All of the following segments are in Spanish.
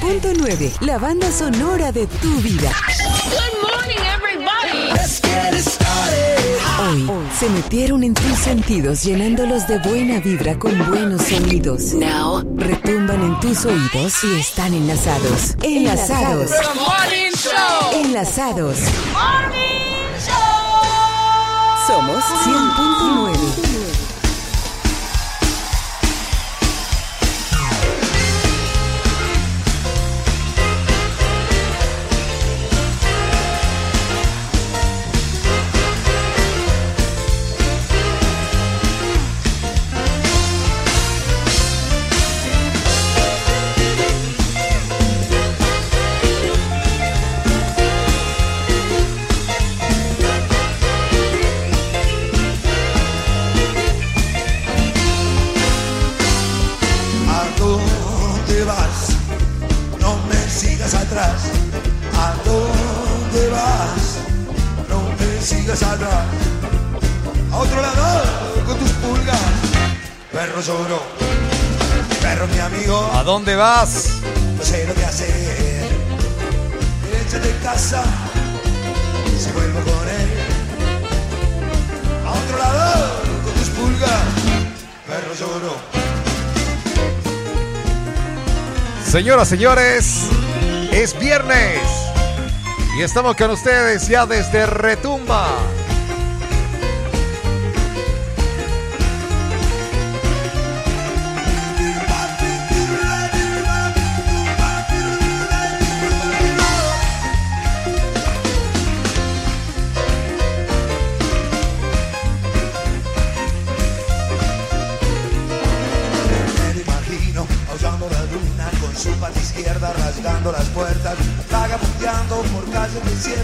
100.9, la banda sonora de tu vida. Good morning, everybody. Hoy se metieron en tus sentidos llenándolos de buena vibra con buenos sonidos. Now retumban en tus oídos y están enlazados. Enlazados. The morning show. Enlazados. Morning show. Somos 100.9. dónde vas? No sé lo que hacer. Échate de casa. Si vuelvo con él. A otro lado con tus pulgas. Perro lloró. Señoras, señores, es viernes y estamos con ustedes ya desde Retumba.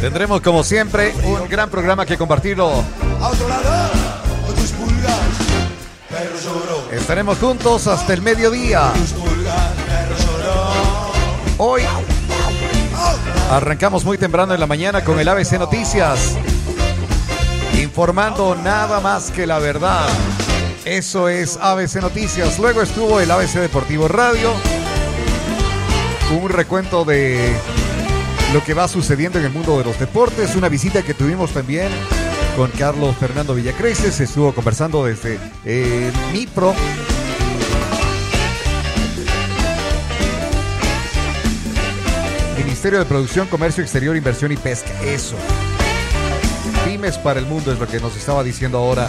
Tendremos como siempre un gran programa que compartirlo. Estaremos juntos hasta el mediodía. Hoy arrancamos muy temprano en la mañana con el ABC Noticias, informando nada más que la verdad. Eso es ABC Noticias. Luego estuvo el ABC Deportivo Radio, un recuento de lo que va sucediendo en el mundo de los deportes, una visita que tuvimos también con Carlos Fernando Villacreces, estuvo conversando desde eh, Mipro. Ministerio de Producción, Comercio Exterior, Inversión y Pesca. Eso. Pymes para el mundo es lo que nos estaba diciendo ahora.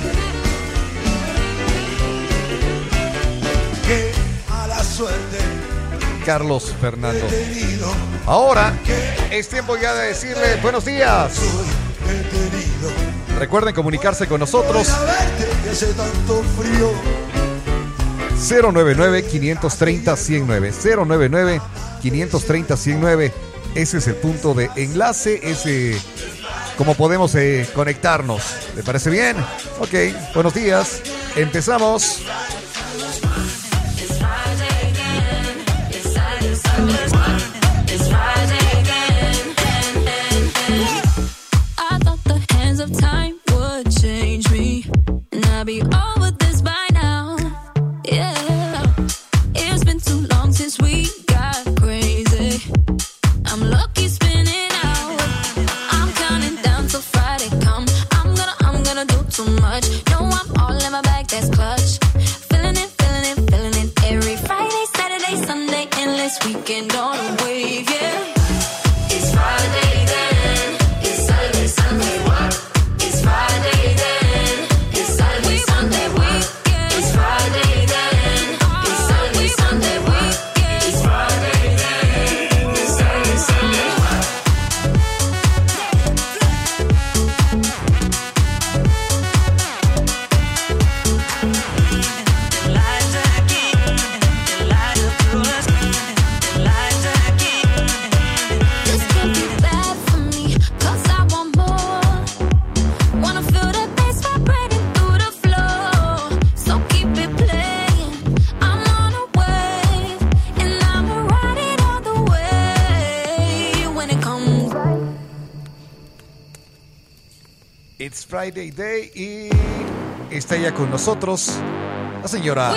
Que a la suerte Carlos Fernando. Ahora es tiempo ya de decirle buenos días. Recuerden comunicarse con nosotros Ven a verte que hace tanto frío. 099-530-109. 099-530-109. Ese es el punto de enlace, ese cómo podemos eh, conectarnos. ¿Le parece bien? Ok, buenos días. Empezamos. Con nosotros la señora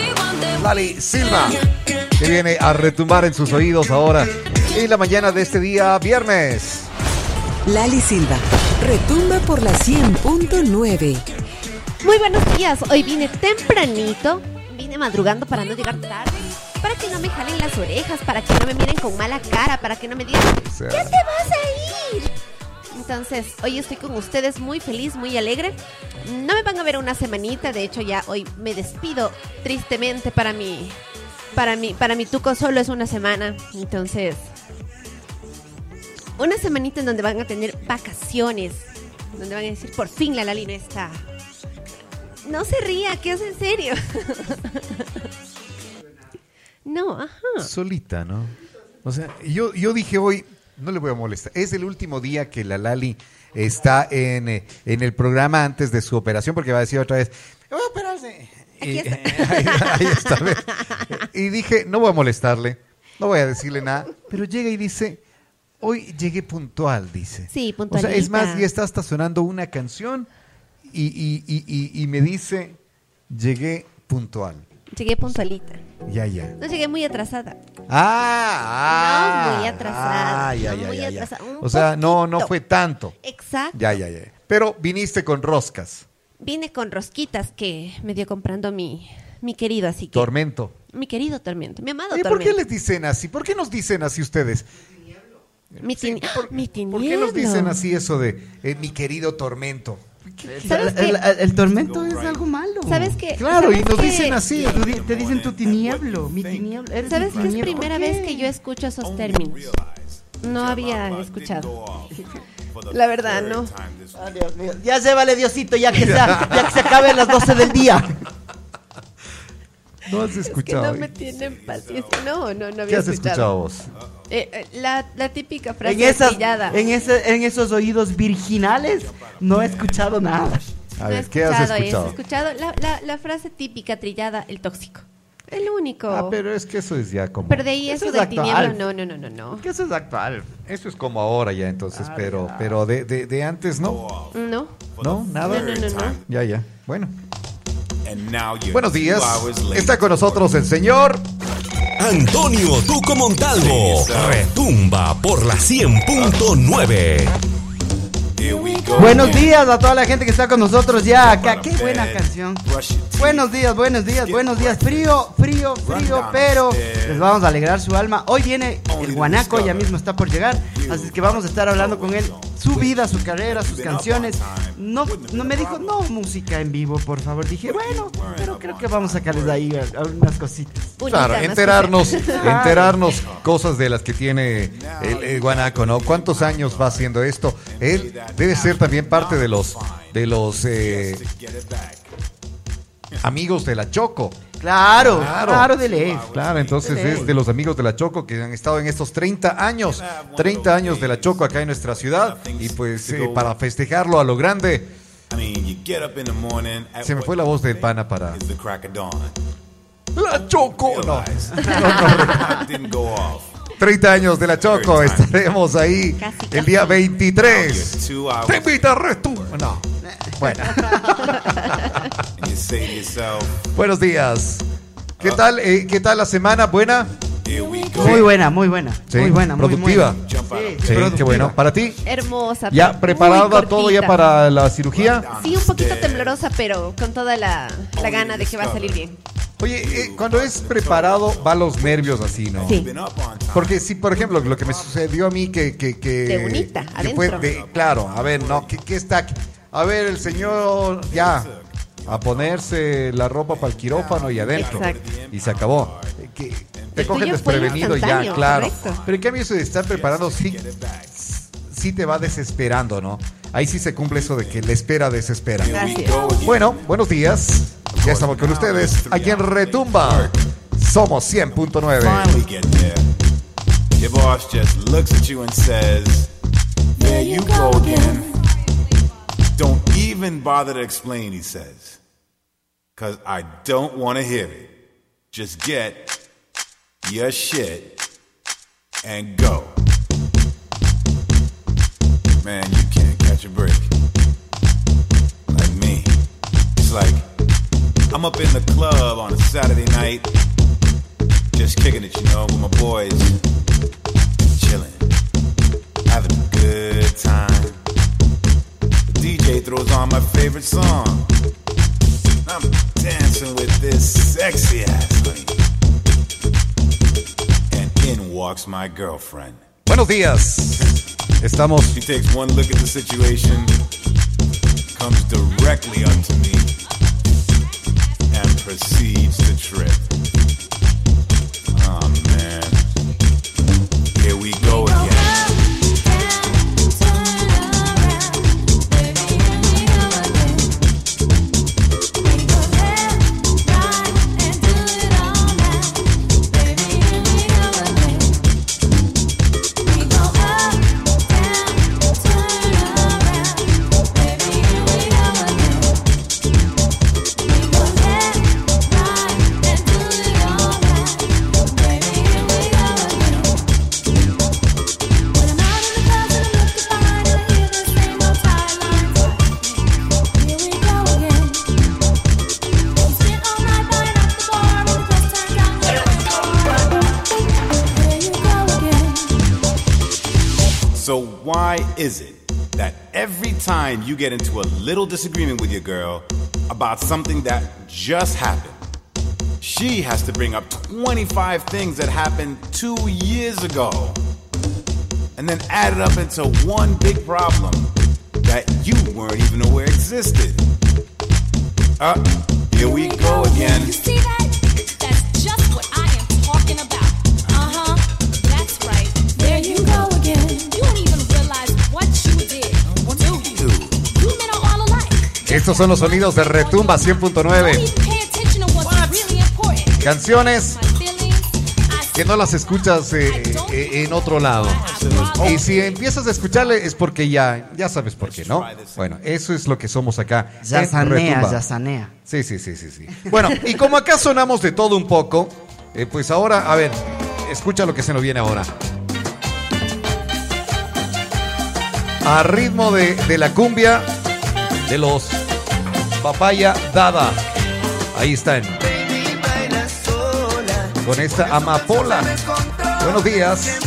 Lali Silva, que viene a retumbar en sus oídos ahora en la mañana de este día, viernes. Lali Silva, retumba por la 100.9. Muy buenos días. Hoy vine tempranito. Vine madrugando para no llegar tarde. Para que no me jalen las orejas, para que no me miren con mala cara, para que no me digan, ¿ya te vas a ir? Entonces, hoy estoy con ustedes muy feliz, muy alegre. No me van a ver una semanita, de hecho ya hoy me despido tristemente para mi para mi para mi tuco solo es una semana. Entonces, una semanita en donde van a tener vacaciones, donde van a decir, por fin la Lali no está. No se ría, que es en serio. no, ajá. Solita, ¿no? O sea, yo, yo dije hoy, no le voy a molestar. Es el último día que la Lali está en, eh, en el programa antes de su operación, porque va a decir otra vez, voy a operarse. Y, ahí, ahí está. Y dije, no voy a molestarle, no voy a decirle nada, pero llega y dice, hoy llegué puntual, dice. Sí, O sea, es más, ya está hasta sonando una canción y, y- y- y- y me dice, llegué puntual. Llegué puntualita. Ya, ya. No llegué muy atrasada. Ah, ah. No, muy atrasada, Ah, ya, no, ya, muy ya, atrasada, O sea, no, no fue tanto. Exacto. Ya, ya, ya. Pero viniste con roscas. Vine con rosquitas que me dio comprando mi, mi querido, así que. Tormento. mi querido Tormento, mi amado Oye, ¿por qué Tormento. les dicen así? ¿Por qué nos dicen así ustedes? Mi, Sí, tini- ¿por, mi por qué nos dicen así eso de eh, mi querido Tormento? ¿Sabes el, qué? el- el tormento es algo malo. ¿Sabes qué? Claro, y ¿Sabes nos qué? dicen así. Te dicen tu tinieblo, mi tinieblo. eres ¿Sabes mi que es primera vez que yo escucho esos términos? No había escuchado. La verdad, no. Ah, Dios mío. Ya se vale Diosito, ya que, sea, ya que se acabe a las 12 del día. ¿No has Que escuchado? no me tienen paciencia. No, no, no había ¿Qué has escuchado. escuchado vos? Eh, eh, la, la típica frase En, esas, trillada. en, ese, en esos oídos virginales no he escuchado nada. A No ver, he ¿qué has escuchado? He escuchado la, la, la frase típica trillada, el tóxico. El único. Ah, pero es que eso es ya como... Pero de ahí Eso eso, es del actual. tinieblo, no, no, no, no, no. Que eso es actual. Eso es como ahora ya entonces, pero, pero de, de, de antes no. No. ¿No? ¿Nada? No, no, no, no. Ya, ya. Bueno. And now you're Buenos días. Está con nosotros el señor... Antonio Tuco Montalvo retumba por la 100.9. Buenos días a toda la gente que está con nosotros ya acá. Qué buena canción. Buenos días, buenos días, buenos días. Frío, frío, frío, pero les vamos a alegrar su alma. Hoy viene el guanaco, ya mismo está por llegar. Así que vamos a estar hablando con él. Su vida, su carrera, sus canciones. No, no me dijo, no, música en vivo, por favor. Dije, bueno, pero creo que vamos a sacarles ahí a- a unas cositas. Claro, enterarnos, enterarnos cosas de las que tiene el, el guanaco, ¿no? ¿Cuántos años va haciendo esto? Él debe ser también parte de los de los eh, amigos de la Choco. Claro, Claro. claro, de ley. Claro, entonces es de los amigos de la Choco que han estado en estos 30 años, 30 años de la Choco acá en nuestra ciudad y pues eh, para festejarlo a lo grande, I mean, you get up in the morning. at se me fue la voz del pana para la Choco, no. Realize the clock didn't go off. 30 años de la Choco, estaremos ahí Casi, el casi. día 23. You're two hours Te invita a retu- No. Bueno, buenos días. ¿Qué tal? eh, ¿Qué tal la semana? ¿Buena? Muy buena, muy buena. Sí, muy buena, muy productiva. buena. Sí, Sí, qué bueno. ¿Para ti? Hermosa. ¿Ya muy todo ya para la cirugía? Sí, un poquito temblorosa, pero con toda la, la gana de que va a salir bien. Oye, eh, cuando es preparado, va los nervios así, ¿no? Sí. Porque si, por ejemplo, lo que me sucedió a mí que... que, que De unita, que fue adentro. de- claro, a ver, no, ¿qué, qué está aquí? A ver, el señor, ya, a ponerse la ropa para el quirófano y adentro. Exacto. Y se acabó. Eh, Que te El cogen tuyo fue desprevenido ya, instantáneo, claro. correcto. Pero en cambio eso de estar preparando sí, sí te va desesperando, ¿no? Ahí sí se cumple eso de que la espera desespera. Gracias. Bueno, buenos días. Ya estamos con ustedes aquí en Retumba. Somos 100.9. Finally get there. Your boss just looks at you and says, There you go again. Don't even bother to explain, he says. Cause I don't want to hear it. Just get your shit and go. Man, you can't catch a break. Like me. It's like I'm up in the club on a Saturday night just kicking it, you know, with my boys, chilling, having a good time. The DJ throws on my favorite song. I'm dancing with this sexy ass honey. And in walks my girlfriend. Buenos días. Estamos She takes one look at the situation, comes directly up to me, little disagreement with your girl about something that just happened, she has to bring up 25 things that happened two years ago and then add it up into one big problem that you weren't even aware existed? Uh, here we go again. Estos son los sonidos de Retumba 100.9. Don't even pay attention to what's really important. Canciones que no las escuchas eh, eh, en otro lado. Y si empiezas a escucharle es porque ya, ya sabes por qué, ¿no? Bueno, eso es lo que somos acá. Ya sanea, ya sanea. Sí, sí, sí, sí, sí. Bueno, y como acá sonamos de todo un poco, eh, pues ahora, a ver, escucha lo que se nos viene ahora. A ritmo de, de la cumbia de los Papaya Dada. Ahí están. Con esta amapola. Buenos días.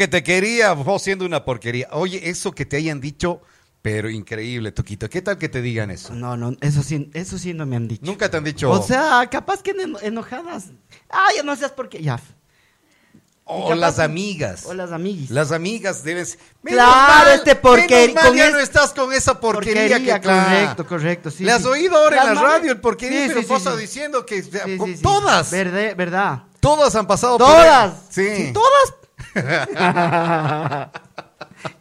Que te quería, vos siendo una porquería. Oye, eso que te hayan dicho, pero increíble, Toquito. ¿Qué tal que te digan eso? No, no, eso sí, eso sí no me han dicho. Nunca te han dicho. O sea, capaz que eno- enojadas. Ay, ya no seas porque ya. o las amigas. O las amiguis. Las amigas debes. Claro, este porquer- menos mal con ya es- no estás con esa porquería, Porquería, que claro. correcto, correcto, sí, Le has sí. oído ahora en la radio el porquería, Sí, pero cosa diciendo que todas, Verde, verdad. todas han pasado por Todas. Sí. Sí, todas.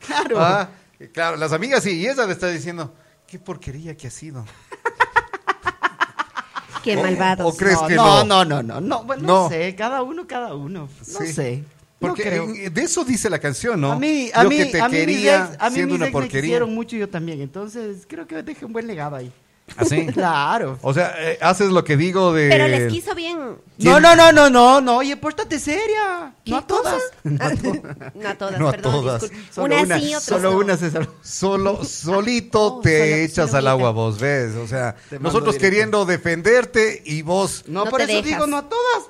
claro. Ah, claro, las amigas sí, y ella le está diciendo, qué porquería que ha sido. Qué O- malvados. o crees no, que no, no? no, no, no, no, bueno, no No. sé, cada uno, cada uno. No Sí. sé. Porque no creo. en- de eso dice la canción, ¿no? A mí, a Yo mí, que te a mí mis quería ex- a mí siendo mis una ex me porquería. quisieron mucho y yo también, entonces creo que dejé un buen legado ahí. ¿Así? Claro. O sea, eh, haces lo que digo de... Pero les quiso bien. No, no, no, no, no, no, oye, pórtate seria. ¿Qué No a todas. No a todas, No a perdón. todas. Solo Una, una, sí, solo no. una se. Solo, solito Oh, te solo- echas solo al agua vos, ¿ves? O sea, nosotros directo. queriendo defenderte y vos... No, No por te eso dejas. digo no a todas.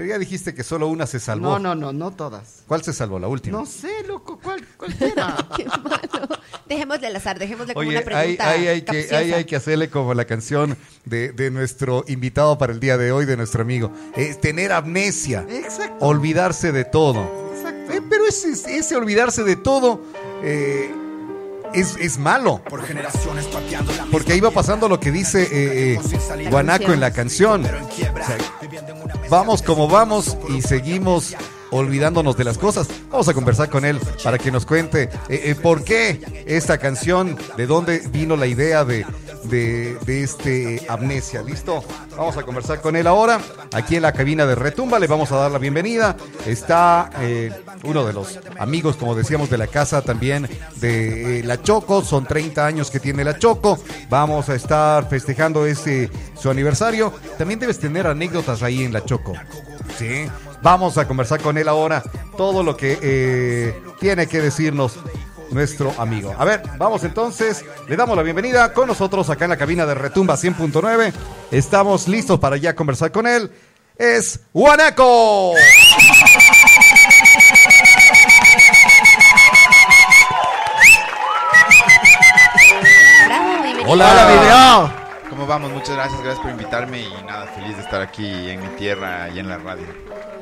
Pero ya dijiste que solo una se salvó. No, no, no, no todas. ¿Cuál se salvó? La última. No sé, loco, ¿cuál, será? Qué malo. Dejémosle al azar, dejémosle como Oye, una pregunta. ahí hay que, capciosa. ahí hay que hacerle como la canción de, de nuestro invitado para el día de hoy, de nuestro amigo. Es tener amnesia. Exacto. Olvidarse de todo. Exacto. Eh, pero ese, ese olvidarse de todo eh, es, es malo. Porque ahí va pasando lo que dice eh, eh, Guanaco en la canción. O sea, vamos como vamos y seguimos olvidándonos de las cosas. Vamos a conversar con él para que nos cuente eh, eh, por qué esta canción, de dónde vino la idea de, de, este amnesia. ¿Listo? Vamos a conversar con él ahora. Aquí en la cabina de Retumba le vamos a dar la bienvenida. Está eh, uno de los amigos, como decíamos, de la casa también de La Choco. Son 30 años que tiene La Choco. Vamos a estar festejando ese su aniversario. También debes tener anécdotas ahí en La Choco. Sí. Vamos a conversar con él ahora todo lo que eh, tiene que decirnos nuestro amigo. A ver, vamos entonces, le damos la bienvenida con nosotros acá en la cabina de Retumba 100.9. Estamos listos para ya conversar con él. Es Guanaco. Hola. Hola, video. ¿Cómo vamos? Muchas gracias, gracias por invitarme y nada, feliz de estar aquí en mi tierra y en la radio.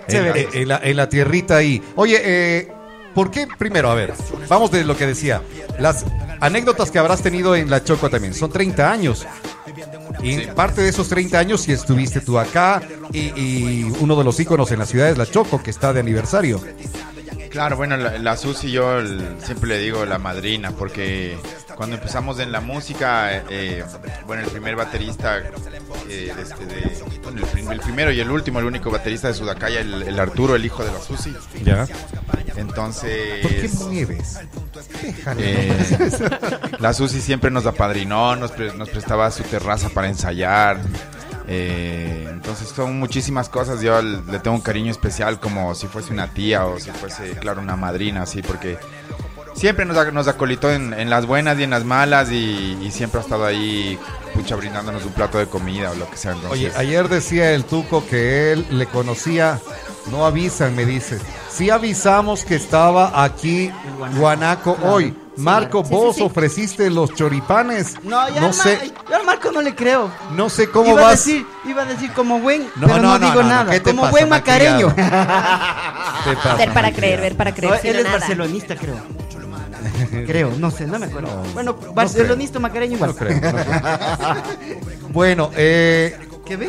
En, en- la, en la tierrita ahí. Oye, eh, ¿por qué? Primero, a ver, vamos de lo que decía. Las anécdotas que habrás tenido en La Choco también. Son 30 años. Y Sí. parte de esos 30 años si estuviste tú acá y, y uno de los íconos en la ciudad es La Choco, que está de aniversario. Claro, bueno, la, la Susi yo el- siempre le digo la madrina porque cuando empezamos en la música, eh, bueno, el primer baterista, eh, este- de- bueno, el, prim- el primero y el último, el único baterista de Sudacaya, el, el Arturo, el hijo de la Susi. ¿Ya? Entonces... ¿Por qué mueves? Eh, la Susi siempre nos apadrinó, nos, pre- nos prestaba su terraza para ensayar. eh, entonces son muchísimas cosas. Yo le tengo un cariño especial como si fuese una tía o si fuese, claro, una madrina, así, porque siempre nos, nos acolitó en, en las buenas y en las malas y, y siempre ha estado ahí, pucha, brindándonos un plato de comida o lo que sea. Entonces, Oye, ayer decía el Tuco que él le conocía, no avisan, me dice. Sí avisamos que estaba aquí Guanaco hoy. Marco, Sí, vos sí. ofreciste los choripanes. No, ya no al sé, yo al Marco no le creo. no sé cómo iba vas. a decir, iba a decir como buen, No, pero no, no, no, digo no, no, nada. ¿qué te como pasa, buen macareño. ¿Qué pasa, Ver para creer, ver para creer. Él es nada. barcelonista, creo. creo, no sé, no me acuerdo. No, bueno, no barcelonista, macareño igual. No creo, no creo. Bueno, eh,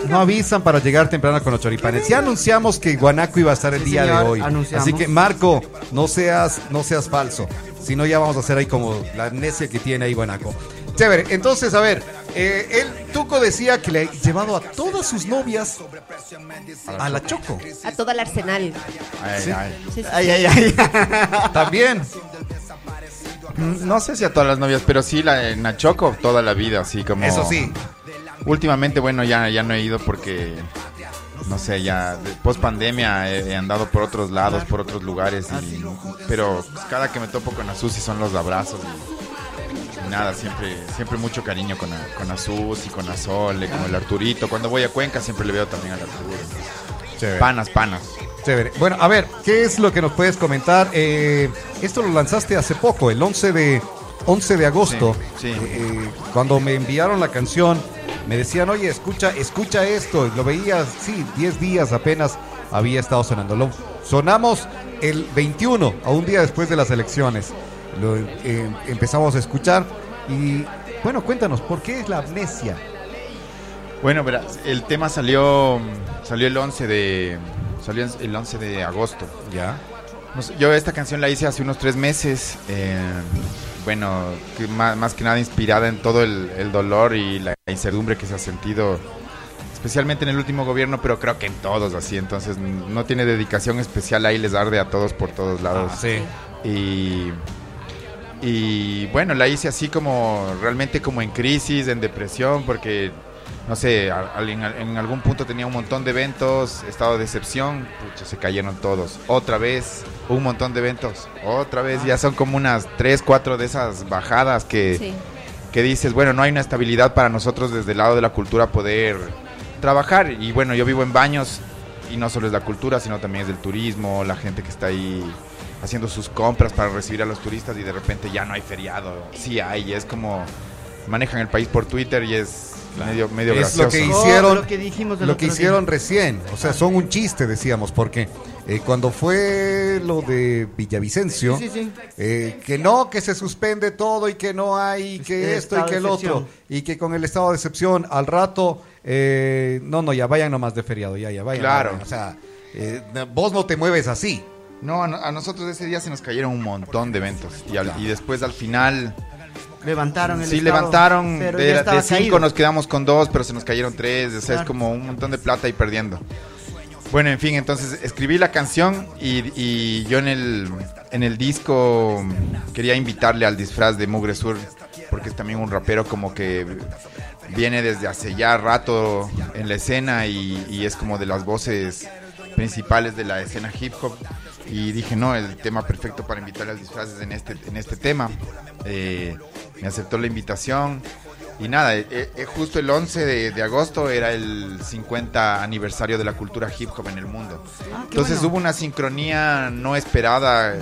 no avisan para llegar temprano con los choripanes. Ya anunciamos que Guanaco iba a estar el Sí, día señor, de hoy. anunciamos. Así que Marco, no seas, no seas falso. Si no, ya vamos a hacer ahí como la amnesia que tiene ahí Guanaco. Chévere, entonces, a ver, eh, el Tuco decía que le ha llevado a todas sus novias a la Choco. A todo el arsenal. ay, Sí. ay. Sí, sí, sí. Ay, ay, ay. También. No sé si a todas las novias, pero sí la en Nachoco toda la vida, así como... Eso sí. Últimamente, bueno, ya, ya no he ido porque, no sé, ya post pandemia he, andado por otros lados, por otros lugares, y- pero pues, cada que me topo con Azusi son los abrazos y, y nada, siempre siempre mucho cariño con, a- con Azusi, con Azole, con el Arturito. Cuando voy a Cuenca siempre le veo también al Arturo. Chévere. Panas, panas. Chévere. Bueno, a ver, ¿qué es lo que nos puedes comentar? Eh, esto lo lanzaste hace poco, el 11 de, 11 de agosto. Sí, sí. Eh, cuando me enviaron la canción, me decían, oye, escucha, escucha esto. Y Lo veías, sí, 10 días apenas había estado sonando. Lo sonamos el 21, a un día después de las elecciones. Lo eh, empezamos a escuchar y, bueno, cuéntanos, ¿por qué es la amnesia? Bueno, verás, el tema salió salió el 11 de salió el 11 de agosto. ¿Ya? Yo esta canción la hice hace unos tres meses. eh, bueno, que más, más que nada inspirada en todo el, el dolor y la incertidumbre que se ha sentido, especialmente en el último gobierno, pero creo que en todos así. Entonces no tiene dedicación especial, ahí les arde a todos por todos lados. Ah, sí. Y, y bueno, la hice así como realmente como en crisis, en depresión, porque no sé, en, algún punto tenía un montón de eventos, estado de decepción, pucha, se cayeron todos. Otra vez, un montón de eventos, otra vez, ya son como unas 3, 4 de esas bajadas que, Sí. que dices, bueno, no hay una estabilidad para nosotros desde el lado de la cultura poder trabajar. Y bueno, yo vivo en Baños y no solo es la cultura, sino también es del turismo, la gente que está ahí haciendo sus compras para recibir a los turistas y de repente ya no hay feriado. Sí hay, es como manejan el país por Twitter y es medio, medio Es lo gracioso. que Oh, hicieron, lo que dijimos lo que día. hicieron recién. O sea, son un chiste, decíamos, porque eh, cuando fue lo de Villavicencio, Sí, sí, sí. eh, que no, que se suspende todo y que no hay, que esto y que el otro, y que con el estado de excepción al rato, eh, no, no, ya vayan nomás de feriado, ya, ya vayan. Claro. vayan. O sea, eh, vos no te mueves así. No, a, no- a nosotros ese día se nos cayeron un montón de eventos y, al- y después al final Levantaron el Sí, estado, levantaron. De, cinco caído. nos quedamos con dos, pero se nos cayeron tres. O sea, Claro. es como un montón de plata y perdiendo. Bueno, en fin, entonces escribí la canción y, y yo en el, en el disco quería invitarle al disfraz de Mugre Sur, porque es también un rapero como que viene desde hace ya rato en la escena y, y es como de las voces principales de la escena hip hop. Y dije, no, el tema perfecto para invitarle al disfraz es en este, en este tema. Eh, me aceptó la invitación. Y nada, eh, eh, justo el 11 de, de agosto era el 50 aniversario de la cultura hip hop en el mundo. Ah, Entonces bueno. hubo una sincronía no esperada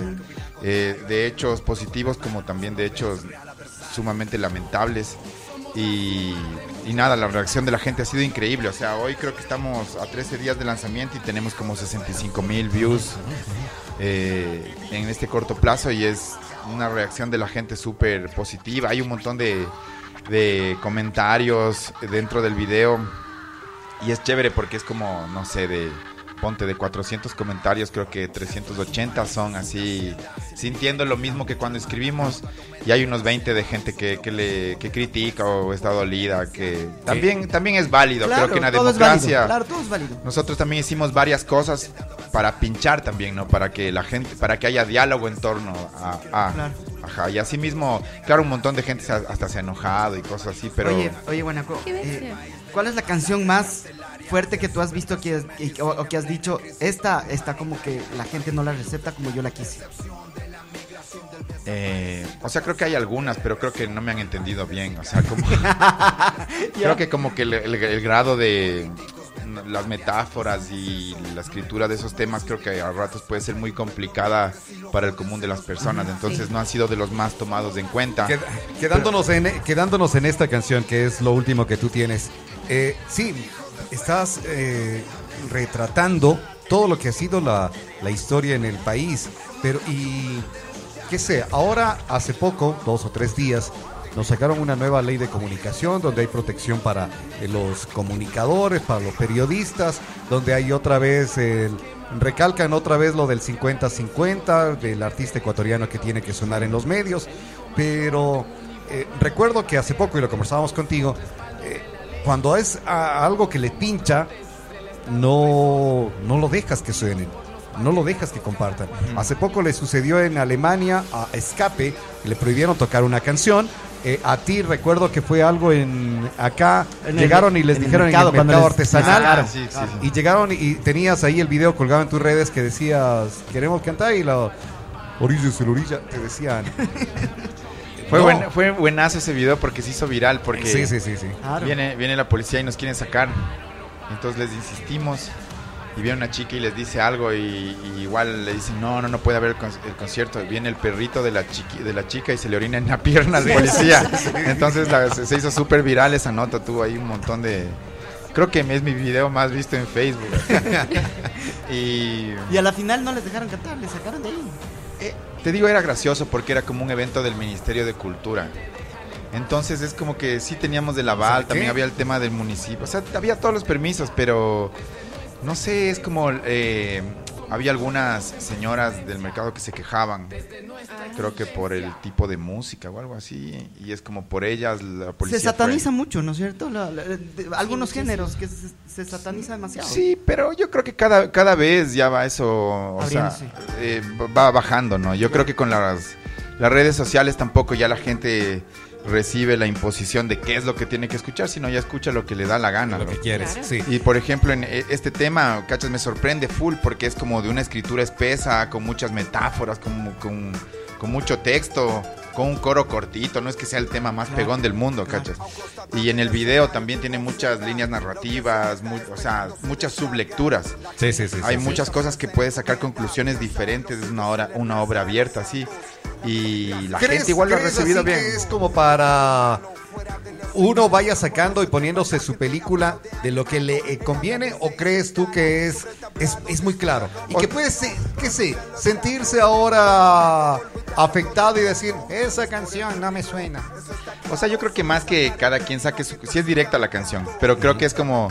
eh, de hechos positivos como también de hechos sumamente lamentables. Y, nada, la reacción de la gente ha sido increíble. O sea, hoy creo que estamos a 13 días de lanzamiento y tenemos como 65 mil views eh, en este corto plazo y es una reacción de la gente súper positiva. Hay un montón de comentarios dentro del video y es chévere porque es como, no sé, de ponte de 400 comentarios, creo que 380 son así, sintiendo lo mismo que cuando escribimos, y hay unos 20 de gente que, que le que critica o está dolida, que también, también es válido, Claro, creo que en la válido, democracia... claro, todo es válido. Nosotros también hicimos varias cosas para pinchar también, ¿no? Para que la gente, para que haya diálogo en torno a, a- Claro. ajá, y así mismo, claro, un montón de gente se ha- hasta se ha enojado y cosas así, pero Oye, oye, Guanaco, Qué bestia. eh, ¿cuál es la canción más fuerte que tú has visto que, o, o que has dicho, esta está como que la gente no la receta como yo la quise? eh, o sea, creo que hay algunas, pero creo que no me han entendido bien, o sea, como creo que como que el, el- el grado de las metáforas y la escritura de esos temas creo que a ratos puede ser muy complicada para el común de las personas, entonces no han sido de los más tomados en cuenta. Qued- quedándonos, en, quedándonos en esta canción, que es lo último que tú tienes. Eh, sí, estás eh, retratando todo lo que ha sido la, historia en el país. Pero, y qué sé, ahora hace poco, dos o tres días, nos sacaron una nueva ley de comunicación donde hay protección para eh, los comunicadores, para los periodistas, donde hay otra vez. Recalcan otra vez lo del 50-50, del artista ecuatoriano que tiene que sonar en los medios, pero eh, recuerdo que hace poco, y lo conversábamos contigo, cuando es a- algo que le pincha, no, no lo dejas que suenen, no lo dejas que compartan. Hace poco le sucedió en Alemania a Escape, le prohibieron tocar una canción. Eh, a ti recuerdo que fue algo en acá, En el- llegaron y les en el dijeron mercado, en el mercado artesanal. Ah, sí, sí, sí. Y llegaron y tenías ahí el video colgado en tus redes que decías, queremos cantar y la orilla es el orilla, te decían. Fue, No. buen- fue buenazo ese video porque se hizo viral, porque Sí, sí, sí, sí. Claro. viene, viene la policía y nos quieren sacar. Entonces les insistimos. y viene una chica y les dice algo y, y igual le dicen, no, no, no puede haber el, con- el concierto. Viene el perrito de la, chiqui- de la chica y se le orina en la pierna al Sí, policía. sí, sí. Entonces la- se, se hizo súper viral esa nota, tuvo ahí un montón de... Creo que es mi video más visto en Facebook. y Y a la final no les dejaron cantar, les sacaron de ahí. Te digo, era gracioso porque era como un evento del Ministerio de Cultura. Entonces es como que sí teníamos del aval, qué? también había el tema del municipio. O sea, había todos los permisos, pero no sé, es como... eh, había algunas señoras del mercado que se quejaban, creo que por el tipo de música o algo así, y es como por ellas la policía... Se fue. sataniza mucho, ¿no es cierto? La- la- de- algunos géneros que se, se sataniza demasiado. Sí, pero yo creo que cada, cada vez ya va eso, o sea, eh, va bajando, ¿no? Yo creo que con las, las redes sociales tampoco ya la gente recibe la imposición de qué es lo que tiene que escuchar, sino ya escucha lo que le da la gana. Lo ¿no? que quieres, Claro. sí. Y por ejemplo, en eh, este tema, cachas, me sorprende full porque es como de una escritura espesa, con muchas metáforas, con, con, con mucho texto, con un coro cortito, no es que sea el tema más Claro. pegón del mundo, cachas. Y en el video también tiene muchas líneas narrativas, o sea, muchas sublecturas. Sí, sí, sí, Hay sí, muchas sí. cosas que puedes sacar conclusiones diferentes, es una obra, una obra abierta, sí. Y la ¿Crees- gente igual lo ha recibido así bien. que es como para uno vaya sacando y poniéndose su película de lo que le eh, conviene o crees tú que es, es, es muy claro? Y que puede qué sé, sentirse ahora afectado y decir, esa canción no me suena. O sea, yo creo que más que cada quien saque su... Sí es directa la canción, pero creo que es como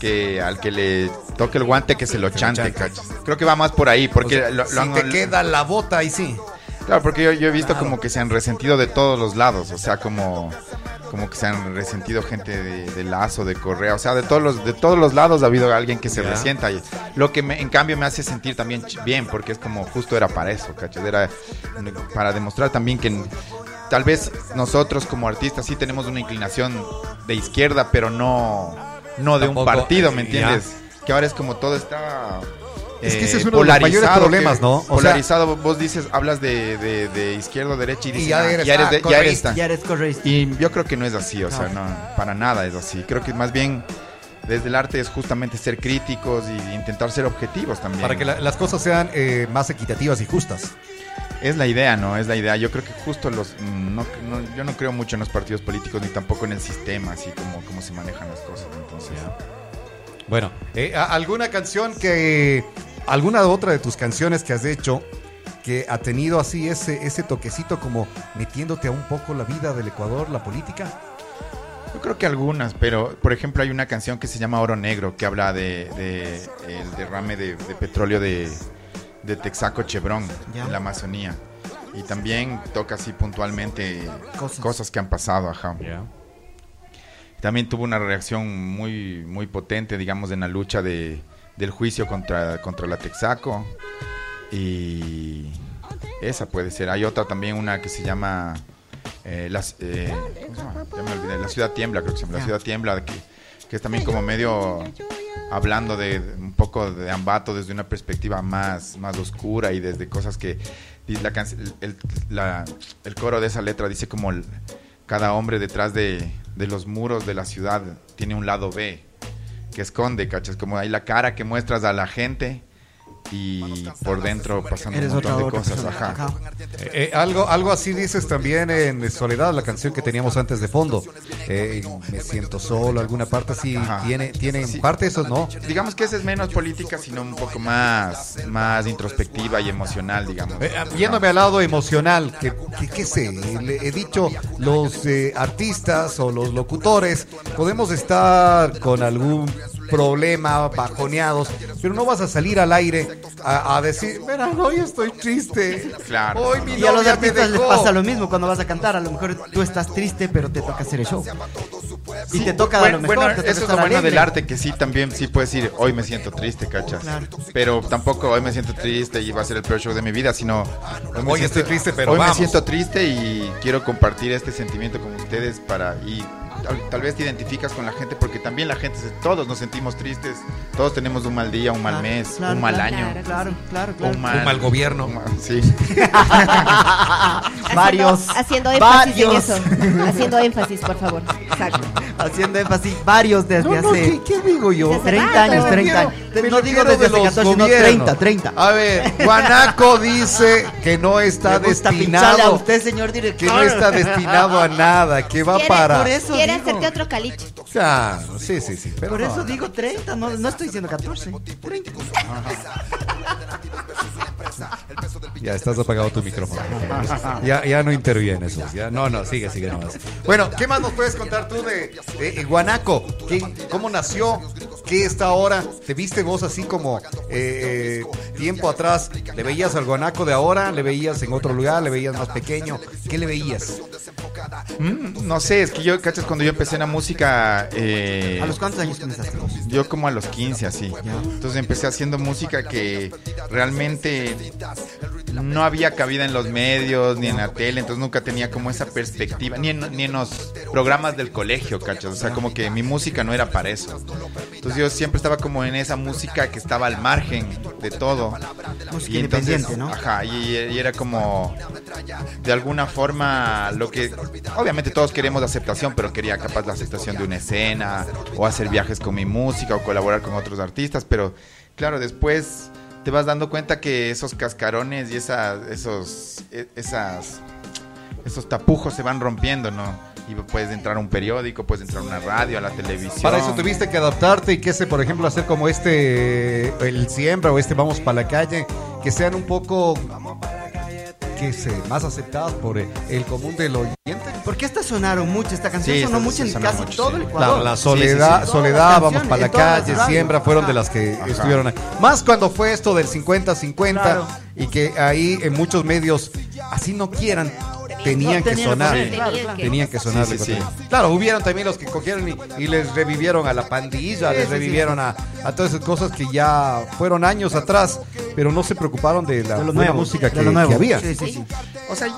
que al que le toque el guante que se lo chante. Creo que va más por ahí, porque O sea, lo, lo si han- te queda la bota ahí sí. Claro, porque yo, yo he visto como que se han resentido de todos los lados, o sea, como, como que se han resentido gente de, de Lazo, de Correa, o sea, de todos los de todos los lados ha habido alguien que se resienta. Y lo que me- en cambio me hace sentir también bien, porque es como justo era para eso, ¿cachai? Era para demostrar también que tal vez nosotros como artistas sí tenemos una inclinación de izquierda, pero no, no de un partido, ¿me eh, entiendes? Que ahora es como todo está... Es que eh, ese es uno de los mayores problemas, ¿no? O sea- polarizado, vos dices, hablas de, de, de izquierda o derecha y dices, ya "Ah, eres, ya eres, ah, de- ya correísta". eres Ya eres correísta. Y yo creo que no es así, o sea, No. para nada es así. Creo que más bien desde el arte es justamente ser críticos y intentar ser objetivos también. Para que la- las cosas sean eh, más equitativas y justas. Es la idea, ¿no? Es la idea. Yo creo que justo los... mm, no- no- yo no creo mucho en los partidos políticos ni tampoco en el sistema, así como, como se manejan las cosas. Entonces, Bueno, eh, ¿alguna canción que... alguna otra de tus canciones que has hecho que ha tenido así ese, ese toquecito como metiéndote a un poco la vida del Ecuador, la política? Yo creo que algunas, pero por ejemplo hay una canción que se llama Oro Negro que habla de, de el derrame de, de petróleo de, de Texaco Chevron Ya. en la Amazonía. Y también toca así puntualmente Cosas. cosas, que han pasado, ajá. También tuvo una reacción muy, muy potente, digamos, en la lucha de, del juicio contra, contra la Texaco. Y esa puede ser. Hay otra también, una que se llama eh, eh. La ciudad tiembla, creo que se llama. La ciudad tiembla, que, que es también como medio hablando de, un poco de Ambato desde una perspectiva más, más oscura y desde cosas que el, la- el coro de esa letra dice como cada hombre detrás de, de los muros de la ciudad tiene un lado B que esconde, ¿cachas? Como hay la cara que muestras a la gente y por dentro pasando un montón de cosas, ajá. Ajá. Eh, eh, algo, algo así dices también en Soledad, la canción que teníamos antes de fondo. Eh, me siento solo, alguna parte así Ajá. tiene, tiene en Sí. parte eso, ¿no? Digamos que esa es menos política, sino un poco más, más introspectiva y emocional, digamos. Ah, yéndome al lado emocional, que, que- qué sé, le he dicho, los eh, artistas o los locutores podemos estar con algún problema, bajoneados, pero no vas a salir al aire a, a decir, mira, hoy estoy triste. Claro. Hoy mi Y a los artistas les dejó". pasa lo mismo cuando vas a cantar. A lo mejor tú estás triste, pero te toca hacer el show. Y te toca a bueno, lo mejor. bueno, te toca eso es lo bueno del arte, que sí, también sí puedes decir, hoy me siento triste, ¿cachas? Claro. Pero tampoco hoy me siento triste y va a ser el peor show de mi vida, sino... Hoy, me Hoy estoy triste, pero Hoy vamos. me siento triste y quiero compartir este sentimiento con ustedes para... Y tal, tal vez te identificas con la gente porque también la gente, todos nos sentimos tristes, todos tenemos un mal día, un mal Claro, mes, claro, un mal claro, año. Claro, claro, claro. Un mal, Un mal gobierno. un mal- sí. varios. Haciendo énfasis varios. en eso. Haciendo énfasis, por favor. Exacto. Haciendo énfasis varios desde No, no, hace ¿qué, qué digo yo? Desde hace 30 rato. años, 30 Quiero- años. quiero Me no digo desde de hace los 14, sino gobiernos. 30, 30. A ver, Guanaco dice que no está pincharle a destinado, usted, señor que director. no está destinado a nada, que va para. Por eso Digo. hacerte otro caliche. Claro, sí, sí, sí. Pero Por no, eso digo 30, no, no estoy diciendo 14. 30. Ya estás apagado tu micrófono. Ya, ya no intervienes. pues, Ya, no, no, sigue, sigue nomás. Bueno, ¿qué más nos puedes contar tú de, de, eh, Guanaco? ¿Qué- ¿Cómo nació? ¿Qué está ahora? ¿Te viste vos así como eh, eh, tiempo atrás? ¿Le veías al Guanaco de ahora? ¿Le veías en otro lugar? ¿Le veías más pequeño? ¿Qué le veías? Mm, no sé, es que yo, cachas, cuando yo empecé en la música, eh, ¿A los cuántos años comenzaste vos? yo como a los 15 así. Entonces empecé haciendo música que realmente no había cabida en los medios ni en la tele, entonces nunca tenía como esa perspectiva, ni en, ni en los programas del colegio, cachas. O sea, como que mi música no era para eso. Entonces yo siempre estaba como en esa música que estaba al margen de todo. Música Y entonces, independiente, ¿no? Ajá, y, y era como de alguna forma lo que obviamente todos queremos aceptación, pero quería capaz la aceptación de una escena o hacer viajes con mi música o colaborar con otros artistas, pero claro, después te vas dando cuenta que esos cascarones y esas esos e- esas esos tapujos se van rompiendo, ¿no? Y puedes entrar a un periódico, puedes entrar a una radio, a la televisión. Para eso tuviste que adaptarte y que se, por ejemplo, hacer como este, el siembra o este vamos para la calle, que sean un poco, que se más aceptadas por el, el común del oyente. Porque esta sonaron mucho, esta canción Sí, sonó mucho en casi mucho, todo sí. el Ecuador. La soledad, sí, sí. soledad, vamos para la calle, siembra, fueron de las que Ajá. estuvieron ahí. Más cuando fue esto del 50-50 Claro. y que ahí en muchos medios, así no quieran, tenían que sonar. Tenían que sonar. Claro, hubieron también los que cogieron y, y les revivieron a la pandilla, Sí, les sí, revivieron a, a todas esas cosas que ya fueron años atrás, pero no se preocuparon de la De buena nuevo, música que, que había. Sí, sí, sí. O sea,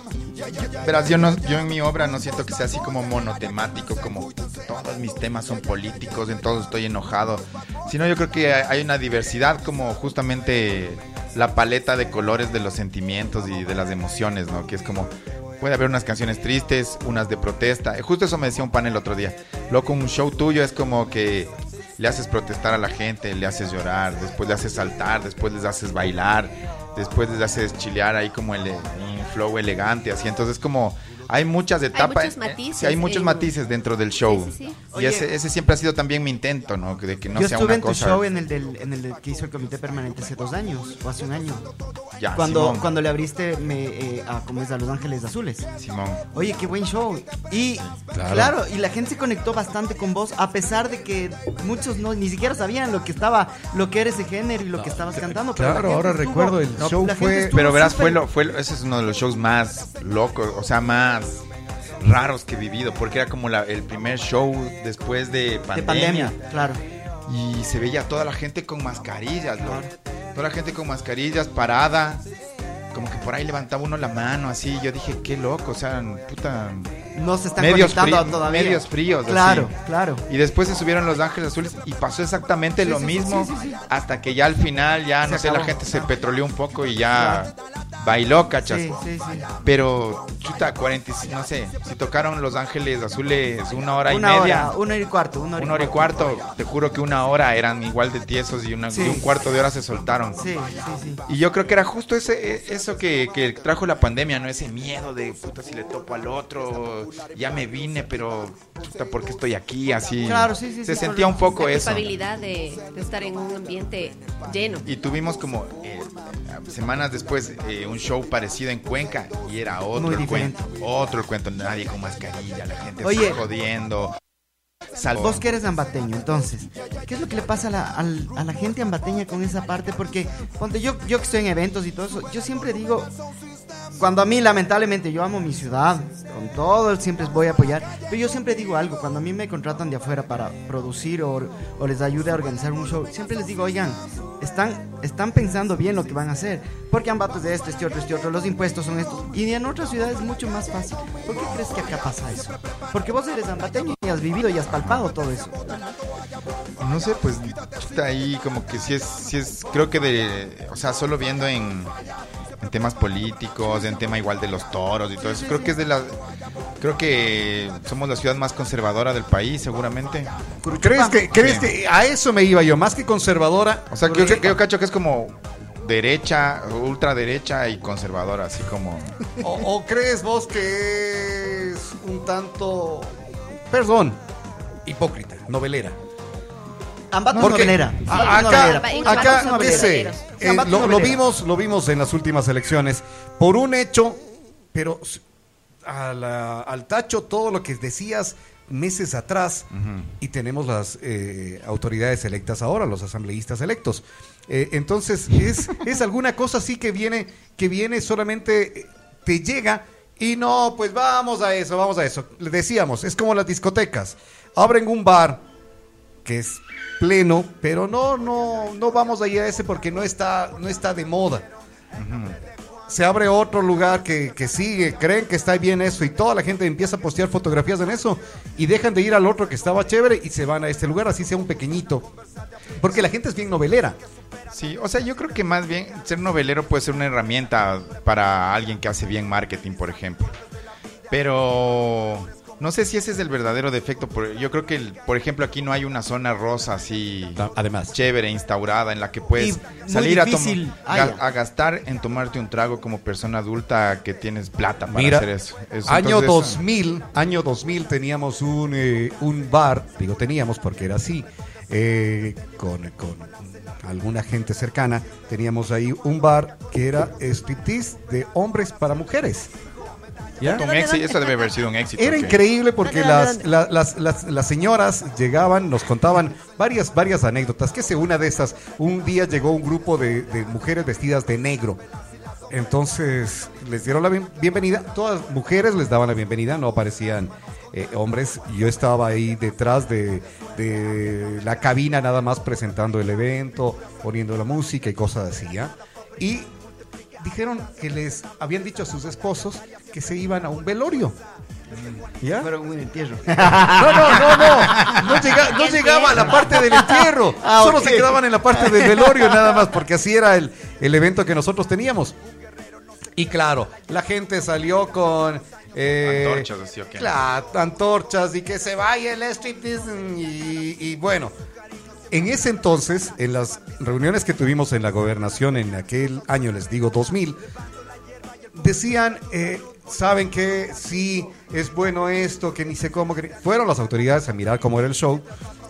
verás, yo, no, yo en mi obra no siento que sea así como monotemático, como todos mis temas son políticos, en todos estoy enojado, sino yo creo que hay una diversidad como justamente la paleta de colores de los sentimientos y de las emociones, ¿no? Que es como, puede haber unas canciones tristes, unas de protesta. Justo eso me decía un panel el otro día. Loco, un show tuyo es como que le haces protestar a la gente, le haces llorar, después le haces saltar, después les haces bailar, después les haces chilear ahí como el, un flow elegante, así. Entonces como hay muchas etapas. muchos matices Sí, hay muchos en- matices dentro del show. Sí, sí, sí. Y Oye. ese, ese siempre ha sido también mi intento, ¿no? De que no Yo sea estuve una en tu cosa. show en el, del, en el del que hizo el comité permanente hace dos años, o hace un año. Ya, cuando, Simón. cuando le abriste me, eh, a, como es, a Los Ángeles Azules. Simón. Oye, qué buen show. Y Claro. claro. y la gente se conectó bastante con vos, a pesar de que muchos no ni siquiera sabían lo que estaba, lo que era ese género y lo que estabas cantando. pero Claro, ahora estuvo- recuerdo el show fue- Pero verás, fue lo, fue lo- ese es uno de los shows más locos, o sea, más raros que he vivido, porque era como la- el primer show después de de pandemia. pandemia, claro. Y se veía toda la gente con mascarillas. Toda la gente con mascarillas, parada. Como que por ahí levantaba uno la mano, así. Yo dije, qué loco, o sea, puta. No se están Medios conectando fríos- todavía. medios fríos, así. Claro, claro. Y después se subieron Los Ángeles Azules y pasó exactamente Sí, lo sí, mismo. sí. Hasta que ya al final, ya Se no sé, la gente se petroleó un poco y ya bailó, cachas. Sí, sí, sí. Pero, chuta, 40, y- no sé, si tocaron Los Ángeles Azules una hora una y media. hora, una hora y cuarto, una hora, Una hora y cuarto, te juro que una hora eran igual de tiesos y, una, y un cuarto de hora se soltaron. Sí, sí, sí. Y yo creo que era justo ese, e- eso que, que trajo la pandemia, ¿no? Ese miedo de, puta, si le topo al otro, ya me vine, pero, puta, ¿por qué estoy aquí? Así. Claro, sí, sí, Se sí, sentía un poco La eso. culpabilidad de, de estar en un ambiente lleno. Y tuvimos como, eh, semanas después, eh, un show parecido en Cuenca y era otro Muy el cuento. Otro el cuento, nadie con mascarilla, la gente Oye. así jodiendo. Salvo. Vos que eres ambateño, entonces, ¿qué es lo que le pasa a la, a la gente ambateña con esa parte? Porque, ponte, yo, yo que estoy en eventos y todo eso, yo siempre digo, cuando a mí, lamentablemente, yo amo mi ciudad, con todo, siempre voy a apoyar, pero yo siempre digo algo, cuando a mí me contratan de afuera para producir o, o les ayude a organizar un show, siempre les digo, oigan, están, están pensando bien lo que van a hacer, porque Ambato es de esto, este otro, este otro, los impuestos son estos, y en otras ciudades es mucho más fácil. ¿Por qué crees que acá pasa eso? Porque vos eres ambateño y has vivido y has palpado todo eso. No sé, pues está ahí como que sí es, sí es, creo que de, o sea, solo viendo en, en temas políticos, en tema igual de los toros y todo eso. Creo que es de la, creo que somos la ciudad más conservadora del país, seguramente. ¿Crees que, crees Sí. que a eso me iba yo? Más que conservadora. O sea, que yo, que yo cacho que es como derecha, ultraderecha y conservadora, así como... ¿O, o crees vos que es un tanto, perdón, hipócrita, novelera? Ambato Porque Ambato acá, acá, Ambato ¿qué sé? noveleros. Eh, lo, vimos, lo vimos en las últimas elecciones por un hecho, pero s- a la- al tacho todo lo que decías meses atrás y tenemos las eh, autoridades electas ahora, los asambleístas electos. Eh, entonces es, es alguna cosa así que viene que viene solamente te llega y no, pues vamos a eso, vamos a eso. Le decíamos, es como las discotecas. Abren un bar que es pleno, pero no, no, no vamos a ir a ese porque no está, no está de moda. Se abre otro lugar que, que sigue, creen que está bien eso y toda la gente empieza a postear fotografías en eso y dejan de ir al otro que estaba chévere y se van a este lugar, así sea un pequeñito. Porque la gente es bien novelera. Sí, o sea, yo creo que más bien ser novelero puede ser una herramienta para alguien que hace bien marketing, por ejemplo. Pero no sé si ese es el verdadero defecto. por- Yo creo que, el- por ejemplo, aquí no hay una zona rosa así Además. chévere, instaurada, en la que puedes Y salir a, a gastar en tomarte un trago como persona adulta que tienes plata para Mira, hacer eso. Eso, año entonces, 2000, año 2000 teníamos un, eh, un bar, digo teníamos porque era así, eh, con, con alguna gente cercana, teníamos ahí un bar que era striptease de hombres para mujeres. ¿Ya? un éxito, eso debe haber sido un éxito. Era increíble porque ¿Dónde, las, dónde? la- las, las, las señoras llegaban, nos contaban varias, varias anécdotas. Que sé, una de esas, un día llegó un grupo de, de mujeres vestidas de negro. Entonces les dieron la bien- bienvenida. Todas mujeres les daban la bienvenida, no aparecían eh, hombres. Yo estaba ahí detrás de, de la cabina nada más presentando el evento, poniendo la música y cosas así. ¿ya? Y dijeron que les habían dicho a sus esposos que se iban a un velorio. ¿Ya? Fueron un entierro. No, no, no, no. No, llega- no llegaba a la parte del entierro. Ah, Solo se quedaban en la parte del velorio nada más, porque así era el, el evento que nosotros teníamos. Y claro, la gente salió con... eh, Antorchas, así, ¿o qué? Claro, antorchas y que se vaya el striptease. Y, y bueno, en ese entonces, en las reuniones que tuvimos en la gobernación en aquel año, les digo 2000, decían, eh, saben que sí, es bueno esto, que ni sé cómo. que ni-". Fueron las autoridades a mirar cómo era el show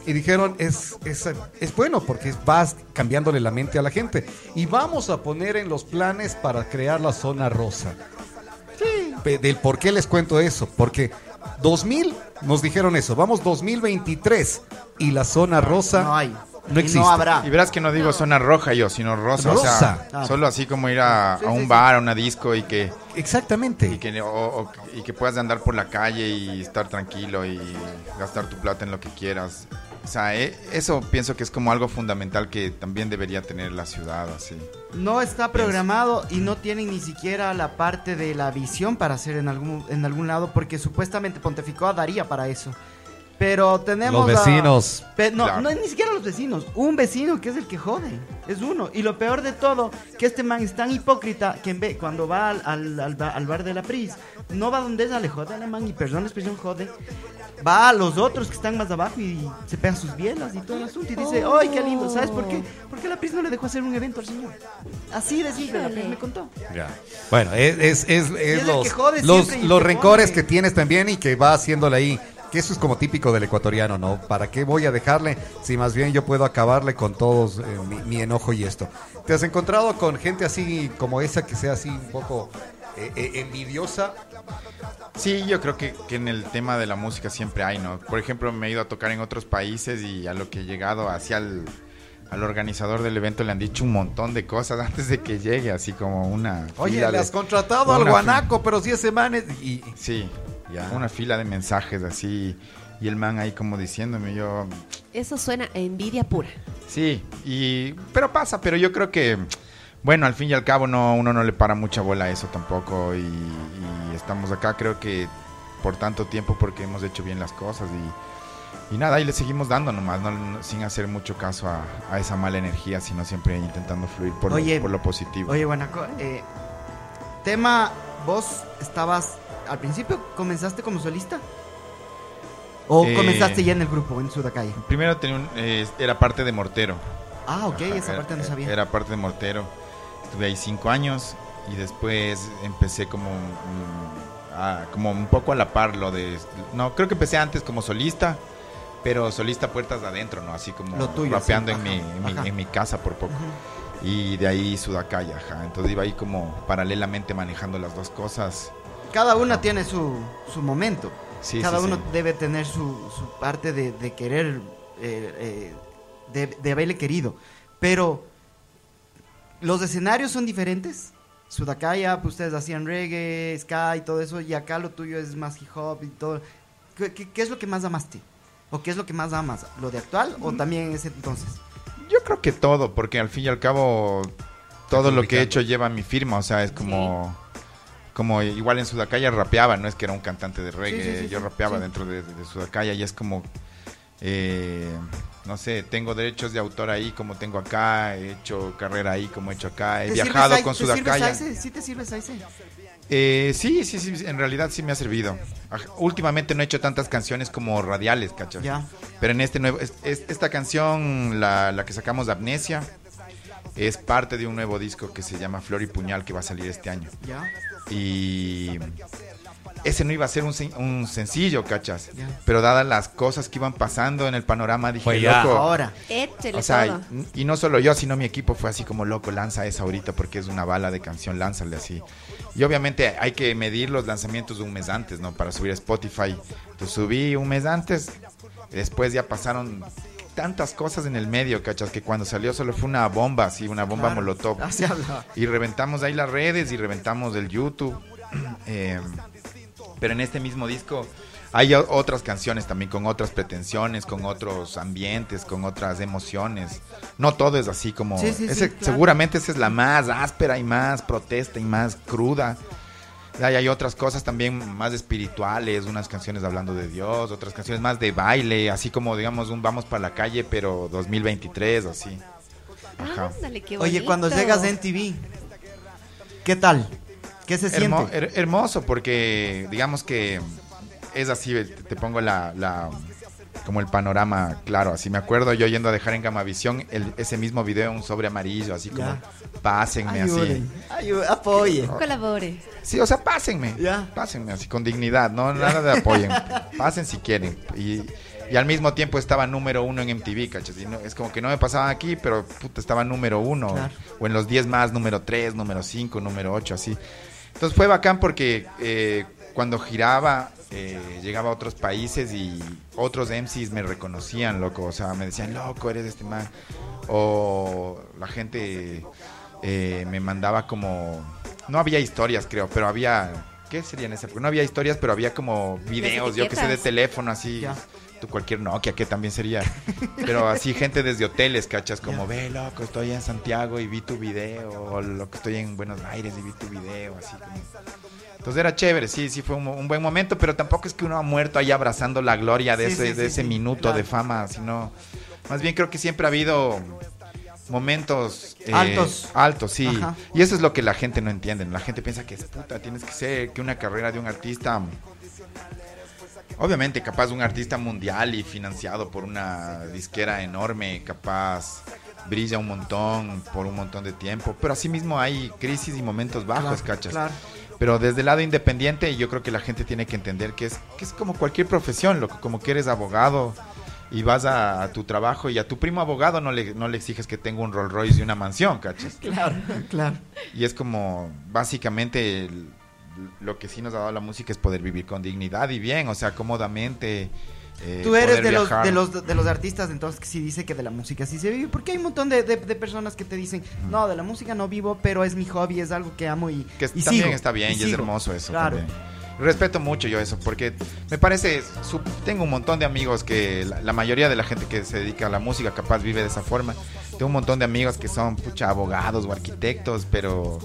y dijeron, es, es, es bueno porque vas cambiándole la mente a la gente. Y vamos a poner en los planes para crear la zona rosa. Del por qué les cuento eso. Porque 2000 nos dijeron eso. Vamos 2023 y la zona rosa No hay. no Y existe. no habrá. Y verás que no digo zona roja yo, sino rosa. O sea. Ah. solo así como ir a, Sí, a sí, un sí. bar, a una disco y que, Exactamente. y que, o- o- y que puedas andar por la calle y estar tranquilo y gastar tu plata en lo que quieras. O sea, eh, eso pienso que es como algo fundamental que también debería tener la ciudad, así. No está programado y no tienen ni siquiera la parte de la visión para hacer en algún, en algún lado, porque supuestamente Ponteficoa daría para eso. Pero tenemos. Los a- vecinos. Pe- no, Claro. no, ni siquiera los vecinos. Un vecino que es el que jode. Es uno. Y lo peor de todo, que este man es tan hipócrita que en vez, cuando va al, al, al ba- al bar de la Pris, no va donde ella le jode al man y perdón la expresión jode. Va a los otros que están más abajo y se pegan sus bielas y todo el asunto y dice, ¡ay, qué lindo! ¿Sabes por qué? Porque la Pris no le dejó hacer un evento al señor. Así de simple, la Pris me contó. Bueno, es, es, es- es el los, que jode los, los que rencores que tienes también y que va haciéndole ahí. Que eso es como típico del ecuatoriano, ¿no? ¿Para qué voy a dejarle si más bien yo puedo acabarle con todos eh, mi, mi enojo y esto? ¿Te has encontrado con gente así como esa que sea así un poco eh, eh, envidiosa? Sí, yo creo que, que en el tema de la música siempre hay, ¿no? Por ejemplo, me he ido a tocar en otros países y a lo que he llegado hacia el al organizador del evento le han dicho un montón de cosas antes de que llegue, así como una Oye, le de- has contratado al guanaco, pero si ese man es... Y, Sí, Ya. una fila de mensajes así y el man ahí como diciéndome yo Eso suena a envidia pura. sí y pero pasa pero yo creo que bueno al fin y al cabo no uno no le para mucha bola a eso tampoco y, y estamos acá creo que por tanto tiempo porque hemos hecho bien las cosas y, y nada ahí le seguimos dando nomás no, no- sin hacer mucho caso a, a esa mala energía sino siempre intentando fluir por, Oye, lo, por lo positivo Oye, Guanaco, eh, tema, vos estabas, al principio comenzaste como solista. ¿O Eh, comenzaste ya en el grupo, en Sudacalle? Primero tenía un- eh, era parte de Mortero. Ah, ok, Ajá, esa era- parte no sabía. Era parte de Mortero. Estuve ahí cinco años y después empecé como, mm, a- como un poco a la par lo de... No, creo que empecé antes como solista, pero solista puertas de adentro, ¿no? Así como Lo tuyo, rapeando sí, en, mi, en mi casa por poco. Y de ahí Sudacaya, ajá. Entonces iba ahí como paralelamente manejando las dos cosas. Cada una tiene su, su momento. Sí, Cada sí, uno sí. debe tener su, su parte de, de querer, eh, eh, de, de haberle querido. Pero, ¿los escenarios son diferentes? Sudacaya, pues ustedes hacían reggae, ska y todo eso, y acá lo tuyo es más hip hop y todo. ¿Qué, qué- qué es lo que más amaste? ¿O qué es lo que más amas? ¿Lo de actual Mm. o también en ese entonces? Yo creo que todo, porque al fin y al cabo todo lo que he hecho lleva mi firma, o sea, es como como igual en Sudacaya rapeaba, no es que era un cantante de reggae, Sí, sí, sí, yo rapeaba dentro de, de Sudacaya y es como eh, no sé, tengo derechos de autor ahí como tengo acá, he hecho carrera ahí como he hecho acá, he ¿Te viajado con ¿te Sudacaya. ¿Sí te sirves a ese? Eh, sí, sí, sí, en realidad sí me ha servido. Últimamente no he hecho tantas canciones como radiales, ¿cachas? Ya. Pero en este nuevo, es- es- esta canción, la, la que sacamos de Amnesia, es parte de un nuevo disco que se llama Flor y Puñal que va a salir este año. Ya. Y ese no iba a ser un, sen- un sencillo, ¿cachas? Pero dadas las cosas que iban pasando en el panorama, dije, ya. loco, Ahora. O sea, y, y no solo yo, sino mi equipo fue así como loco, lanza esa ahorita porque es una bala de canción, lánzale así. Y obviamente hay que medir los lanzamientos un mes antes, ¿no? Para subir a Spotify. Entonces subí un mes antes, después ya pasaron tantas cosas en el medio, ¿cachas? Que cuando salió solo fue una bomba, así, una bomba Claro. molotov. Así. Y reventamos ahí las redes y reventamos el YouTube. Eh, pero en este mismo disco hay otras canciones también con otras pretensiones, con otros ambientes, con otras emociones. No todo es así como... Sí, sí, sí, ese- claro. Seguramente esa es la más áspera y más protesta y más cruda. Hay otras cosas también más espirituales, unas canciones hablando de Dios, otras canciones más de baile, así como digamos un vamos para la calle, pero 2023 o así. Ajá. Ándale, qué Oye, cuando llegas en TV, ¿qué tal? ¿Qué se siente? Hermo- her- hermoso porque digamos que es así, te, te pongo la, la- como el panorama claro, así me acuerdo yo yendo a dejar en Gamavisión el, ese mismo video un sobre amarillo, así como Ya. pásenme así. Ayuden, apoye. Colabore. Sí, o sea, pásenme. Ya. Pásenme así con dignidad, no nada de apoyen. Pasen si quieren. Y, y al mismo tiempo estaba número uno en MTV, ¿cachas? Y no- es como que no me pasaban aquí, pero puta, estaba número uno. Claro. O en los 10 más, número 3, número 5, número 8, así. Entonces fue bacán porque eh, cuando giraba, eh, llegaba a otros países y otros MCs me reconocían, loco. O sea, me decían, loco, eres este man. O la gente eh, me mandaba como... No había historias, creo, pero había... ¿Qué sería en esa época? No había historias, pero había como videos, yo que sé, de teléfono, así. Ya. Tu cualquier Nokia, que también sería. Pero así, gente desde hoteles, cachas, como, ve, loco, estoy en Santiago y vi tu video. O loco, estoy en Buenos Aires y vi tu video, así como. Entonces era chévere, sí, sí fue un, un buen momento, pero tampoco es que uno ha muerto ahí abrazando la gloria de Sí, ese, sí, de sí, ese minuto de fama, sino más bien creo que siempre ha habido momentos eh, Altos. altos, sí. Ajá. Y eso es lo que la gente no entiende. La gente piensa que es puta, tienes que ser que una carrera de un artista Obviamente, capaz un artista mundial y financiado por una disquera enorme, capaz brilla un montón por un montón de tiempo, pero asimismo hay crisis y momentos bajos, Claro, ¿cachas? claro. Pero desde el lado independiente yo creo que la gente tiene que entender que es, que es como cualquier profesión, loco, como que eres abogado y vas a, a tu trabajo y a tu primo abogado no le, no le exiges que tenga un Rolls Royce y una mansión, ¿cachas? Claro, claro. Y es como, básicamente, el- lo que sí nos ha dado la música es poder vivir con dignidad y bien, o sea, cómodamente. Eh, Tú eres de los, de, los, de los artistas entonces que sí dice que de la música sí se vive. Porque hay un montón de, de- de personas que te dicen, no, de la música no vivo, pero es mi hobby, es algo que amo y, Que y también sigo, está bien y, es sigo". hermoso eso Claro. también. Respeto mucho yo eso, porque me parece, su- tengo un montón de amigos que la, la mayoría de la gente que se dedica a la música capaz vive de esa forma. Tengo un montón de amigos que son pucha abogados o arquitectos, pero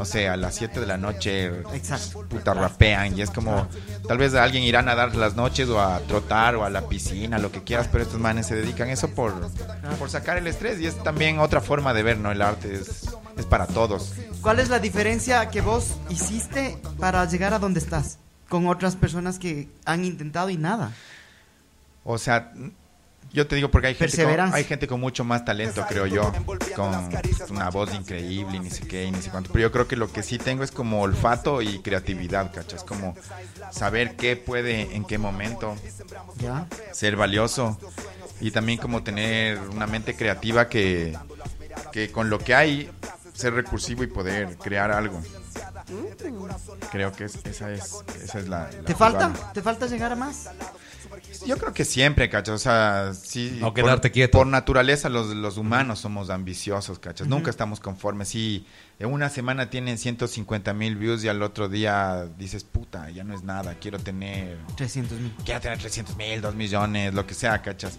no sé, a las 7 de la noche Exacto. puta rapean y es como tal vez alguien irá a nadar las noches o a trotar o a la piscina, lo que quieras, pero estos manes se dedican a eso por, por sacar el estrés y es también otra forma de ver, ¿no? El arte es, es para todos. ¿Cuál es la diferencia que vos hiciste para llegar a donde estás? Con otras personas que han intentado y nada. O sea, yo te digo porque hay gente, con, Perseverancia. hay gente con mucho más talento, creo yo, con una voz increíble y ni sé qué y ni sé cuánto. Pero yo creo que lo que sí tengo es como olfato y creatividad, ¿cachas? Como saber qué puede, en qué momento ¿Ya? ser valioso y también como tener una mente creativa que, que con lo que hay ser recursivo y poder crear algo. Creo que es- esa es, esa es la, la ¿Te falta? ¿Te falta llegar a más? Yo creo que siempre, cachas. O sea, sí. No por- quedarte quieto. Por naturaleza, los, los humanos somos ambiciosos, cachas. Nunca estamos conformes. Si en una semana tienen 150 mil views y al otro día dices, puta, ya no es nada, quiero tener 300 mil. quiero tener 300 mil, 2 millones, lo que sea, cachas.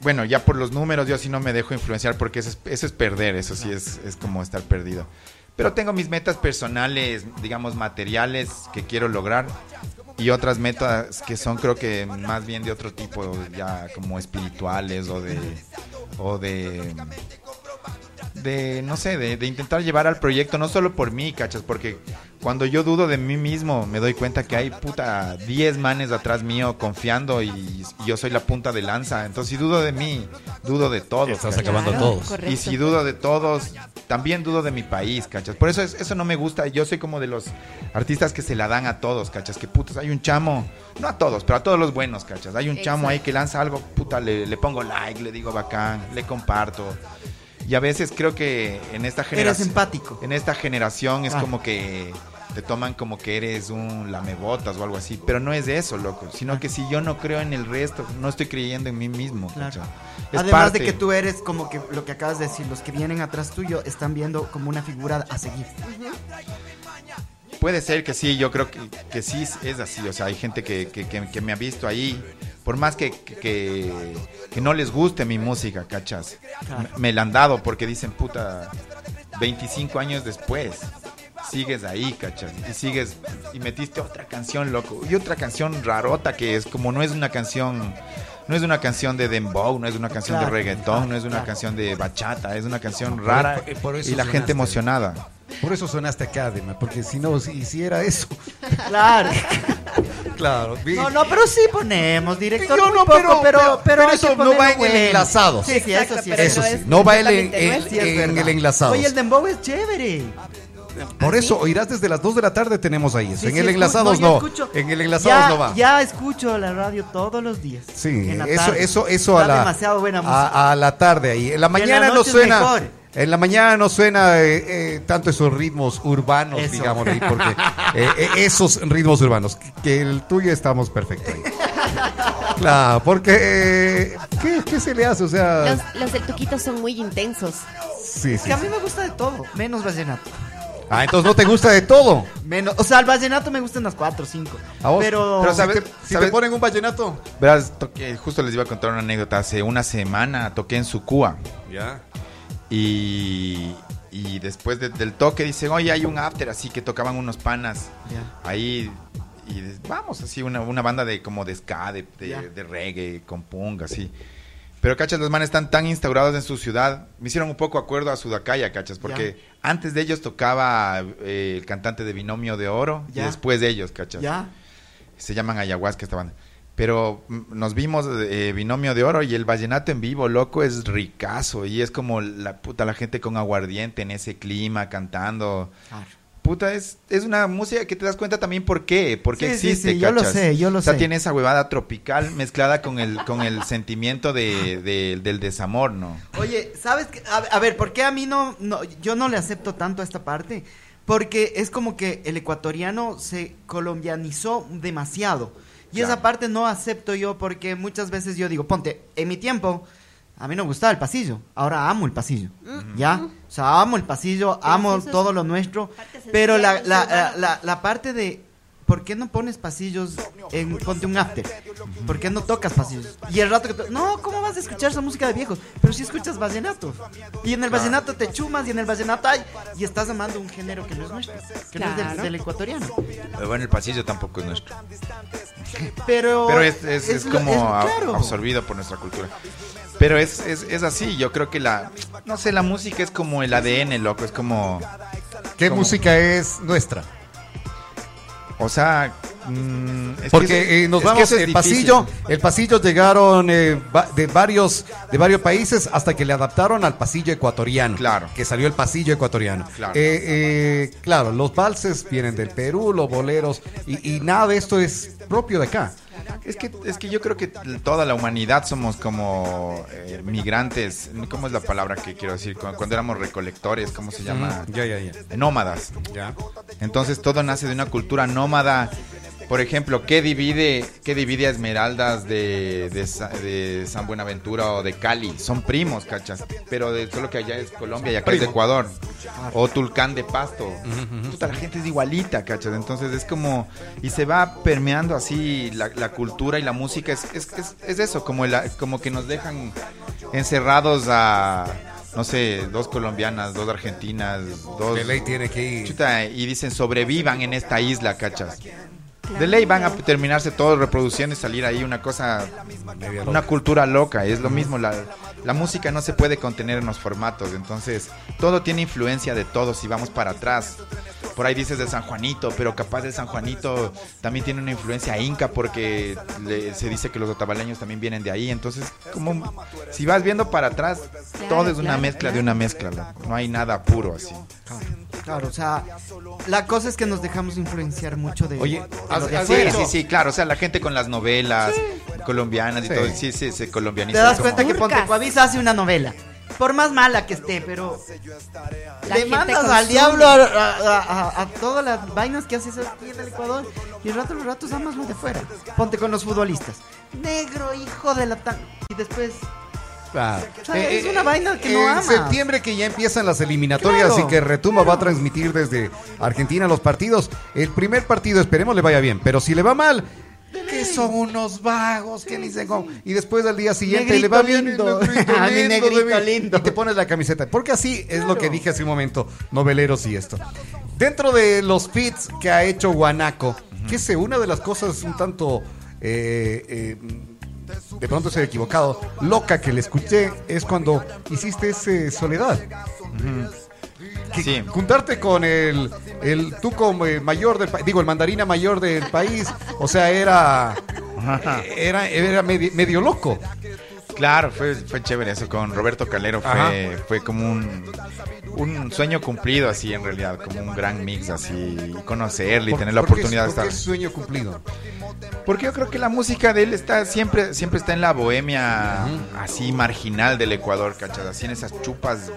Bueno, ya por los números yo sí no me dejo influenciar porque eso es, eso es perder, eso sí es, es como estar perdido. Pero tengo mis metas personales, digamos, materiales que quiero lograr y otras metas que son creo que más bien de otro tipo, ya como espirituales o de... O de de, no sé, de, de intentar llevar al proyecto, no solo por mí, cachas, porque cuando yo dudo de mí mismo, me doy cuenta que hay puta 10 manes atrás mío confiando y, y yo soy la punta de lanza. Entonces, si dudo de mí, dudo de todos. Estás cachas. acabando a todos. correcto. Y si dudo de todos, también dudo de mi país, cachas. Por eso es- eso no me gusta. Yo soy como de los artistas que se la dan a todos, cachas. Que putas, hay un chamo, no a todos, pero a todos los buenos, cachas. Hay un chamo ahí que lanza algo, puta, le, le pongo like, le digo bacán, le comparto. Y a veces creo que en esta Eres generación. empático. En esta generación es Ah. como que te toman como que eres un lamebotas o algo así. Pero no es eso, loco. Sino que si yo no creo en el resto, no estoy creyendo en mí mismo. Además parte. de que tú eres como que lo que acabas de decir, los que vienen atrás tuyo están viendo como una figura a seguir. Puede ser que sí, yo creo que, que sí es así. O sea, hay gente que, que- que- que me ha visto ahí. Por más que, que, que no les guste mi música, ¿cachas? Me, me la han dado porque dicen, puta, 25 años después. Sigues ahí, ¿cachas? Y sigues, y metiste otra canción, loco. Y otra canción rarota que es como no es una canción, no es una canción de dembow, no es una canción Claro, de reggaetón, no es una claro. canción de bachata, es una canción rara por- por eso y la gente emocionada. Por eso sonaste acá, Dema, porque si no, si hiciera eso. Claro. Claro. No, no, pero sí ponemos, director. Yo no, poco, pero- pero- pero eso no va en el bueno. enlazados. Sí, sí, eso sí. Eso no sí, no va en en- nuestro. Sí, es en verdad. el enlazado. Oye, el dembow es chévere. Por eso, oirás desde las 2 de la tarde tenemos ahí eso. Sí, en sí, el enlazados no. escucho- En el enlazados ya, no va. Ya escucho la radio todos los días. Sí, En la eso, tarde. eso, eso a la, demasiado buena música. a, a la tarde ahí. En la mañana no suena. mejor. En la mañana no suena eh, eh, tanto esos ritmos urbanos, Eso. digamos, ahí, porque eh, eh, esos ritmos urbanos, que el tuyo estamos perfecto ahí. Claro, porque eh, ¿qué, qué se le hace? O sea, Los, los del Tuquito son muy intensos. sí, sí. Que a mí me gusta de todo, menos vallenato. Ah, entonces no te gusta de todo. Menos, o sea, el vallenato me gustan las cuatro o cinco. ¿A vos? Pero, Pero Si ¿sabes? te- si ¿sabes? te ponen un vallenato. Verás, toqué- justo les iba a contar una anécdota. Hace una semana toqué en Sucúa Ya. y, y después de- del toque dicen, oye, hay un after así que tocaban unos panas Ya. ahí y vamos, así una, una banda de como de ska, de, de reggae, con punk, así. Pero, cachas, los manes están tan instaurados en su ciudad. Me hicieron un poco acuerdo a Sudacaya, cachas, porque antes de ellos tocaba eh, el cantante de Binomio de Oro Ya. y después de ellos, cachas Ya. se llaman ayahuasca esta banda. Pero mm, nos vimos eh, Binomio de Oro y el vallenato en vivo, loco, es ricazo. Y es como la puta, la gente con aguardiente en ese clima, cantando. Claro. Puta, es, es una música que te das cuenta también por qué, por qué Sí, sí, existe, yo lo sé, yo lo O sea, sé. tiene esa huevada tropical mezclada con el, con el sentimiento de, de- del desamor, ¿no? Oye, ¿sabes qué? A, a ver, ¿por qué a mí no, no, yo no le acepto tanto a esta parte? Porque es como que el ecuatoriano se colombianizó demasiado. Y Claro. esa parte no acepto yo porque muchas veces yo digo, ponte, en mi tiempo, a mí no me gustaba el pasillo, ahora amo el pasillo, ¿ya? O sea, amo el pasillo, amo es todo lo nuestro, pero la, la, la, la- la parte de, ¿por qué no pones pasillos en, ponte un after? ¿Por qué no tocas pasillos? Y el rato que no, ¿cómo vas a escuchar esa música de viejos? Pero si escuchas vallenato. Y en el vallenato te chumas y en el vallenato hay, y estás amando un género que no es nuestro, que no es del, ecuatoriano. Pero bueno, el pasillo tampoco es nuestro. Pero, Pero es, es- es lo- como es- a- claro. absorbido por nuestra cultura. Pero es, es, es así, yo creo que la, no sé, la música es como el ADN, loco, es como, ¿Qué como- música es nuestra? O sea, mm, es que Porque eh, nos vamos el difícil. pasillo, el pasillo llegaron eh, va- de varios de varios países hasta que le adaptaron al pasillo ecuatoriano. Claro. Que salió el pasillo ecuatoriano. Claro. Eh, eh, claro, los valses vienen del Perú, los boleros y, y nada de esto es propio de acá. Es que, es que yo creo que toda la humanidad somos como eh, migrantes. ¿Cómo es la palabra que quiero decir? Cu- Cuando éramos recolectores, ¿cómo se llama? Ya, ya, ya. Nómadas. Ya. Entonces todo nace de una cultura nómada. Por ejemplo, ¿qué divide, qué divide a Esmeraldas de, de, Sa- de San Buenaventura o de Cali? Son primos, ¿cachas? Pero de, solo que allá es Colombia y acá es de. Ecuador. O Tulcán de Pasto. Puta, la gente es igualita, ¿cachas? Entonces es como... Y se va permeando así la, la cultura y la música. Es, es, es, es eso, como, el- como que nos dejan encerrados a... No sé, dos colombianas, dos argentinas, dos... Ley tiene que ir. Chuta, y dicen sobrevivan en esta isla, cachas. De ley van a terminarse todos reproduciendo y salir ahí una cosa, una cultura loca. Es lo mismo, la, la música no se puede contener en los formatos. Entonces, todo tiene influencia de todo si vamos para atrás. Por ahí dices de San Juanito, pero capaz de San Juanito también tiene una influencia inca porque le- se dice que los otabaleños también vienen de ahí. Entonces, como si vas viendo para atrás, todo es una claro, mezcla claro. de una mezcla. loco. No hay nada puro así. Claro, o sea, la cosa es que nos dejamos influenciar mucho de, Oye, de lo has- de has Sí, sí, sí, claro. O sea, la gente con las novelas colombianas y Sí. todo, sí, sí, se Te colombianiza. das es como- cuenta que. Ponte Coavisa hace una novela. Por más mala que esté, pero La le gente mandas al diablo a, a- a- a todas las vainas que haces aquí en el Ecuador y el rato los ratos amas lo de fuera. Ponte con los futbolistas. Negro, hijo de la tan... Y después... Claro. O sea, es una vaina que no en amas. septiembre que ya empiezan las eliminatorias Claro. y que Retumba va a transmitir desde Argentina los partidos. El primer partido esperemos le vaya bien, pero si le va mal, que son unos vagos que ni se cómo. Y después al día siguiente le va negrito Ah, mi negrito lindo. Y te pones la camiseta. Porque así es lo que dije hace un momento, noveleros y esto. Dentro de los fits que ha hecho Guanaco, que sé, una de las cosas un tanto eh, eh, de pronto se he equivocado, loca que le escuché es cuando hiciste ese Soledad. Que Sí. Juntarte con el, el tuco eh, mayor del país, digo, el mandarina mayor del país, o sea, era, era, era medi- medio loco. Claro, fue, fue chévere eso con Roberto Calero. Fue, fue como un, un sueño cumplido, así en realidad, como un gran mix, así, conocerle y tener la ¿por qué- oportunidad de por qué estar. sueño cumplido. Porque yo creo que la música de él está siempre, siempre está en la bohemia así marginal del Ecuador, ¿cachas? Así en esas chupas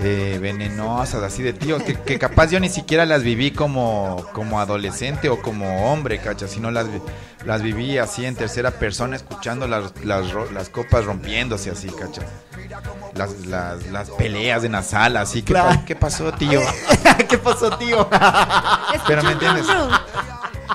eh, venenosas, así de tío, que, que capaz yo ni siquiera las viví como, como adolescente o como hombre, ¿cachas? Sino las, las viví así en tercera persona, escuchando las, las, ro- las copas rompiéndose así, ¿cachas? Las, las, las peleas en la sala, así, ¿qué, pa- Claro. ¿qué pasó, tío? ¿Qué pasó, tío? Pero me entiendes.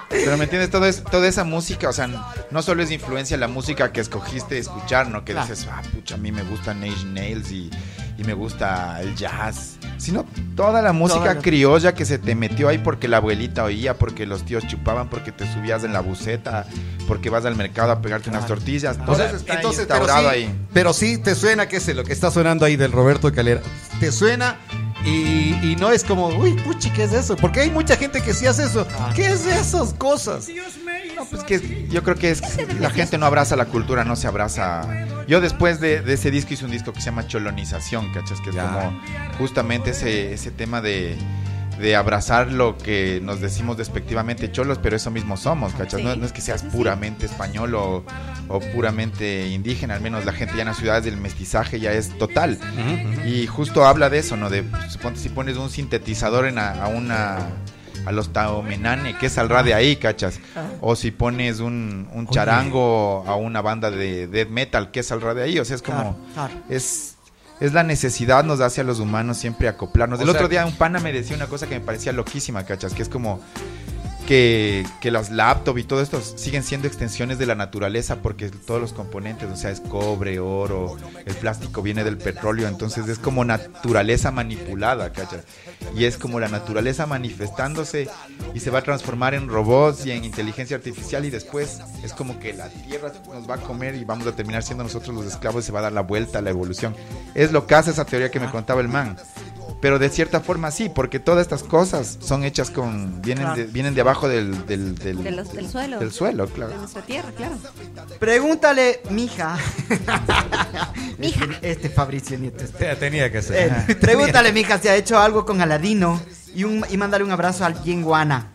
Pero me entiendes, Todo es, toda esa música, o sea, no solo es de influencia la música que escogiste escuchar, ¿no? Que Claro. dices, ah, pucha, a mí me gusta Nage Nails y, y me gusta el jazz. Sino toda la música Toda la- criolla que se te metió ahí porque la abuelita oía, porque los tíos chupaban, porque te subías en la buceta, porque vas al mercado a pegarte unas tortillas. Todo O sea, eso está entonces, pero sí, ahí. pero sí te suena, qué sé, lo que está sonando ahí del Roberto Calera. Te suena y, y no es como, uy, puchi, ¿qué es eso? Porque hay mucha gente que sí hace eso. ¿Qué es esas cosas? No, pues que yo creo que es la gente no abraza la cultura, no se abraza. Yo después de, de ese disco hice un disco que se llama Cholonización, ¿cachas? Que es Ya. como justamente ese, ese tema de, de abrazar lo que nos decimos despectivamente cholos, pero eso mismo somos, ¿cachas? No, Sí. no es que seas puramente español o, o puramente indígena, al menos la gente ya en las ciudades del mestizaje ya es total. Y justo habla de eso, ¿no? De suponte si pones un sintetizador en a, a una a los taomenane, que es al de ahí, ¿cachas? O si pones un, un charango a una banda de death metal, que es al de ahí, o sea, es como Claro, claro. es es la necesidad nos hace a los humanos siempre acoplarnos. O El sea- otro día un pana me decía una cosa que me parecía loquísima, ¿cachas? Que es como que, que los laptops y todo esto siguen siendo extensiones de la naturaleza porque todos los componentes, o sea, es cobre, oro, el plástico viene del petróleo, entonces es como naturaleza manipulada, ¿cachas? Y es como la naturaleza manifestándose y se va a transformar en robots y en inteligencia artificial y después es como que la tierra nos va a comer y vamos a terminar siendo nosotros los esclavos y se va a dar la vuelta a la evolución. Es lo que hace esa teoría que me contaba el man. Pero de cierta forma sí, porque todas estas cosas son hechas con. vienen, Claro. de, vienen de abajo del, del, del, De los- del suelo. Del suelo, claro. De nuestra tierra, claro. Pregúntale, mija. mija. Este Fabricio Nieto. este. Tenía que ser. Eh, pregúntale, mija, si ha hecho algo con Aladino y, un, y mándale un abrazo al Yenguana.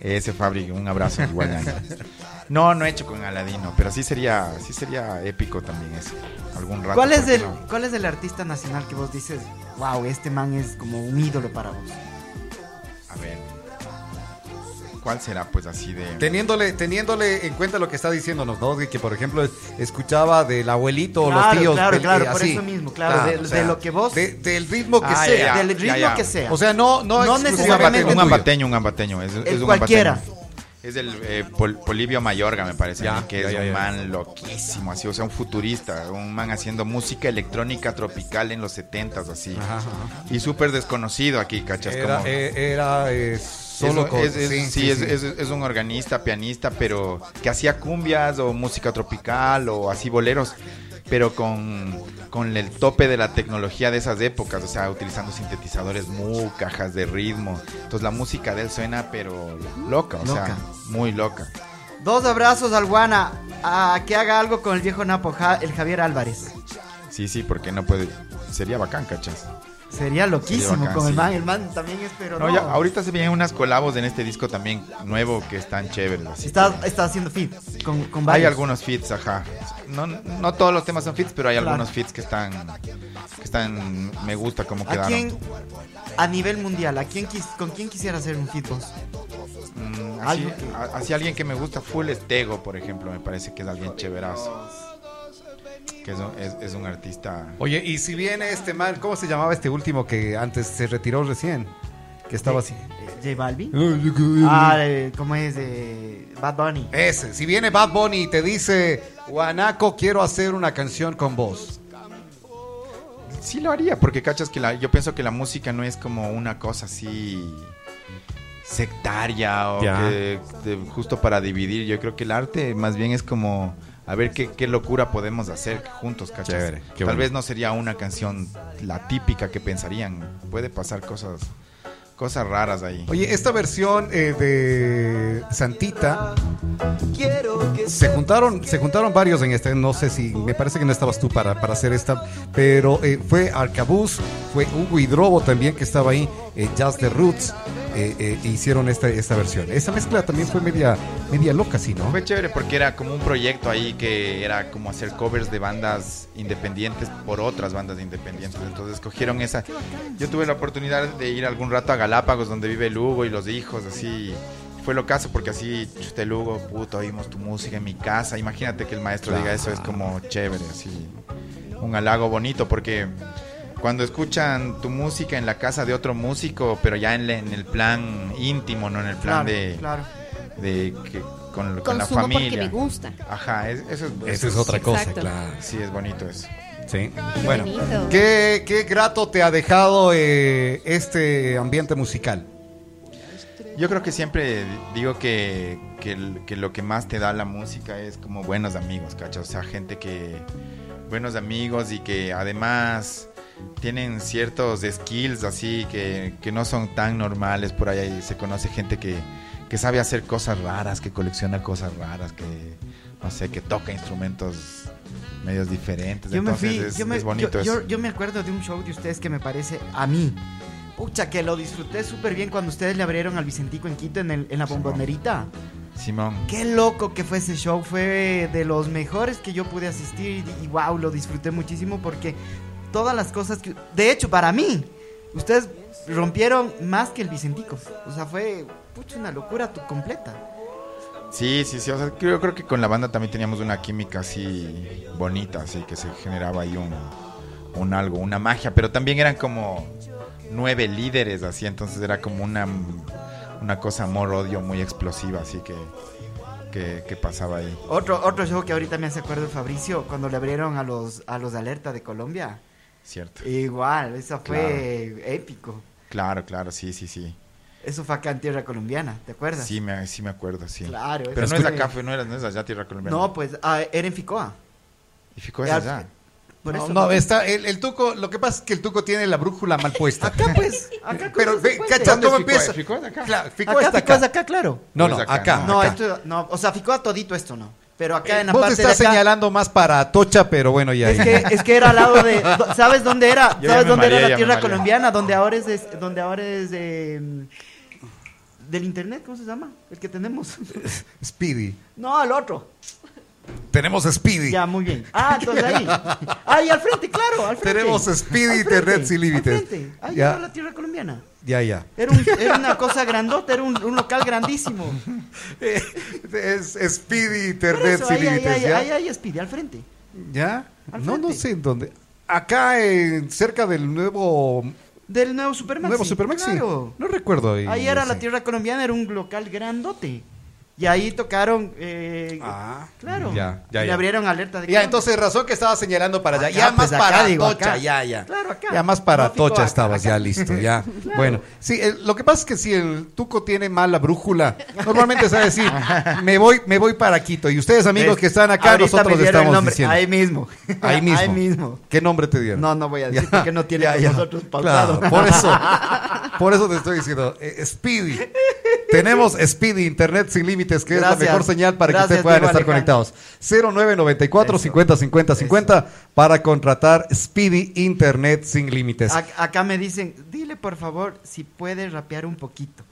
Ese Fabri, un abrazo igual. No, no he hecho con Aladino, pero sí sería, sí sería épico también eso. Algún rato. ¿Cuál es, ¿por qué el, no? ¿Cuál es el artista nacional que vos dices, wow, este man es como un ídolo para vos? A ver. ¿Cuál será pues así de. Teniéndole, teniéndole en cuenta lo que está diciéndonos, ¿no? Que, por ejemplo, es- escuchaba del abuelito o Claro, los tíos. claro, del- claro, eh, por así. eso mismo, claro, de- de lo que vos- de- del ritmo que Ah, sea. ya, Del ya, ritmo ya. que sea. O sea, no, no, No Un necesariamente un ambateño, un ambateño. Es, es un cualquiera. ambateño. Es el eh, Pol- Polibio Mayorga, me parece, Ya, que ya, es ya, un man loquísimo, así, o sea, un futurista, un man haciendo música electrónica tropical en los setentas, así. Ajá, ajá. Y súper desconocido aquí, ¿cachas? Era, Como- eh, era eh, solo es, es- es- sí, es un organista, pianista, pero que hacía cumbias o música tropical o así boleros, pero con, con el tope de la tecnología de esas épocas, o sea, utilizando sintetizadores mu, cajas de ritmo. Entonces la música de él suena, pero loca, o Loca. sea, muy loca. Dos abrazos al Guana, a que haga algo con el viejo Napo, el Javier Álvarez. Sí, sí, porque no puede. Sería bacán, ¿cachas? Sería loquísimo Sería bacán, con el sí. man, el man también es, pero No, no. ya, ahorita se vienen unas colabos en este disco también nuevo que están chéveres. así Está, está haciendo fit con, con Hay algunos fits, ajá. No, no todos los temas son fits, pero hay Claro. algunos fits que están, que están, me gusta cómo ¿A quedaron. quién, a nivel mundial, a quién quis- con quién quisiera hacer un fit vos? Mm, así, algo que- a- así alguien que me gusta full es Tego, por ejemplo, me parece que es alguien chéverazo. Que es un, es- es un artista. Oye, y si viene este man, ¿cómo se llamaba este último que antes se retiró recién? Que estaba así. Eh, J Balvin. Ah, ¿cómo es? Eh, Bad Bunny. Ese, si viene Bad Bunny y te dice, Guanaco, quiero hacer una canción con vos. Sí lo haría, porque cachas que la, yo pienso que la música no es como una cosa así sectaria o que de- justo para dividir. Yo creo que el arte más bien es como a ver qué, qué locura podemos hacer juntos, cachas. Chévere, Tal bueno. vez no sería una canción la típica que pensarían. Puede pasar cosas cosas raras ahí. Oye, esta versión eh, de Santita se juntaron, se juntaron varios en este, no sé si, me parece que no estabas tú para, para hacer esta, pero eh, fue Arcabuz, fue Hugo Hidrobo también que estaba ahí, eh, Jazz the Roots, eh, eh, hicieron esta, esta versión. Esa mezcla también fue media, media loca, sí, ¿no? Fue chévere porque era como un proyecto ahí que era como hacer covers de bandas independientes por otras bandas independientes. Entonces escogieron esa. Yo tuve la oportunidad de ir algún rato a Galápagos donde vive el Hugo y los hijos, así. Fue lo caso porque así, chuta el Hugo, puto, oímos tu música en mi casa. Imagínate que el maestro diga eso, es como chévere, así. Un halago bonito porque cuando escuchan tu música en la casa de otro músico, pero ya en, en el plan íntimo, no en el plan Claro, de, claro. de que con, con la Consumo porque familia. me gusta. Ajá, es- eso, es- Esa es otra cosa, Exacto. claro. Sí, es bonito eso. Sí. Qué Bueno, bonito. ¿qué, qué grato te ha dejado eh, este ambiente musical? Yo creo que siempre digo que, que lo que más te da la música es como buenos amigos, ¿cachas? O sea, gente que... Buenos amigos y que además tienen ciertos skills así que, que no son tan normales por ahí. Se conoce gente que, que sabe hacer cosas raras, que colecciona cosas raras, que no sé, que toca instrumentos medios diferentes. Yo me Entonces fui, es, yo, me, es bonito yo, eso. yo- yo me acuerdo de un show de ustedes que me parece a mí. Pucha, que lo disfruté súper bien cuando ustedes le abrieron al Vicentico en Quito en, el- en la Simón. bombonerita. Simón. Qué loco que fue ese show, fue de los mejores que yo pude asistir y, y wow, lo disfruté muchísimo porque todas las cosas que... De hecho, para mí, ustedes rompieron más que el Vicentico. O sea, fue pucha, una locura tu- completa. Sí, sí, sí. O sea, yo creo que con la banda también teníamos una química así bonita, así que se generaba ahí un, un algo, una magia. Pero también eran como nueve líderes, así. Entonces era como una, una cosa amor-odio muy explosiva, así que, que, que pasaba ahí. Otro, otro show que ahorita me hace acuerdo Fabricio, cuando le abrieron a los, a los de Alerta de Colombia. Cierto. Igual, eso fue épico. Claro, claro, sí, sí, sí. Eso fue acá en tierra colombiana, ¿te acuerdas? Sí me, sí me acuerdo, sí. Claro, Pero no es fue- acá, fue- no, era, no es allá Tierra Colombiana. No, pues ah, era en Ficoa. Y Fico es Al- allá. Por no, eso. no, está el, el tuco, lo que pasa es que el tuco tiene la brújula mal puesta. Acá pues, acá Pero ve, ese puente. ¿cachas ¿Dónde cómo es empieza? ¿Ficó es acá? Claro, Ficó Acá, está es acá. acá, claro. No, no, acá, acá. No, acá. esto, no, o sea, ficó a todito esto no. Pero acá en la Vos parte te de estás acá, señalando más para Atocha, pero bueno, ya. Es que, es que era al lado de. ¿Sabes dónde era? Yo ¿Sabes dónde era la tierra colombiana? Donde ahora es. de- donde ahora es de, mm, del internet, ¿cómo se llama? El que tenemos. Speedy. no, el otro. Tenemos Speedy. Ya, muy bien. Ah, entonces ahí. Ahí al frente, claro, al frente. Tenemos Speedy Internet frente, sin límites. Ahí Ya. era la tierra colombiana. Ya, ya. Era, un- era una cosa grandota, era un, un local grandísimo. Es Speedy Internet eso, sin límites. ahí, ahí, ahí Speedy, al frente. ¿Ya? Al No, no frente. sé en dónde. Acá, en, cerca del nuevo, Del nuevo Supermaxi. nuevo Supermaxi. Claro. No recuerdo ahí. Ahí era la tierra colombiana, era un local grandote. Y ahí tocaron. eh, Ah, claro. ya, ya, Y le ya. abrieron alerta de Ya, entonces razón que estaba señalando para allá. Acá, ya más pues, acá, para digo, acá. ya, ya. Claro, acá. Ya más para No, acá, estabas, acá. ya listo, ya. Bueno, sí, lo que pasa es que si el tuco tiene mala brújula, normalmente sabe decir, me voy, me voy para Quito. Y ustedes, amigos ¿Ves? que están acá, Ahorita nosotros estamos nombre, diciendo. Ahí mismo. Ahí mismo. Ahí mismo. ¿Qué nombre te dieron? No, no voy a decir porque no tiene ya. nosotros pautado. Claro, por eso, por eso te estoy diciendo, eh, Speedy. Tenemos Speedy, Internet sin límites, que es Gracias. la mejor señal para que ustedes puedan estar Alejandro. conectados. 0994 50 50 50 para contratar Speedy Internet sin límites. Ac- Acá me dicen, dile por favor si puede rapear un poquito.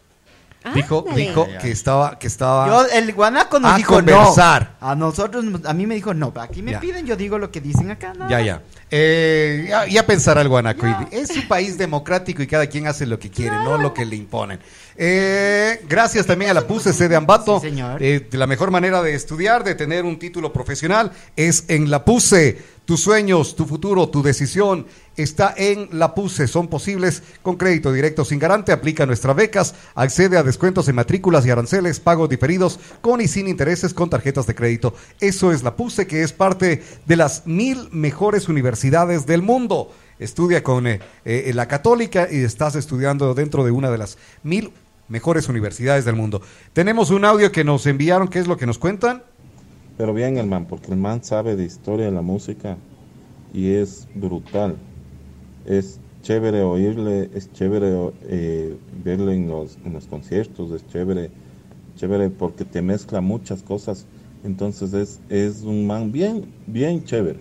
Dijo, Ándale. dijo que estaba, que estaba. Yo, el guanaco nos A dijo conversar. no. A nosotros, a mí me dijo no. Aquí me Ya. piden, yo digo lo que dicen acá. nada Ya, más. ya. Eh, ya. Ya pensará el guanaco. Y Es un país democrático y cada quien hace lo que quiere, no lo que le imponen. Eh, gracias también a la PUSE de Ambato. Sí, señor. Eh, la mejor manera de estudiar, de tener un título profesional, es en la PUSE. Tus sueños, tu futuro, tu decisión está en la PUSE. Son posibles con crédito directo sin garante. Aplica nuestras becas. Accede a descuentos en matrículas y aranceles, pagos diferidos con y sin intereses con tarjetas de crédito. Eso es la PUSE, que es parte de las mil mejores universidades del mundo. Estudia con eh, eh, la Católica y estás estudiando dentro de una de las mil mejores universidades del mundo. Tenemos un audio que nos enviaron. ¿Qué es lo que nos cuentan? Pero bien el man, porque el man sabe de historia de la música y es brutal. Es chévere oírle, es chévere eh, verle en los, en los conciertos, es chévere, chévere porque te mezcla muchas cosas. Entonces es, es un man bien, bien chévere.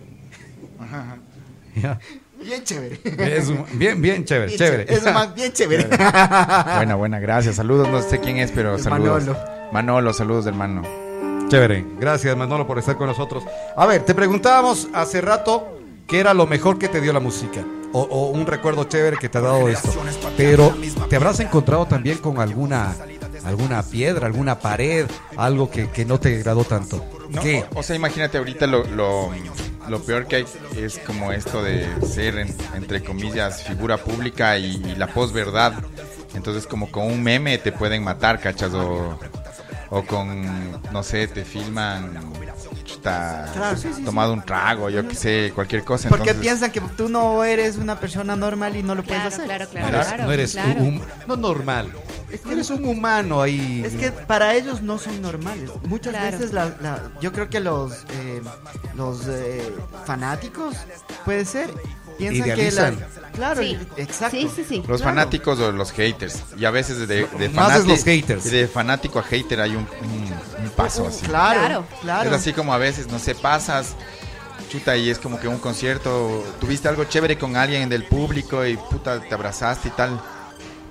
Ya. Bien chévere. Es un- bien, bien chévere, Bien chévere. Es más bien chévere. Buena, buena, gracias. Saludos, no sé quién es, pero El saludos. Manolo. Manolo, saludos del Mano. Chévere. Gracias, Manolo, por estar con nosotros. A ver, te preguntábamos hace rato qué era lo mejor que te dio la música. O, o un recuerdo chévere que te ha dado esto. Pero te habrás encontrado también con alguna alguna piedra, alguna pared, algo que, que no te agradó tanto. No, ¿Qué? O, o sea, imagínate ahorita lo, lo, lo peor que hay es como esto de ser, en- entre comillas, figura pública y, y la posverdad. Entonces, como con un meme te pueden matar, ¿cachas? O, o con, no sé, te filman chuta, Claro, sí, sí, sí. tomado un trago, yo qué sé, cualquier cosa. Porque entonces- piensan que tú no eres una persona normal y no lo puedes Claro, hacer. claro, No claro. eres, claro, no eres claro. un, no normal. Eres un humano ahí. Es que para ellos no son normales. Muchas Claro. veces la, la- yo creo que los eh, los eh, fanáticos puede ser piensan Idealizan. que la, claro, Sí. exacto. Sí, sí, sí. Los Claro. fanáticos o los haters. Y a veces de, de, Más es fanati- los haters. De fanático a hater hay un, un- un paso así. Claro, Claro. claro. Es así como a veces, no sé, pasas, chuta, y es como que un concierto, tuviste algo chévere con alguien del público y puta, te abrazaste y tal.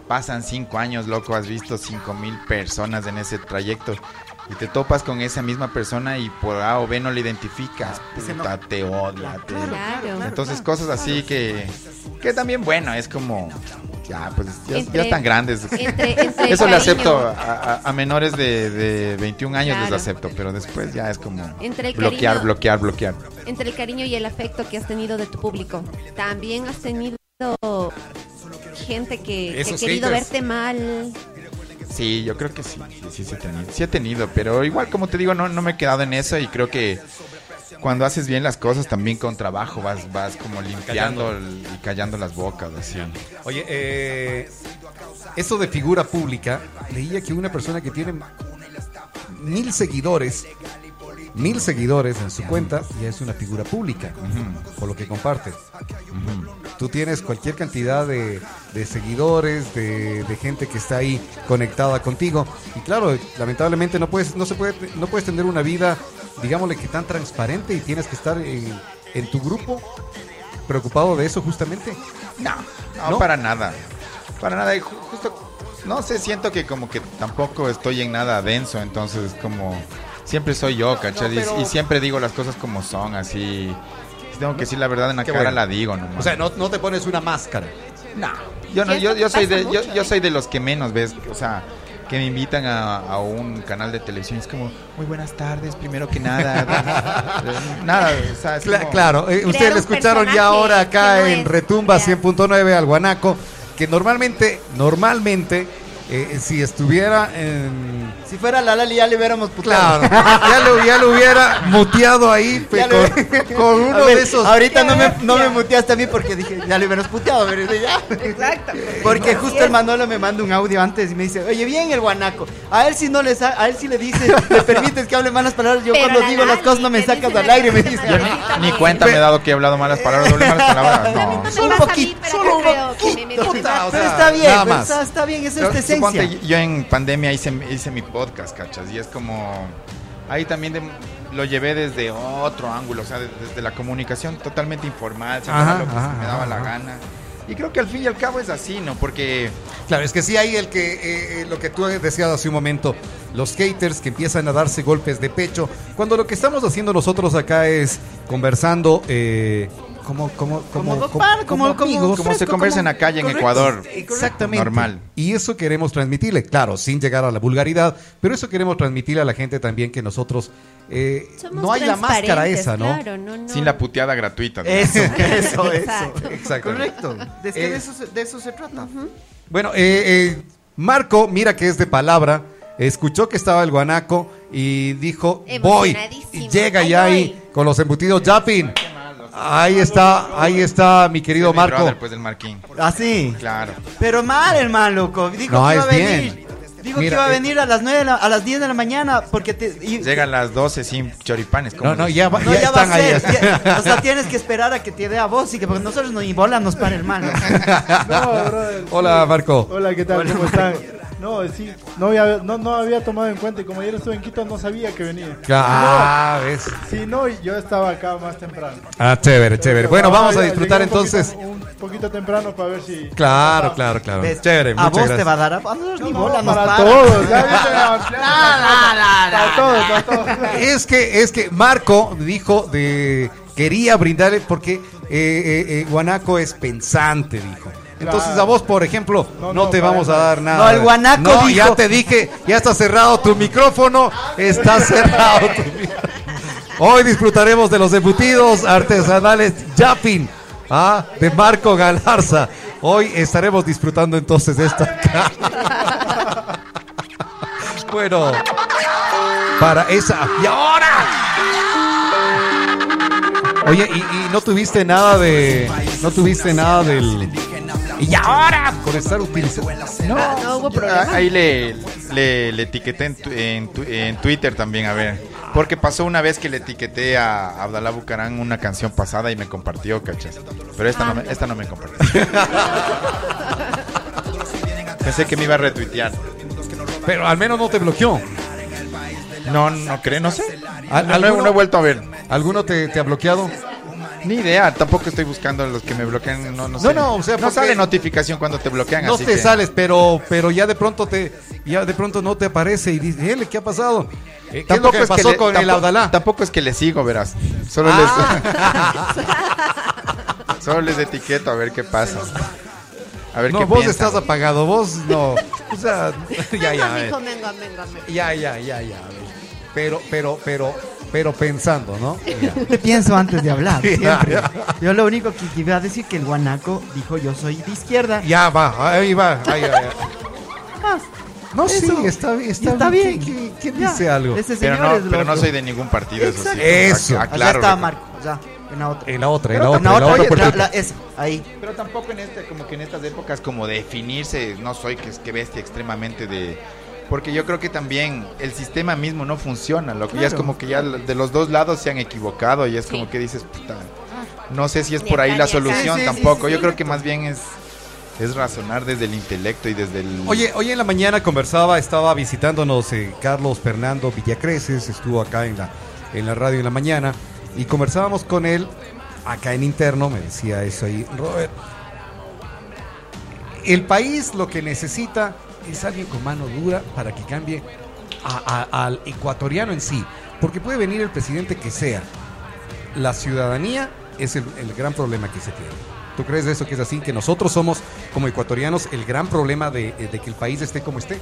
Pasan cinco años, loco, has visto cinco mil personas en ese trayecto y te topas con esa misma persona y por A o B no le identificas, puta, te odia, te... Claro. Entonces cosas así que, que también bueno, es como, ya, pues ya, Entre- ya están grandes. entre- entre Eso le acepto a, a- a menores de, de 21 años Claro. les acepto, pero después ya es como Entre el bloquear, cariño- bloquear, bloquear. entre el cariño y el afecto que has tenido de tu público. También has tenido gente que, que ha querido haters. verte mal. Sí, yo creo que sí, sí, sí, sí he tenido, sí he tenido, pero igual como te digo, no, no me he quedado en eso y creo que cuando haces bien las cosas también con trabajo vas, vas como limpiando y callando las bocas, así. Oye, eh, eso de figura pública, leía que una persona que tiene mil seguidores mil seguidores en su cuenta, ya es una figura pública, por lo que comparte. Tú tienes cualquier cantidad de, de seguidores, de, de gente que está ahí conectada contigo. Y claro, lamentablemente no puedes, no se puede, no puedes tener una vida, digámosle que tan transparente y tienes que estar en, en tu grupo preocupado de eso justamente. No, no, ¿No? para nada. Para nada. Y ju- justo, no sé, siento que como que tampoco estoy en nada denso, entonces como siempre soy yo, ¿cachai? Y- pero- y, siempre digo las cosas como son, así. Si tengo que decir la verdad en la Qué cara, bueno. la digo nomás. O sea, no, no te pones una máscara. yo, no, yo, yo soy de, yo, mucho, yo ¿eh? soy de los que menos ves, o sea, que me invitan a, a un canal de televisión. Es como, muy buenas tardes, primero que nada. Nada, o sea, es Cla- como- claro, eh, ustedes lo escucharon ya ahora acá no en es Retumba real. 100.9 al Guanaco, que normalmente, normalmente, eh, si estuviera en... Si fuera la Lali ya le hubiéramos puteado. Claro, ya lo, ya lo hubiera muteado ahí pues, con, con uno ver, de esos... Ahorita no me, no me muteaste a mí porque dije, ya le hubieras puteado, pero ya. Exacto. Porque justo el Manolo me manda un audio antes y me dice, oye, bien el guanaco. A él si no le sa- a él si le dices, le permites que hable malas palabras. Yo Pero cuando la digo las cosas no me sacas al aire, me dice. ni, ni cuenta me he dado que he hablado malas palabras, doble malas palabras. No. Me Un poquito, solo un poquito. Pero está bien, está, bien, esa es tu esencia. yo en pandemia hice, hice mi podcast, ¿cachas? Y es como... Ahí también de- lo llevé desde otro ángulo, o sea, de- desde la comunicación totalmente informal, Ajá, lo que se ajá, me daba ajá, la gana. Y creo que al fin y al cabo es así, ¿no? Porque... Claro, es que sí hay el que, eh, eh, lo que tú decías hace un momento, los haters que empiezan a darse golpes de pecho, cuando lo que estamos haciendo nosotros acá es conversando eh, como, como, como, Como par, como- como- amigos. Como se conversa en la calle en correcto. Ecuador. Exactamente. Normal. Y eso queremos transmitirle, claro, sin llegar a la vulgaridad, pero eso queremos transmitirle a la gente también que nosotros eh, no hay la máscara esa, ¿no? Claro, no, no. Sin la puteada gratuita. ¿no? Eso, eso, eso. Exacto. Correcto. Es que Eh, de, eso, se- de eso se trata. Bueno, eh, eh, Marco, mira que es de palabra, escuchó que estaba el guanaco y dijo, voy. Y llega ya ahí con los embutidos Japin. Ahí está, ahí está mi querido Mi Marco. brother, pues del Marquín. Así. Claro. Pero mal, hermano, loco. Dijo No, que iba es a venir. bien. Dijo Mira, que iba a eh, venir a las 9 de la- a las 10 de la mañana porque te y- Llega a las 12 sin choripanes. ¿cómo No, no, ya, va- No, ya ya, va a ahí. ser. ya- o sea, tienes que esperar a que te dé a vos y que porque nosotros ni bola nos para hermano. No, brother. Hola, Marco. Hola, ¿qué tal? Hola, ¿Cómo Marco. están? No, sí, no había, no, no había tomado en cuenta y como ayer estuve en Quito no sabía que venía. Ah, ves. Sí, no, y yo estaba acá más temprano. Ah, chévere, chévere. Bueno, vamos a disfrutar un entonces. poquito- Un poquito temprano para ver si... Claro, claro, claro. ¿Ves? Chévere, a muchas vos gracias. te va a dar a, a nosotros No, ni no, bola nos para para. todos, ya viste, ampliamos Para todos, para todos. Es que, es que Marco dijo de quería brindarle porque eh, eh, eh, Guanaco es pensante, dijo. Entonces a vos, por ejemplo, no, No, no, te vamos a dar nada. No, el guanaco No, ya te dije, ya está cerrado tu micrófono, está cerrado tu micrófono. Hoy disfrutaremos de los embutidos artesanales Japin, ah, de Marco Galarza. Hoy estaremos disfrutando entonces de esta Bueno, para esa. ¡Y ahora! Oye, y, y no tuviste nada de. No tuviste nada del. Y ahora, por estar utilizando. No, No hubo yo- problema. Ahí le, le, le etiqueté en, tu- en, tu- en Twitter también, a ver. Porque pasó una vez que le etiqueté a Abdalá Bucarán una canción pasada y me compartió, ¿cachas? Pero esta, no, me, esta no me compartió. Pensé que me iba a retuitear. Pero al menos no te bloqueó. No, no creo, no sé. ¿Al- No, no he- alguno? no he vuelto a ver. ¿Alguno te, te ha bloqueado? Ni idea, tampoco estoy buscando los que me bloquean. No, no, sé. no, o sea, no sale notificación cuando te bloquean. No así te que- sales, pero, pero ya de pronto te, ya de pronto no te aparece y dices, "Ele, ¿qué ha pasado? Eh, ¿Qué es lo que pasó le- con el tampoco- Abdalá? Tampoco es que le sigo, verás. Solo Ah. les solo les etiqueto a ver qué pasa. A ver no, qué vos piensan. estás apagado, vos no. O sea, ya, ya, ya, ya, ya, ya. Pero, pero, pero, pero pensando, ¿no? Te pienso antes de hablar, siempre. Yo lo único que iba a decir que el guanaco dijo yo soy de izquierda. Ya va, ahí va, ahí va. Ah, No, sí, Eso. está, bien, está, Está bien. bien. ¿Quién, quién dice algo? Ese Pero señor no, es pero no soy de ningún partido, eso sí. Exacto. Eso. Allá está Marco, ya, en la otra. En la otra, en Pero la En la otra, en la otra, otra puerta. la- la- esa, ahí. Pero tampoco en este, como que en estas épocas, como definirse, no soy que es que bestia extremadamente de Porque yo creo que también el sistema mismo no funciona, lo que ya es como que ya de los dos lados se han equivocado y es como que dices, puta, no sé si es por ahí la solución Sí, sí, sí, tampoco. sí, yo creo que más bien es es razonar desde el intelecto y desde el Oye, hoy en la mañana conversaba, estaba visitándonos eh, Carlos Fernando Villacreces, estuvo acá en la, en la radio en la mañana y conversábamos con él acá en interno, me decía eso ahí, Robert. El país lo que necesita es alguien con mano dura para que cambie a- a- al ecuatoriano en sí, porque puede venir el presidente que sea. La ciudadanía es el, el gran problema que se tiene. ¿Tú crees de eso que es así? Que nosotros somos, como ecuatorianos, el gran problema de, de que el país esté como esté.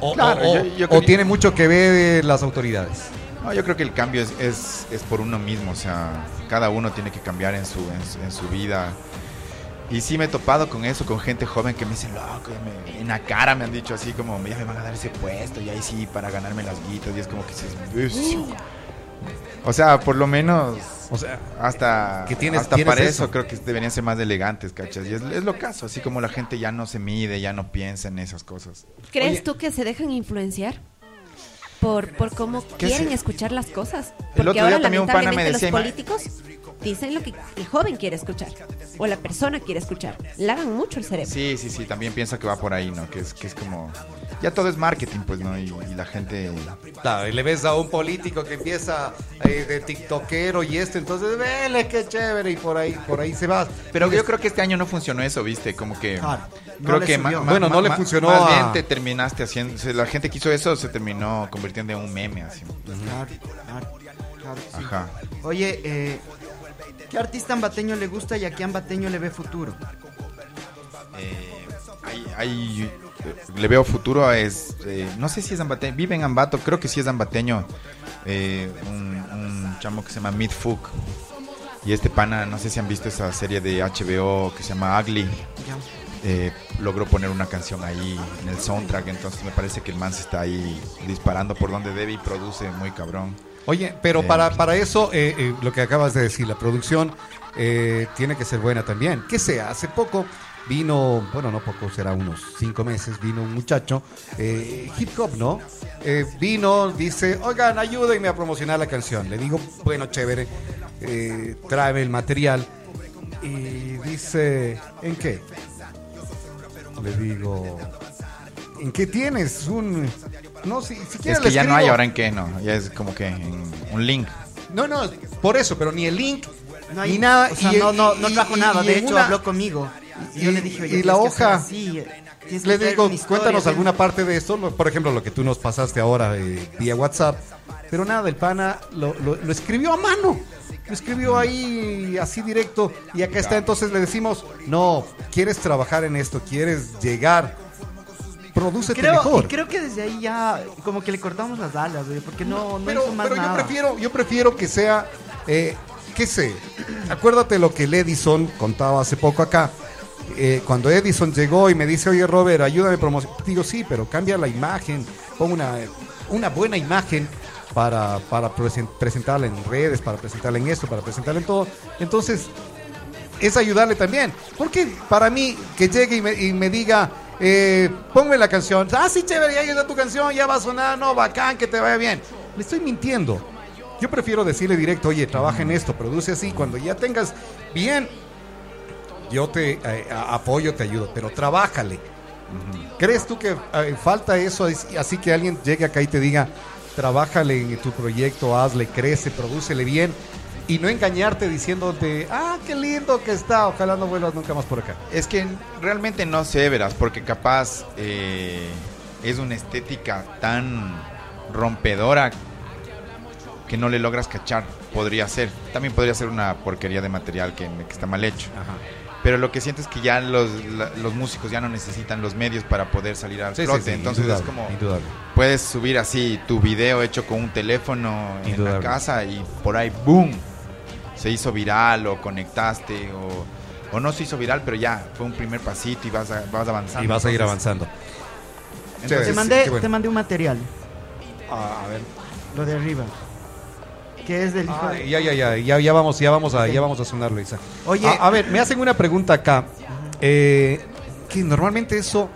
O, Claro, o- yo- yo o tiene mucho que ver las autoridades. No, yo creo que el cambio es, es, es por uno mismo, o sea, cada uno tiene que cambiar en su, en, en su vida. Y sí me he topado con eso, con gente joven que me dicen, loco, ya me- en la cara me han dicho así como, ya me van a dar ese puesto, y ahí sí, para ganarme las guitas, y es como que "Ush". O sea, por lo menos, O sea, hasta, que tienes- hasta tienes para eso. eso. creo que deberían ser más elegantes, ¿cachas? Y es, es lo caso, así como la gente ya no se mide, ya no piensa en esas cosas. ¿Crees Oye. tú que se dejan influenciar? Por, por cómo ¿Qué quieren escuchar las cosas. El otro ahora día también un pana me decía, los "Ma- políticos dicen lo que el joven quiere escuchar. O la persona quiere escuchar. Lavan mucho el cerebro. Sí, sí, sí, también piensa que va por ahí, ¿no? Que es, que es como... Ya todo es marketing, pues, ¿no? Y, y la gente... Claro, y le ves a un político que empieza eh, de tiktokero y esto, entonces, vele, qué chévere, y por ahí, por ahí se va. Pero yo creo que este año no funcionó eso, ¿viste? Como que... Claro, no creo que subió. Bueno, no le funcionó Más a- bien te terminaste haciendo... La gente que hizo eso se terminó convirtiendo en un meme, así. Claro, claro, claro, sí. Ajá. Oye, eh, ¿qué artista ambateño le gusta y a qué ambateño le ve futuro? Eh, hay, hay- le veo futuro a es eh, no sé si es ambateño vive en Ambato creo que sí es ambateño eh, un, un chamo que se llama Mid Fook. Y este pana no sé si han visto esa serie de HBO que se llama Ugly. Eh, logró poner una canción ahí en el soundtrack entonces me parece que el man se está ahí disparando por donde debe y produce muy cabrón Oye, pero para, para eso, eh, eh, lo que acabas de decir, la producción eh, tiene que ser buena también. Que sea, hace poco vino, bueno, no poco, será unos cinco meses, vino un muchacho, eh, hip hop, ¿no? Vino, dice, oigan, ayúdenme a promocionar la canción. Le digo, bueno, chévere, eh, tráeme el material. Y dice, ¿en qué? Le digo, ¿en qué tienes? Un... No, si, siquiera es que le ya no hay ahora en qué no ya es como que en un link no, no, por eso, pero ni el link, No hay ni nada. O sea, y- no, no, no trajo y- nada. y De hecho, una- habló conmigo. Y, yo le dije, oye, y la hoja, así, Le digo, historia, cuéntanos ven". alguna parte de esto, por ejemplo, lo que tú nos pasaste ahora eh, vía WhatsApp. Pero nada, el pana lo, lo- lo escribió a mano. Lo escribió ahí así directo. Y acá está, entonces le decimos, no, quieres trabajar en esto, quieres llegar, Creo, mejor. y creo que desde ahí ya como que le cortamos las alas, güey, porque no, no pero hizo más pero yo prefiero, yo prefiero que sea, eh, qué sé, acuérdate lo que el Edison contaba hace poco acá. Eh, cuando Edison llegó y me dice, oye Robert, ayúdame a promocionar, digo, sí, pero cambia la imagen, pon una, una buena imagen para, para presen- presentarla en redes, para presentarla en esto, para presentarla en todo. Entonces, es ayudarle también. Porque para mí, que llegue y me, y me diga, eh, ponme la canción, ah, sí, chévere, ya llega tu canción, ya va a sonar, no, bacán, que te vaya bien. Le estoy mintiendo. Yo prefiero decirle directo, oye, trabaja en esto, produce así, cuando ya tengas bien, yo te eh, apoyo, te ayudo, pero trabájale. ¿Crees tú que eh, falta eso, es- así que alguien llegue acá y te diga, trabájale en tu proyecto, hazle, crece, prodúcele bien? Y no engañarte diciéndote, ah, qué lindo que está, ojalá no vuelvas nunca más por acá. Es que realmente no sé, verás, porque capaz eh, es una estética tan rompedora que no le logras cachar. Podría ser. También podría ser una porquería de material que, que está mal hecho. Pero lo que siento es que ya los, la- los músicos ya no necesitan los medios para poder salir al Sí, sí, flote. sí, Entonces es como indudable. puedes subir así tu video hecho con un teléfono en la casa y por ahí boom se hizo viral o conectaste o, o no se hizo viral, pero ya fue un primer pasito y vas, a- vas avanzando. Y vas a ir avanzando. entonces, te, mandé, bueno. te mandé un material, a ver. lo de arriba. Que es del hijo Ah, de- ya, ya, ya, ya, ya vamos, ya vamos a, ya vamos a sonarlo, Isa. Oye. a, a ver, me hacen una pregunta acá. Eh, que normalmente eso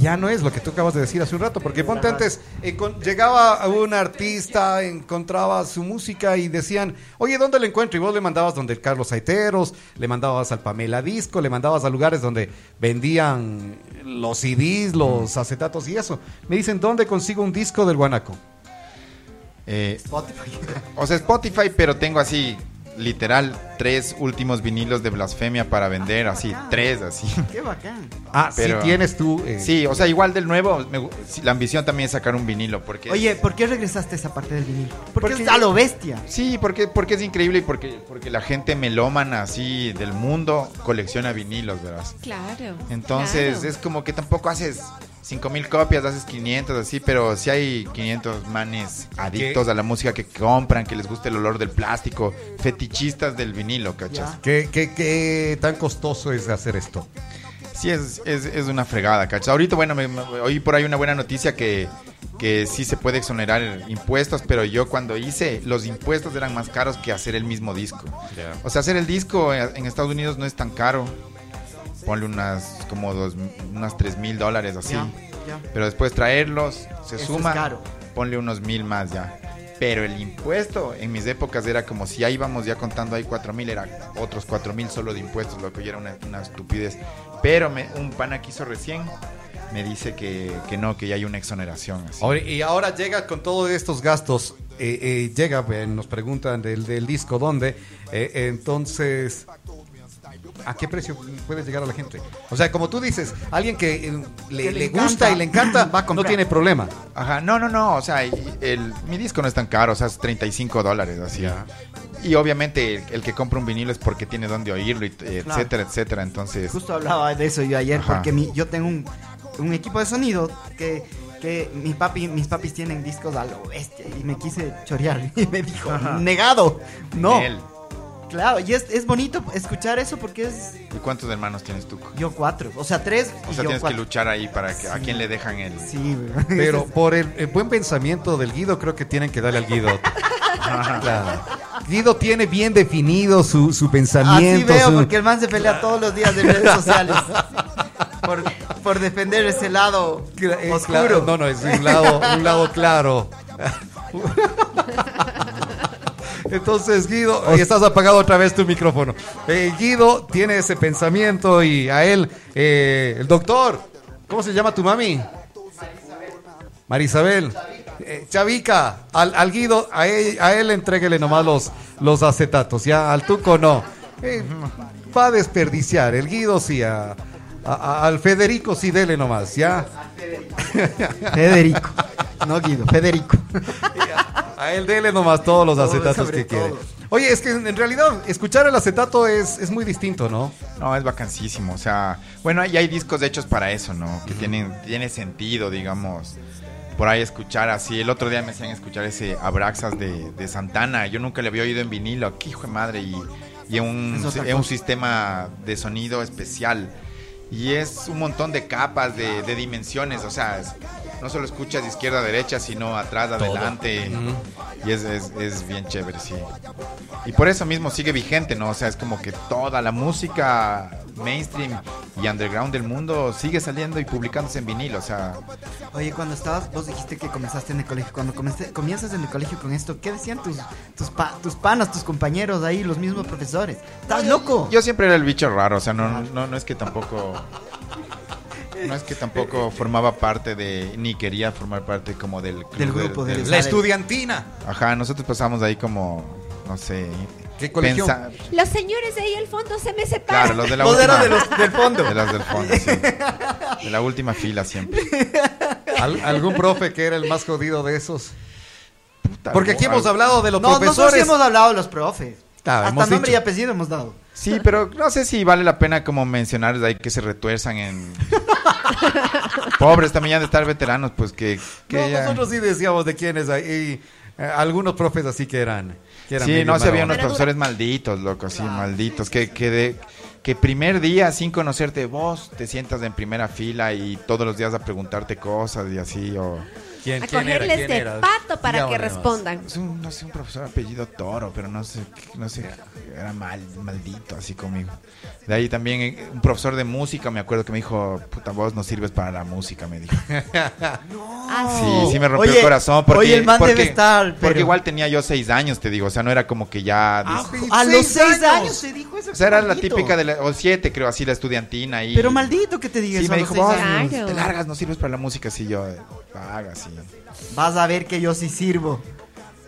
ya no es lo que tú acabas de decir hace un rato, porque ponte antes, eh, con- llegaba a un artista, encontraba su música y decían, oye, ¿dónde lo encuentro? Y vos le mandabas donde el Carlos Aiteros, le mandabas al Pamela Disco, le mandabas a lugares donde vendían los CDs, los acetatos y eso. Me dicen, ¿dónde consigo un disco del Guanaco? Eh, o sea, Spotify, pero tengo así, literal, tres últimos vinilos de blasfemia para vender, así, tres, así. Qué bacán. Ah, si tienes tú... eh, Sí, o sea, igual del nuevo, me sí, la ambición también es sacar un vinilo, porque... Oye, ¿por qué regresaste a esa parte del vinilo? Porque, Porque- es a lo bestia. Sí, porque, porque es increíble y porque, porque la gente melómana así del mundo colecciona vinilos, verás. Claro. Entonces claro. es como que tampoco haces 5000 copias, haces 500 así, pero si hay 500 manes adictos a la música que compran, que les gusta el olor del plástico, fetichistas del vinilo, ¿cachas? ¿Qué, qué, qué tan costoso es hacer esto? Sí, es, es, es una fregada, ¿cachas? Ahorita, bueno, me, me- oí por ahí una buena noticia que, que sí se puede exonerar impuestos, pero yo cuando hice, los impuestos eran más caros que hacer el mismo disco. O sea, hacer el disco en Estados Unidos no es tan caro. Ponle unas como dos, unas tres mil dólares así. Ya, ya. Pero después traerlos, se Eso suma, es caro. ponle unos mil más ya. Pero el impuesto en mis épocas era como si ahí íbamos ya contando ahí cuatro mil, era otros cuatro mil solo de impuestos, lo que ya era una, una estupidez. Pero me, un pana que hizo recién me dice que, que no, que ya hay una exoneración. así. Ahora- y ahora llega con todos estos gastos, eh, eh, llega, eh, nos preguntan del, del disco dónde, eh, entonces, ¿a qué precio puede llegar a la gente? O sea, como tú dices, alguien que eh, le, Que le le encanta, gusta y le encanta, va a no comprar. tiene problema. Ajá, no, no, no, o sea, y- el, mi disco no es tan caro, o sea, es 35 dólares, así. Y obviamente el, el que compra un vinilo es porque tiene dónde oírlo, y, Claro. etcétera, etcétera, entonces... Justo hablaba de eso yo ayer, Ajá. porque mi, yo tengo un, un equipo de sonido que, que mi papi, mis papis tienen discos a lo bestia y me quise chorear y me dijo, Ajá. negado, no. Claro, y es, es bonito escuchar eso porque es ¿Y cuántos hermanos tienes tú? yo cuatro, o sea, tres O y sea, yo tienes cuatro. que luchar ahí para que a Sí. quién le dejan el... Sí, güey. Pero por el, el buen pensamiento del Guido, creo que tienen que darle al Guido. Claro. Guido tiene bien definido su, su Así pensamiento. veo, su- porque el man se pelea todos los días en redes sociales. por, por defender ese lado Eh, oscuro. claro, no, no, es un lado, un lado claro. Entonces, Guido, ahí estás apagado otra vez tu micrófono. Eh, Guido tiene ese pensamiento y a él, eh, el doctor, ¿cómo se llama tu mami? Marisabel. Eh, Chavica, al, al Guido, a él, a él entréguele nomás los, los acetatos, ya, al Tuco no. Eh, va a desperdiciar, el Guido sí, a- a- a- al Federico sí, dele nomás, ya. Federico. No Guido, Federico. A él dele nomás todos los acetatos que quiere. Oye, es que en realidad escuchar el acetato es, es muy distinto, ¿no? No, es vacancísimo. O sea, bueno, y hay discos hechos para eso, ¿no? Que tienen, tiene sentido, digamos. Por ahí escuchar así. El otro día me hacían escuchar ese Abraxas de, de Santana. Yo nunca le había oído en vinilo. Qué hijo de madre. Y, y un, Es un sistema de sonido especial. Y es un montón de capas, de, de dimensiones. O sea, es- no solo escuchas de izquierda a derecha, sino atrás, adelante. Y es, es, es bien chévere, sí. Y por eso mismo sigue vigente, ¿no? O sea, es como que toda la música mainstream y underground del mundo sigue saliendo y publicándose en vinilo. O sea, Oye, cuando estabas, vos dijiste que comenzaste en el colegio. Cuando comenzaste, comienzas en el colegio con esto, ¿qué decían tus, tus, pa- tus panas, tus compañeros ahí, los mismos profesores? ¿Estás loco? yo siempre era el bicho raro. O sea, no, no, no es que tampoco. No es que tampoco formaba parte de. Ni quería formar parte como del club Del grupo, del- La estudiantina. Ajá, nosotros pasamos ahí como. No sé. ¿Qué colegio? pensa- Los señores de ahí al fondo se me separan. Claro, los de la última. de los del fondo. De los del fondo, sí. De la última fila siempre. ¿Al- ¿Algún profe que era el más jodido de esos? Puta, Porque aquí algo- hemos hablado de los No, nosotros sí profesores. hemos hablado de los profes. Hasta hemos nombre dicho. y apellido hemos dado. Sí, pero no sé si vale la pena como mencionar de ahí que se retuerzan en... Pobres también ya de estar veteranos, pues que... que No, ya- nosotros sí decíamos de quiénes y, eh, algunos profes así que eran. que eran Sí, no, se había unos profesores malditos, loco, sí, malditos, que, que, de, que primer día sin conocerte vos te sientas en primera fila y todos los días a preguntarte cosas y así, o... ¿Quién- a quién era? cogerles ¿Quién de era? pato para que respondan. Es un, no sé, un profesor apellido Toro, pero no sé, no sé, era mal, maldito así conmigo. De ahí también eh, un profesor de música, me acuerdo que me dijo, puta, vos no sirves para la música, me dijo. Ah, Sí, sí me rompió Oye, el corazón. Porque, oye, el man porque, debe estar, porque pero- igual tenía yo seis años, te digo, o sea, no era como que ya... A dis- los seis años se dijo eso. o sea, era la típica de la, o siete, creo, así, la estudiantina. Y, Pero maldito que te diga Sí, eso a me dijo, vos te largas, no sirves para la música, así yo, eh, paga, sí. Vas a ver que yo sí sirvo.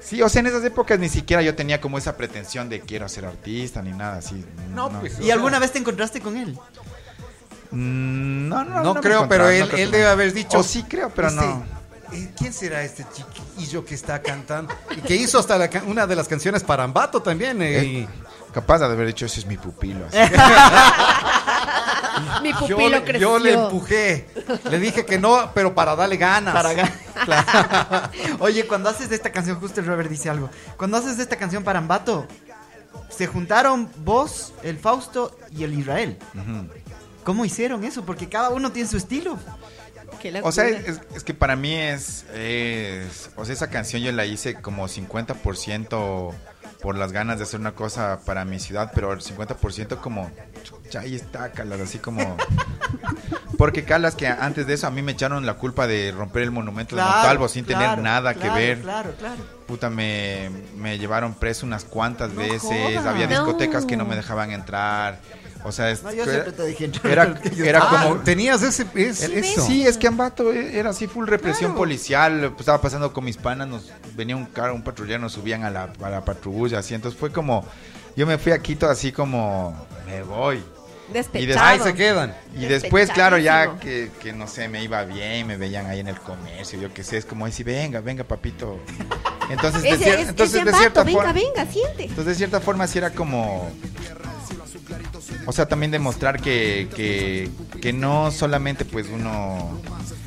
Sí, o sea, en esas épocas ni siquiera yo tenía como esa pretensión de quiero ser artista ni nada así. No, pues, o ¿Y sea, alguna vez te encontraste con él? Mm, No, no, No me creo, pero no él, creo él debe no. haber dicho. O sí creo, pero este, no. eh, ¿Quién será este chiquillo que está cantando? Y que hizo hasta la una de las canciones para Ambato también. eh, Eh, Capaz de haber dicho, ese es mi pupilo. así. Mi yo, pupilo le- creció. yo le empujé. Le dije que no, pero para darle ganas. Para ga- Oye, cuando haces de esta canción, justo el Robert dice algo. Cuando haces de esta canción para Ambato, se juntaron vos, el Fausto y el Israel. ¿Cómo hicieron eso? Porque cada uno tiene su estilo. O sea, es que para mí es, es- O sea, esa canción yo la hice como 50% por las ganas de hacer una cosa para mi ciudad, pero el 50% como. Ahí está, Calas, así como. Porque Calas, que antes de eso a mí me echaron la culpa de romper el monumento de Montalvo sin tener nada claro, que ver. Claro, claro. Puta, me, me llevaron preso unas cuantas No veces. jodas. Había discotecas que no me dejaban entrar. O sea, es- No, yo era, siempre te dije era, era como. Tenías ese. es- El- eso. Sí, es que Ambato era así full represión policial. pues, estaba pasando con mis panas, nos venía un carro, un patrullero, nos subían a la, a la patrulla, así. Entonces fue como, yo me fui a Quito así como, me voy. Despechado. Y Ahí se quedan. Y después, claro, ya que, que no sé, me iba bien, me veían ahí en el comercio, yo qué sé, es como decir, venga, venga, papito. Entonces, de, Ese, cier- es, entonces, ese de cierta venga, forma, venga, siente. entonces, de cierta forma, sí era como. O sea, también demostrar que, que, que no solamente, pues uno.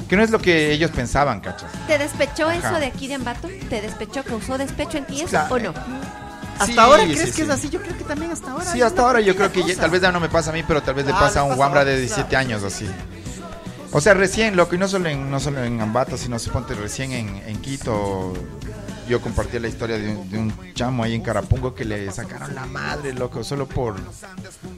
Que no es lo que ellos pensaban, ¿cachas? ¿Te despechó Ajá. eso de aquí de Ambato? ¿Te despechó, causó despecho en ti eso Claro. o no? ¿Hasta Sí, ahora sí, crees sí. que es así? Yo creo que también hasta ahora. Sí, hasta ahora yo creo que ya- tal vez ya no me pasa a mí, pero tal vez le Ah, pasa a un Wambra de otros, 17 claro. años así. O sea, recién, loco, y no solo en, no solo en Ambato, sino suponte recién en, en Quito. Yo compartí la historia de un, de un chamo ahí en Carapungo que le sacaron la madre, loco, solo por,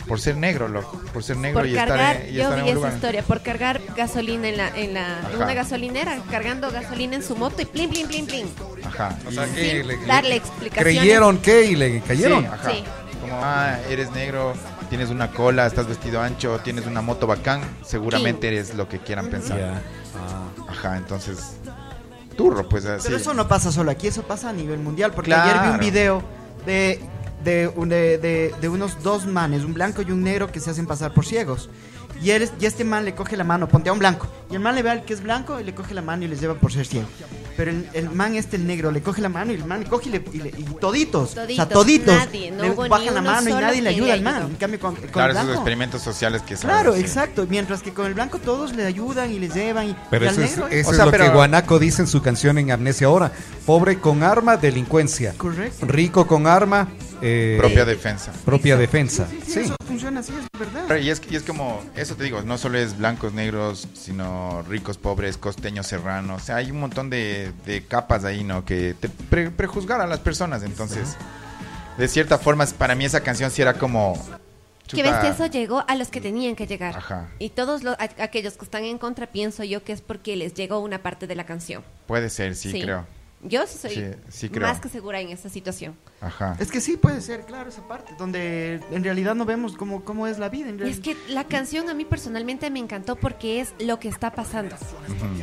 por ser negro, loco. Por ser negro Por y cargar, estar, en- y yo estar en vi esa historia, por cargar gasolina en la, en la, en una gasolinera, cargando gasolina en su moto y plin, plin, plin, plin. Ajá. O sea, que le- darle explicaciones. ¿Creyeron qué? Y le cayeron. Sí, ajá. Sí. Como, ah, eres negro, tienes una cola, estás vestido ancho, tienes una moto bacán, seguramente eres lo que quieran pensar. Ah. Ajá, entonces, turro, pues así. Pero eso no pasa solo aquí, eso pasa a nivel mundial. Porque ayer vi un video de, de, de- de unos dos manes, un blanco y un negro, que se hacen pasar por ciegos. Y, él, y este man le coge la mano, ponte a un blanco. Y el man le ve al que es blanco y le coge la mano y les lleva por ser ciego. Pero el, el man este, el negro, le coge la mano y el man le coge y, le, y, le- y toditos, o sea, Toditos, toditos, nadie, no le bajan la mano y nadie le ayuda al man. En cambio, con, con Claro, el esos experimentos sociales que son. Claro, sí. exacto. Mientras que con el blanco todos le ayudan y les llevan. Y, Pero y al eso es, negro, eso O es sea, lo pero- que Guanaco dice en su canción en Amnesia ahora. Pobre con arma, delincuencia. Correcto. Rico con arma, eh, Propia defensa. propia defensa. Sí, Sí. eso funciona así, es verdad. Y es, y es como, eso te digo, no solo es blancos, negros, sino ricos, pobres, costeños, serranos. O sea, hay un montón de, de capas ahí, ¿no? Que te pre- prejuzgar a las personas. Entonces, de cierta forma, para mí esa canción sí era como. Que ves que eso llegó a los que tenían que llegar. Ajá. Y todos los, a- aquellos que están en contra, pienso yo que es porque les llegó una parte de la canción. Puede ser, sí, Sí. creo. Yo sí soy Sí, sí creo. más que segura en esa situación. Ajá. Es que sí puede ser, claro, esa parte, donde en realidad no vemos cómo, cómo es la vida. En Y es que la canción a mí personalmente me encantó porque es lo que está pasando.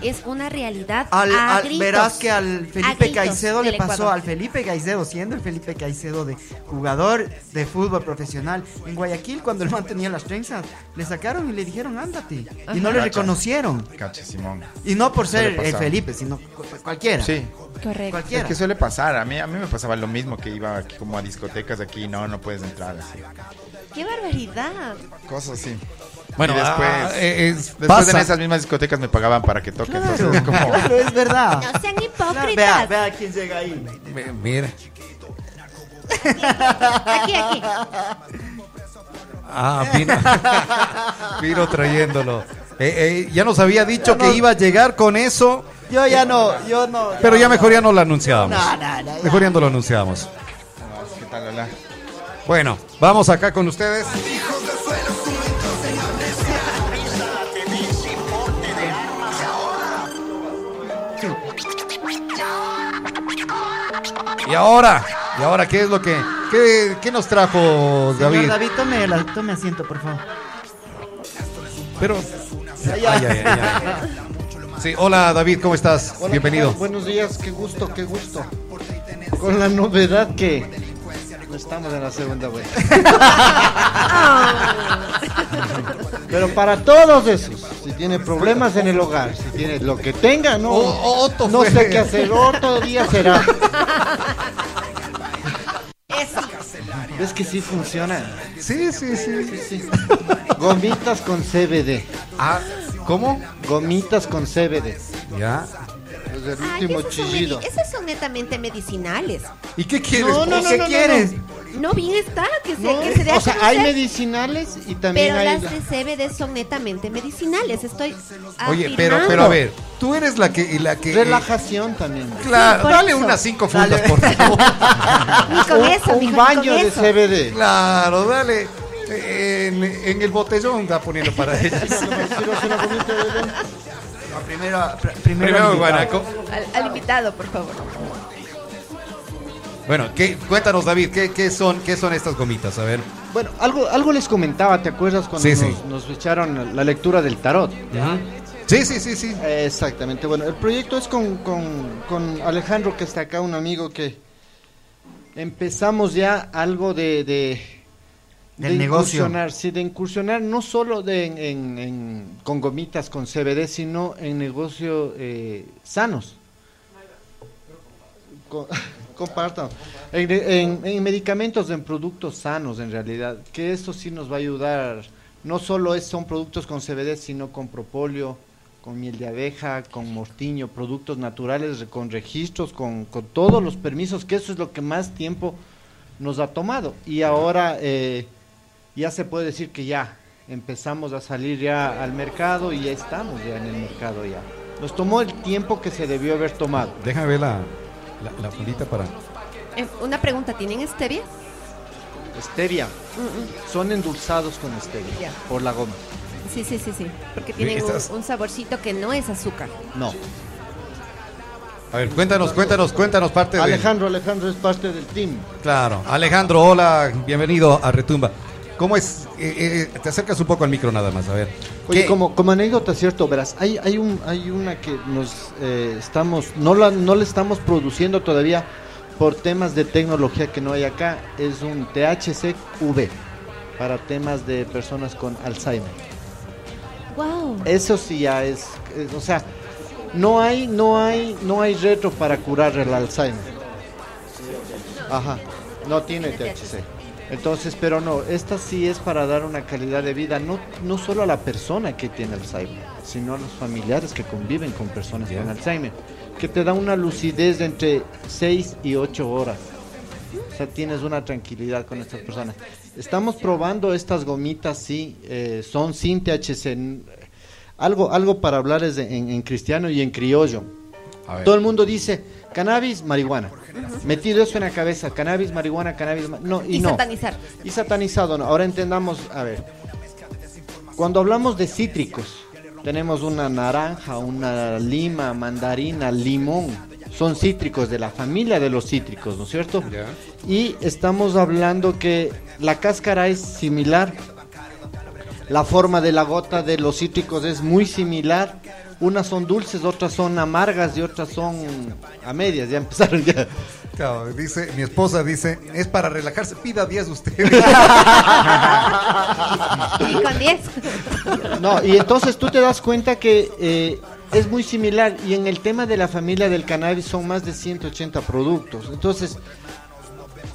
Es una realidad. Al- a al- gritos. verás que al Felipe Caicedo le pasó, Ecuador. al Felipe Caicedo, siendo el Felipe Caicedo de jugador de fútbol profesional en Guayaquil, cuando el man tenía las trenzas, le sacaron y le dijeron ándate. Y no le Cacha. reconocieron. Cacha, Simón. Y no por ser el. Felipe, sino cu- cualquiera. Sí. Correcto. Cualquiera. Es que suele pasar. A mí, a mí me pasaba lo mismo que iba aquí como a discotecas aquí. No, no puedes entrar así. ¡Qué barbaridad! Cosas así. Bueno, y después, ah, eh, es- después pasa. en esas mismas discotecas me pagaban para que toque. Claro, Entonces es como... claro, es verdad. No sean hipócritas. vea, vea quién llega ahí. Mi- Mira. Aquí, aquí. Ah, vino, vino trayéndolo. Eh, eh, ya nos había dicho Ya que iba a llegar con eso. Yo ya no, yo no. Pero ya mejor ya no lo anunciábamos. No, no, no, ya. Mejor ya no lo anunciábamos. ¿Qué tal, Lola? Bueno, vamos acá con ustedes. Y ahora, y ahora, ¿qué es lo que, qué, qué nos trajo Señor David? David, tome, la- tome asiento, por favor. Pero, Ay, ay, ay, ay, ay. Sí, hola David, ¿cómo estás? Hola, Bienvenido. Buenos días, qué gusto, qué gusto. Con la novedad que no estamos en la segunda vuelta. Pero para todos esos, si tiene problemas en el hogar, si tiene lo que tenga, no, O- Otto no sé qué hacer, otro día será. ¿Ves que sí funciona? Sí, sí, sí. Sí, sí. Gomitas con CBD. Ah, ¿cómo? Gomitas con CBD. Ya. Es el Ay, último esos son, chillido. medi- esos son netamente medicinales. ¿Y qué quieres? No, no, ¿Y no, ¿Qué no, no, quieres? No, bien está, que se, No, que se dé o sea, hay medicinales y también Pero hay... las la- de CBD son netamente medicinales. Estoy Oye, pero, afirmando. pero a ver, tú eres la que, y la que. Relajación también. Claro, Sí, por dale eso. unas cinco fundas, por favor. Ni con un, eso, un mijo, ni baño con de eso. CBD. Claro, dale. En, en el botellón está poniendo para ella. Primero, pr- primero, Primero invitado. Al, al invitado, por favor. Bueno, ¿qué, cuéntanos, David, ¿qué, qué son, ¿qué son estas gomitas? A ver. Bueno, algo, algo les comentaba, ¿te acuerdas cuando Sí, nos, sí. nos echaron la lectura del tarot? Sí, sí, sí, sí. Exactamente, bueno, el proyecto es con, con, con Alejandro, que está acá, un amigo que empezamos ya algo de... de Del negocio. incursionar, sí, de incursionar no solo de, en, en- en- con gomitas, con CBD, sino en negocios eh, sanos. Co- Compartan. En, en- en medicamentos, en productos sanos, en realidad, que eso sí nos va a ayudar. No solo es, son productos con CBD, sino con propóleo, con miel de abeja, con mortiño, productos naturales, con registros, con, con todos los permisos, que eso es lo que más tiempo nos ha tomado. Y ahora eh, ya se puede decir que ya empezamos a salir ya al mercado y ya estamos ya en el mercado ya. Nos tomó el tiempo que se debió haber tomado. Déjame ver la, la, la fundita para. Eh, una pregunta, ¿tienen stevia? Stevia, Mm, son endulzados con stevia por la goma. Sí, sí, sí, sí. Porque tienen un, saborcito que no es azúcar. No. A ver, cuéntanos, cuéntanos, cuéntanos parte de. Alejandro, Alejandro es parte del team. Claro. Alejandro, hola, bienvenido a Retumba. ¿Cómo es? Eh, eh, te acercas un poco al micro nada más, a ver. Oye, ¿Qué- como, como anécdota, cierto, verás, hay, hay, un, hay una que nos eh, estamos, no la, no la estamos produciendo todavía por temas de tecnología que no hay acá, es un THC-V para temas de personas con Alzheimer. Wow. Eso sí ya es, es- o sea, no hay, no hay, no hay retro para curar el Alzheimer. Ajá, no tiene THC. Entonces, pero no, esta sí es para dar una calidad de vida, no, no solo a la persona que tiene Alzheimer, sino a los familiares que conviven con personas con Alzheimer, que te da una lucidez de entre 6 y 8 horas. O sea, tienes una tranquilidad con estas personas. Estamos probando estas gomitas, sí, eh, son sin THC. Algo, algo para hablar es de- en, en cristiano y en criollo. Todo el mundo dice cannabis, marihuana. Metido eso en la cabeza, cannabis, marihuana, cannabis, no y, Y no. satanizar. Y satanizado, no. Ahora entendamos, a ver. Cuando hablamos de cítricos, tenemos una naranja, una lima, mandarina, limón. Son cítricos de la familia de los cítricos, ¿no es cierto? Y estamos hablando que la cáscara es similar. La forma de la gota de los cítricos es muy similar. Unas son dulces, otras son amargas y otras son a medias. Ya empezaron ya. Claro, dice, mi esposa dice, es para relajarse, pida 10 usted. Y con 10. No, y entonces tú te das cuenta que eh, es muy similar y en el tema de la familia del cannabis son más de 180 productos. Entonces,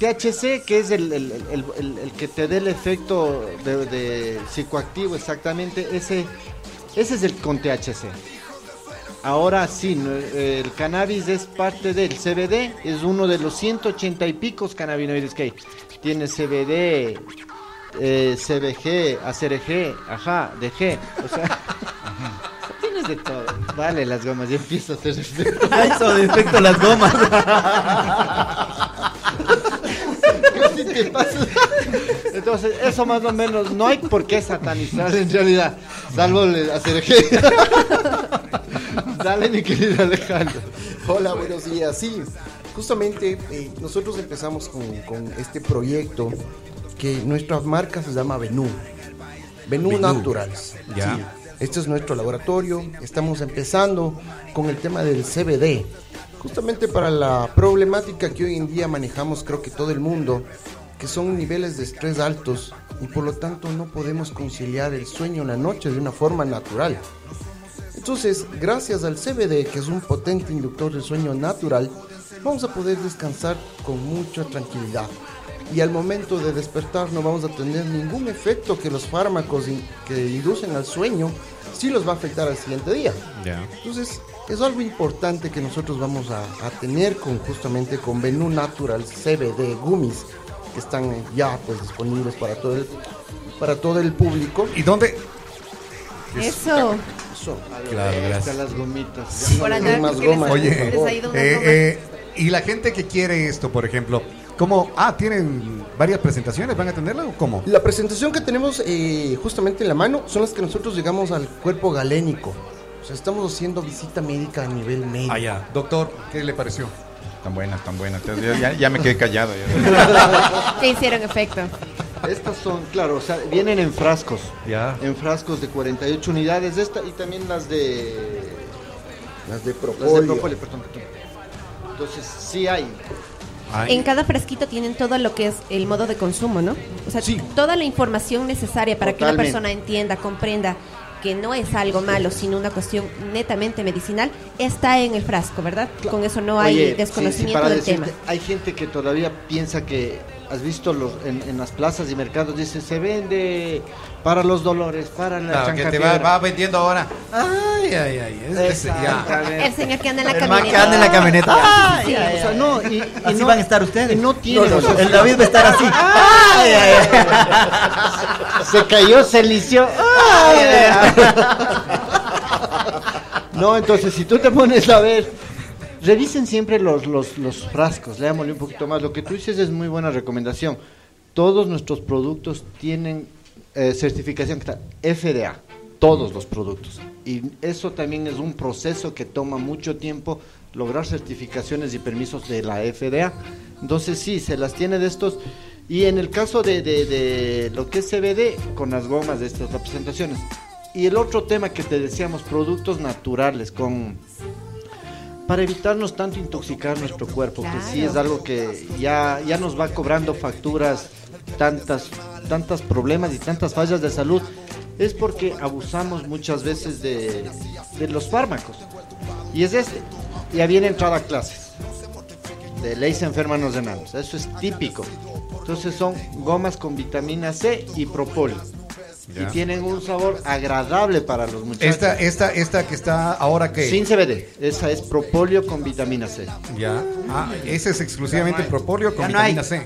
THC, que es el, el- el- el- el que te dé el efecto de, de psicoactivo exactamente, ese, ese es el con THC. Ahora sí, eh, el cannabis es parte del CBD, es uno de los 180 y picos cannabinoides que hay. Tiene CBD, eh, CBG, ACRG, ajá, DG, o sea, tienes hace todo. Dale las gomas, ya empieza a hacer efecto. Ya hizo de efecto las gomas. Casi te pasa. Entonces, eso más o menos, no hay por qué satanizar en realidad, salvo hacer eje. Dale, mi querido Alejandro. Hola, buenos días. Sí, justamente eh, nosotros empezamos con, con este proyecto que nuestra marca se llama Venú. Venú, Venú. Naturals. Ya. Sí, este es nuestro laboratorio. Estamos empezando con el tema del CBD. Justamente para la problemática que hoy en día manejamos, creo que todo el mundo, que son niveles de estrés altos y por lo tanto no podemos conciliar el sueño en la noche de una forma natural. Entonces, gracias al CBD, que es un potente inductor del sueño natural, vamos a poder descansar con mucha tranquilidad. Y al momento de despertar no vamos a tener ningún efecto que los fármacos in- que inducen al sueño sí los va a afectar al siguiente día. Ya. Entonces, es algo importante que nosotros vamos a, a tener con justamente con Venú Natural CBD Gummies, que están ya pues disponibles para todo el, para todo el público. ¿Y dónde? Eso. Claro, Ahí gracias. están las gomitas. Por acá, más gomas. Oye, les ha ido unas eh, eh, y la gente que quiere esto, por ejemplo, ¿cómo? Ah, ¿tienen varias presentaciones? ¿Van a tenerla o cómo? La presentación que tenemos eh, justamente en la mano son las que nosotros llegamos al cuerpo galénico. O sea, estamos haciendo visita médica a nivel médico. Ah, ya. Doctor, ¿qué le pareció? Tan buenas, tan buenas. Ya, ya- ya me quedé callado. ya. Te hicieron efecto. Estas son, claro, o sea, vienen en frascos. Ya. En frascos de 48 unidades, esta y también las de. Las de Las de propóleo. propóleo, perdón, perdón. Entonces, sí hay. En cada frasquito tienen todo lo que es el modo de consumo, ¿no? O sea, toda la información necesaria para que una Totalmente. persona entienda, comprenda que no es algo malo, sino una cuestión netamente medicinal, está en el frasco, ¿verdad? Con eso no hay Oye, sí, desconocimiento sí, para del decirte, tema. Hay gente que todavía piensa que, has visto los, en, en las plazas y mercados, dice, se vende para los dolores, para la Claro, que te va, vendiendo ahora. Ay, ay, ay. es- es- ya. Exactamente. El señor que anda en la El camioneta. que anda en la camioneta. Ah, Ay, sí, ay, sí. O sea, no, y, y Así no, van a estar ustedes. y no tiene, o sea, El David va a estar así. Ay, ay, ay. se cayó, se lició. Ay, ay, No, entonces si tú te pones a ver, revisen siempre los, los, los frascos, leámosle un poquito más. Lo que tú dices es muy buena recomendación. Todos nuestros productos tienen eh, certificación que está FDA, todos los productos. Y eso también es un proceso que toma mucho tiempo lograr certificaciones y permisos de la FDA. Entonces sí, se las tiene de estos. Y en el caso de, de- de lo que es CBD, con las gomas de estas representaciones. Y el otro tema que te decíamos, productos naturales, con para evitarnos tanto intoxicar nuestro cuerpo, que sí es algo que ya, ya nos va cobrando facturas, tantas, tantos problemas y tantas fallas de salud, es porque abusamos muchas veces de, de los fármacos. Y es este. Ya viene entrada a clases. De ley se enferman los enanos. Eso es típico. Entonces son gomas con vitamina C y propóleo. Ya. Y tienen un sabor agradable para los muchachos. Esta, esta, esta que está ahora que. Sin CBD. Esa es propóleo con vitamina C. Ya. Ah, ese es exclusivamente propóleo con no hay. vitamina C.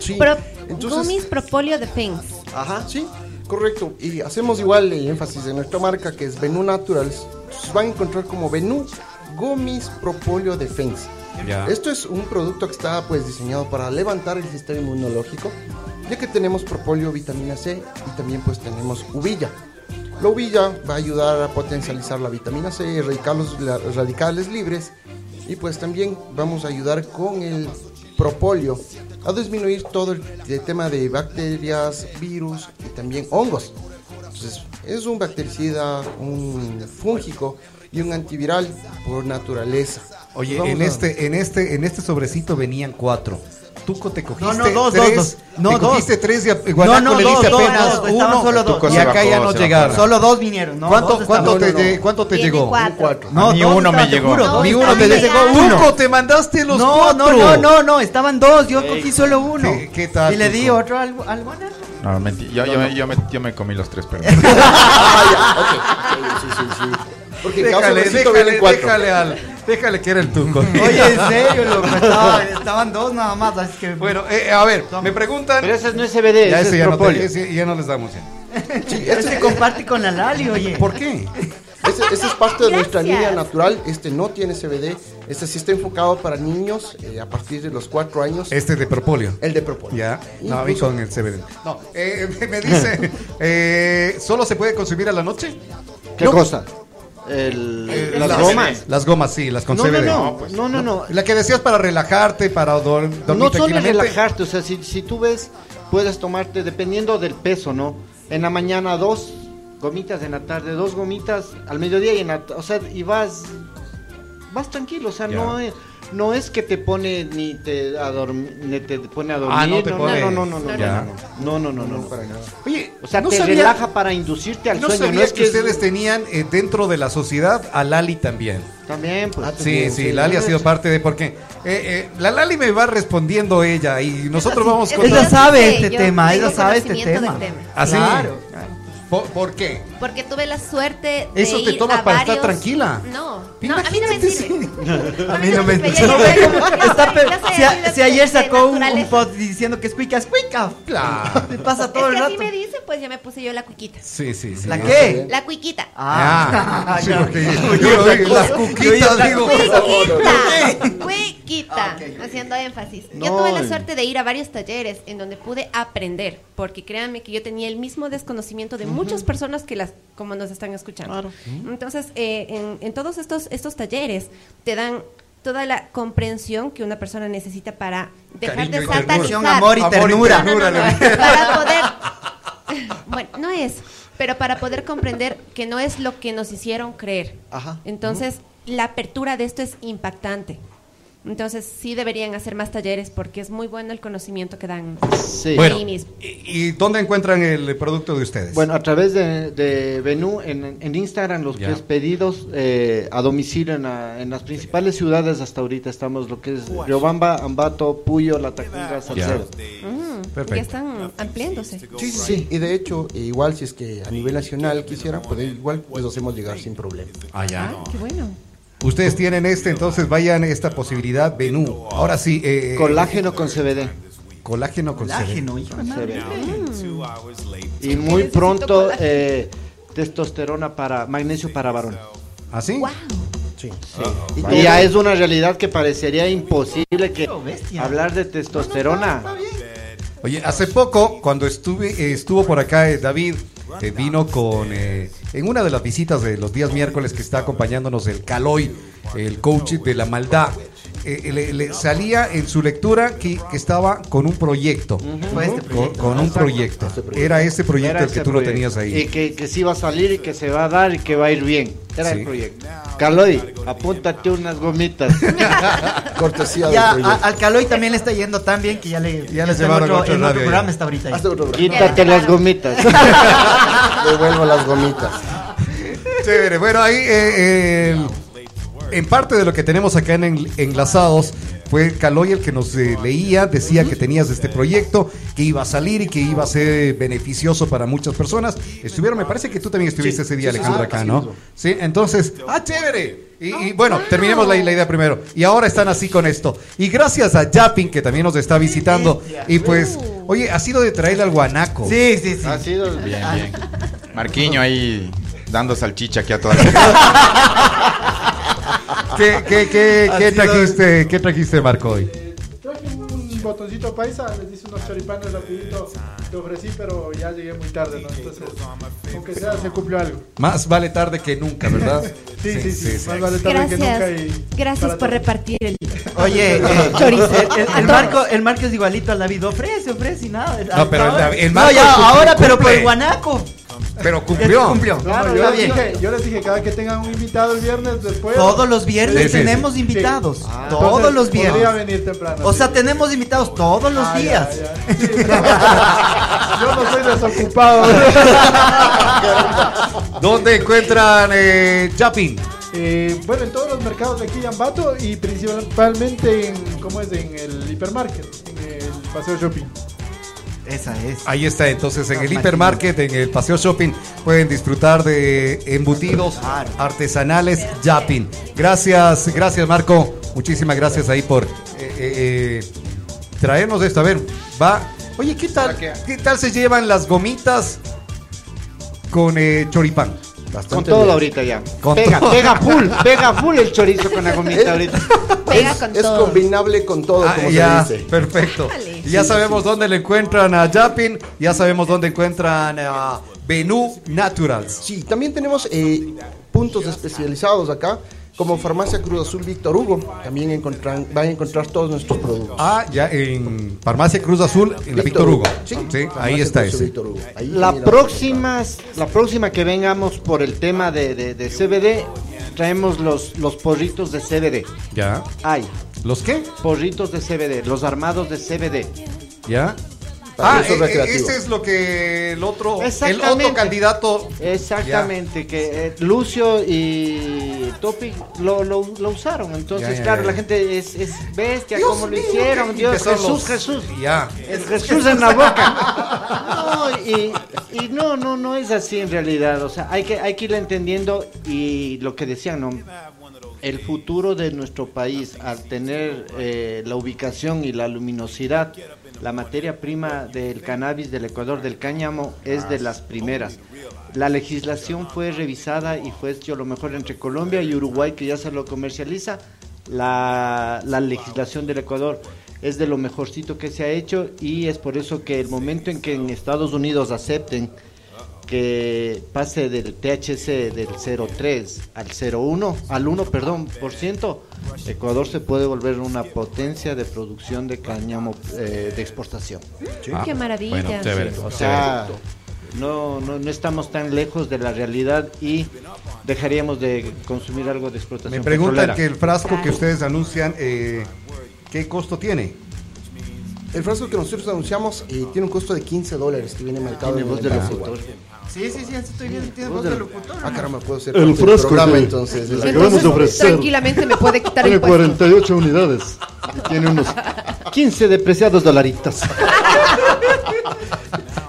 Sí. Pro, Entonces- Gummies Propolio Defense. Ajá, sí, correcto. Y hacemos igual el énfasis en nuestra marca que es Venú Naturals. Entonces, van a encontrar como Venú Gummies Propóleo Defense. Ya. Esto es un producto que está pues diseñado para levantar el sistema inmunológico, ya que tenemos propóleo, vitamina C y también pues tenemos uvilla. La uvilla va a ayudar a potencializar la vitamina C, erradicar los radicales libres y pues también vamos a ayudar con el propóleo a disminuir todo el, el tema de bacterias, virus y también hongos. Entonces, es un bactericida, un fúngico y un antiviral por naturaleza. Oye, en a- este, en este, en este sobrecito venían cuatro. Tú co- te cogiste No, no, dos, tres, dos, dos. No, te dos. cogiste tres y a No, Guanaco no, le diste dos, apenas dos, uno solo dos. Tuco y acá ya bajó, no se llegaron. Solo dos vinieron. No, ¿Cuánto, dos cuánto, te, de- cuánto te llegó? cuatro. No, Ni uno me llegó. Ni uno te me llegó uno. Tuco, te mandaste los No, cuatro. no, no, no, no, estaban dos, yo cogí solo uno. ¿Qué- qué tal, Y le di Tuco? otro al, al Guanaco. No, mentira. Yo, yo, me- yo, me, yo me comí los tres, perdón. Ah, ya, ok. Sí, sí, sí. Porque Déjale, déjale, déjale, al, déjale que era el Tuco. Oye, en serio, loco, estaba- estaban dos nada más, así que... Bueno, eh, a ver, me preguntan. Pero ese no es CBD, ya ese ese es ya no, te- ese ya no les damos. ya. Sí, Él este- se comparte con la Lali, oye. ¿Por qué? Ese, ese es parte de nuestra Gracias. línea natural. Este no tiene CBD. Este sí está enfocado para niños eh, a partir de los 4 años. Este de propóleo. El de propóleo. Ya, no, Incluso- con el CBD. No, eh, me- me dice, eh, ¿solo se puede consumir a la noche? ¿Qué No. cosa? El- Eh, las gomas. Las gomas, sí, las con No, no, CBD. no, no, no, no. La que decías para relajarte, para dor- dormir No solo relajarte, o sea, si, si tú ves, puedes tomarte, dependiendo del peso, ¿no? En la mañana dos gomitas, en la tarde dos gomitas, al mediodía y en la, o sea, y vas, vas tranquilo, o sea, no es, no es que te pone ni te, a te pone a dormir, Ah, no te pone- no, no, no, no, Ya. no, no, no, no, no, para nada. Oye, o sea, no te sabía- relaja para inducirte al No sueño, sabía no es que, que, ustedes tenían eh, dentro de la sociedad a Lali también. también, pues, Sí, sí, Lali ha sido parte de porque eh, eh, la Lali me va respondiendo ella y nosotros vamos con Ella sabe este tema, ella sabe este tema. del tema. ¿Ah, sí? Claro. ¿Por, por qué? Porque tuve la suerte de Eso te ir toma a para estar varios- tranquila. No, no, a mí no me sirve. A mí no me sirve, si, así ayer sacó un, un post diciendo que es cuica, es cuica. Claro. Me pasa todo Es el que así rato. me dice, pues ya me puse yo la cuiquita. Sí, sí, sí. ¿La qué? La cuiquita. Ah, sí, las cuquitas, digo. Cuiquita. Cuiquita. Haciendo énfasis. Yo tuve la el- suerte de ir a varios talleres en donde pude aprender. Porque créanme que yo tenía el mismo desconocimiento de muchas personas que las como nos están escuchando. Claro. Entonces, eh, en, en todos estos, estos talleres te dan toda la comprensión que una persona necesita para dejar Cariño de ternura. satanizar. Amor y Amor y ternura. No, no, no, no, le dije. para poder bueno no es pero para poder comprender que no es lo que nos hicieron creer Ajá. entonces la apertura de esto es impactante entonces sí deberían hacer más talleres porque es muy bueno el conocimiento que dan Sí. Bueno, ahí mismo ¿y, y dónde encuentran el producto de ustedes? Bueno, a través de, de Venú, en, en Instagram, los tres pedidos eh, a domicilio en, la- en las principales ciudades hasta ahorita estamos, lo que es Riobamba, Ambato, Puyo, La Tacunga, Salcedo. Mm, Perfecto. ya están ampliándose Sí, sí, sí. Y de hecho, igual si es que a nivel nacional quisieran, pues igual les hacemos llegar sin problema. Ah, ya. ah, qué bueno Ustedes tienen este, entonces vayan a esta posibilidad, Venú. Ahora sí, eh, eh, Colágeno con CBD. colágeno con Colágeno, hijo de madre. Y muy pronto eh, testosterona para, magnesio para varón. ¿Así? wow Sí. Y ya es una realidad que parecería imposible que hablar de testosterona. Oye, hace poco, cuando estuve, eh, estuvo por acá eh, David, eh, vino con, eh, en una de las visitas de los días miércoles que está acompañándonos el Caloy, el coach de la maldad, eh, le, le salía en su lectura que, que estaba con un proyecto. Fue este Con, proyecto. con un proyecto. Era ese proyecto Era el que tú lo proyecto. tenías ahí. Y que, que sí va a salir y que se va a dar y que va a ir bien. Era Sí. el proyecto. Caloy, apúntate unas gomitas. Cortesía Ya, del a- al Caloy también le está yendo tan bien que ya le Ya le llevaron otro, en otro radio programa ya. está ahorita. ahí. Otro. Quítate las gomitas. Devuelvo las gomitas. Chévere, bueno, ahí eh, el- en parte de lo que tenemos acá en en- Enlazados fue Caloy el que nos eh, leía, decía que tenías este proyecto, que iba a salir y que iba a ser beneficioso para muchas personas. Estuvieron, me parece que tú también estuviste ese día, sí, Alejandro, sí, acá, ¿no? Sí, entonces, ah, chévere. Y, y bueno, terminemos la, la idea primero. Y ahora están así con esto. Y gracias a Japin, que también nos está visitando. Y pues, oye, ha sido de traerle al guanaco. Sí, sí, sí. Ha sido Bien, bien. Marquiño ahí dando salchicha aquí a toda la ¿Qué, qué, qué, qué trajiste, ¿Qué trajiste, Marco, hoy? Botoncito paisa, les hice unos choripanes rapidito, te ofrecí, pero ya llegué muy tarde, ¿no? Entonces, aunque sea, se cumplió algo. Más vale tarde que nunca, ¿verdad? Sí, sí, sí, más vale tarde que nunca gracias y... gracias por repartir el Oye, eh, Chorizo. el, marco, el marco es igualito al David, ofrece, ofrece y nada. No, pero el no, Marco ya, ahora, pero por el guanaco. Pero cumplió. cumplió. No, Claro, yo, está les bien. dije, yo les dije, cada que tengan un invitado el viernes después... Todos los viernes Sí, sí, sí. tenemos invitados. Ah, todos entonces, los Podría viernes. venir temprano. O sí. sea, tenemos invitados todos los Ah, días. ya. Sí, no. Yo no soy desocupado. ¿Dónde encuentran eh, Japin? Eh, bueno, en todos los mercados de aquí en Ambato y principalmente en, ¿cómo es? En el hipermarket, en el paseo shopping. Esa es. Ahí está, entonces en el hipermarket, en el paseo shopping, pueden disfrutar de embutidos artesanales Japin. Gracias, gracias Marco. Muchísimas gracias ahí por eh, eh, eh, traernos esto. A ver, va. Oye, ¿qué tal? ¿Qué tal se llevan las gomitas con eh, choripán? Con todo bien. ahorita ya. Con pega, todo. pega full, pega full el chorizo con la gomita ahorita. Pega Es, con es todo. combinable con todo, Ah, como ya, se dice. perfecto. Dale. Ya Sí, sabemos dónde le encuentran a Japin, ya sabemos dónde encuentran a Benú Naturals. Sí, también tenemos eh, puntos especializados acá, como Farmacia Cruz Azul Víctor Hugo. También encontran, van a encontrar todos nuestros productos. Ah, ya en Farmacia Cruz Azul, en la Víctor Hugo. Sí, ahí Farmacia está Cruz ese. Víctor Hugo. Ahí La próxima, la próxima que vengamos por el tema de, de- de CBD, traemos los, los porritos de CBD. Ya. Hay ¿Los qué? porritos de CBD, los armados de CBD. ¿Ya? Para Ah, uso eh, eh, ese es lo que el otro, el otro candidato. Exactamente, que eh, Lucio y Topic lo, lo, lo usaron. Entonces, Ya, ya, claro, ya. la gente es, es bestia, Dios como lo hicieron. Dios, Jesús, los- Jesús. Ya. El Jesús en la boca. No, y, y no, no, no es así en realidad. O sea, hay que, hay que ir entendiendo y lo que decían, ¿no? El futuro de nuestro país, al tener eh, la ubicación y la luminosidad, la materia prima del cannabis del Ecuador, del cáñamo, es de las primeras. La legislación fue revisada y fue hecho lo mejor entre Colombia y Uruguay, que ya se lo comercializa. La, la legislación del Ecuador es de lo mejorcito que se ha hecho y es por eso que el momento en que en Estados Unidos acepten que pase del THC del 0,3 al 0,1, al 1, perdón, por ciento, Ecuador se puede volver una potencia de producción de cáñamo eh, de exportación. Ah, Qué maravilla. bueno, chévere, O sea, no, no, no estamos tan lejos de la realidad y dejaríamos de consumir algo de exportación. Me preguntan petrolera. que el frasco que ustedes anuncian, eh, ¿qué costo tiene? El frasco que nosotros anunciamos eh, tiene un costo de 15 dólares que viene marcado en el igual. Sí, sí, sí, así estoy viendo. Tiene voz de locutor. Ah, caramba, puedo ser El frasco programa que- entonces. de la- Entonces, tranquilamente me puede quitar el Tiene puesto. 48 unidades. Y Tiene unos 15 depreciados dolaritos.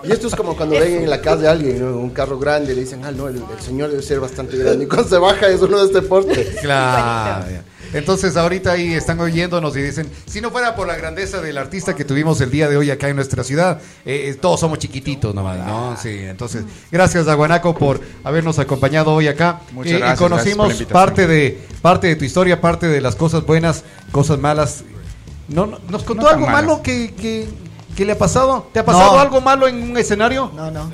Y esto es como cuando ven en la casa de alguien, ¿no? un carro grande, le dicen, ah, no, el, el señor debe ser bastante grande. Y cuando se baja es uno de este porte. Claro. Entonces ahorita ahí están oyéndonos y dicen, si no fuera por la grandeza del artista que tuvimos el día de hoy acá en nuestra ciudad, eh, eh, todos somos chiquititos nomás, ¿no? Sí, entonces, gracias a Guanaco por habernos acompañado hoy acá. Muchas Eh, y gracias, conocimos gracias por la parte de, parte de tu historia, parte de las cosas buenas, cosas malas. No, no- ¿Nos contó No algo malas. malo que, que, que le ha pasado? ¿Te ha pasado No. algo malo en un escenario? No, no.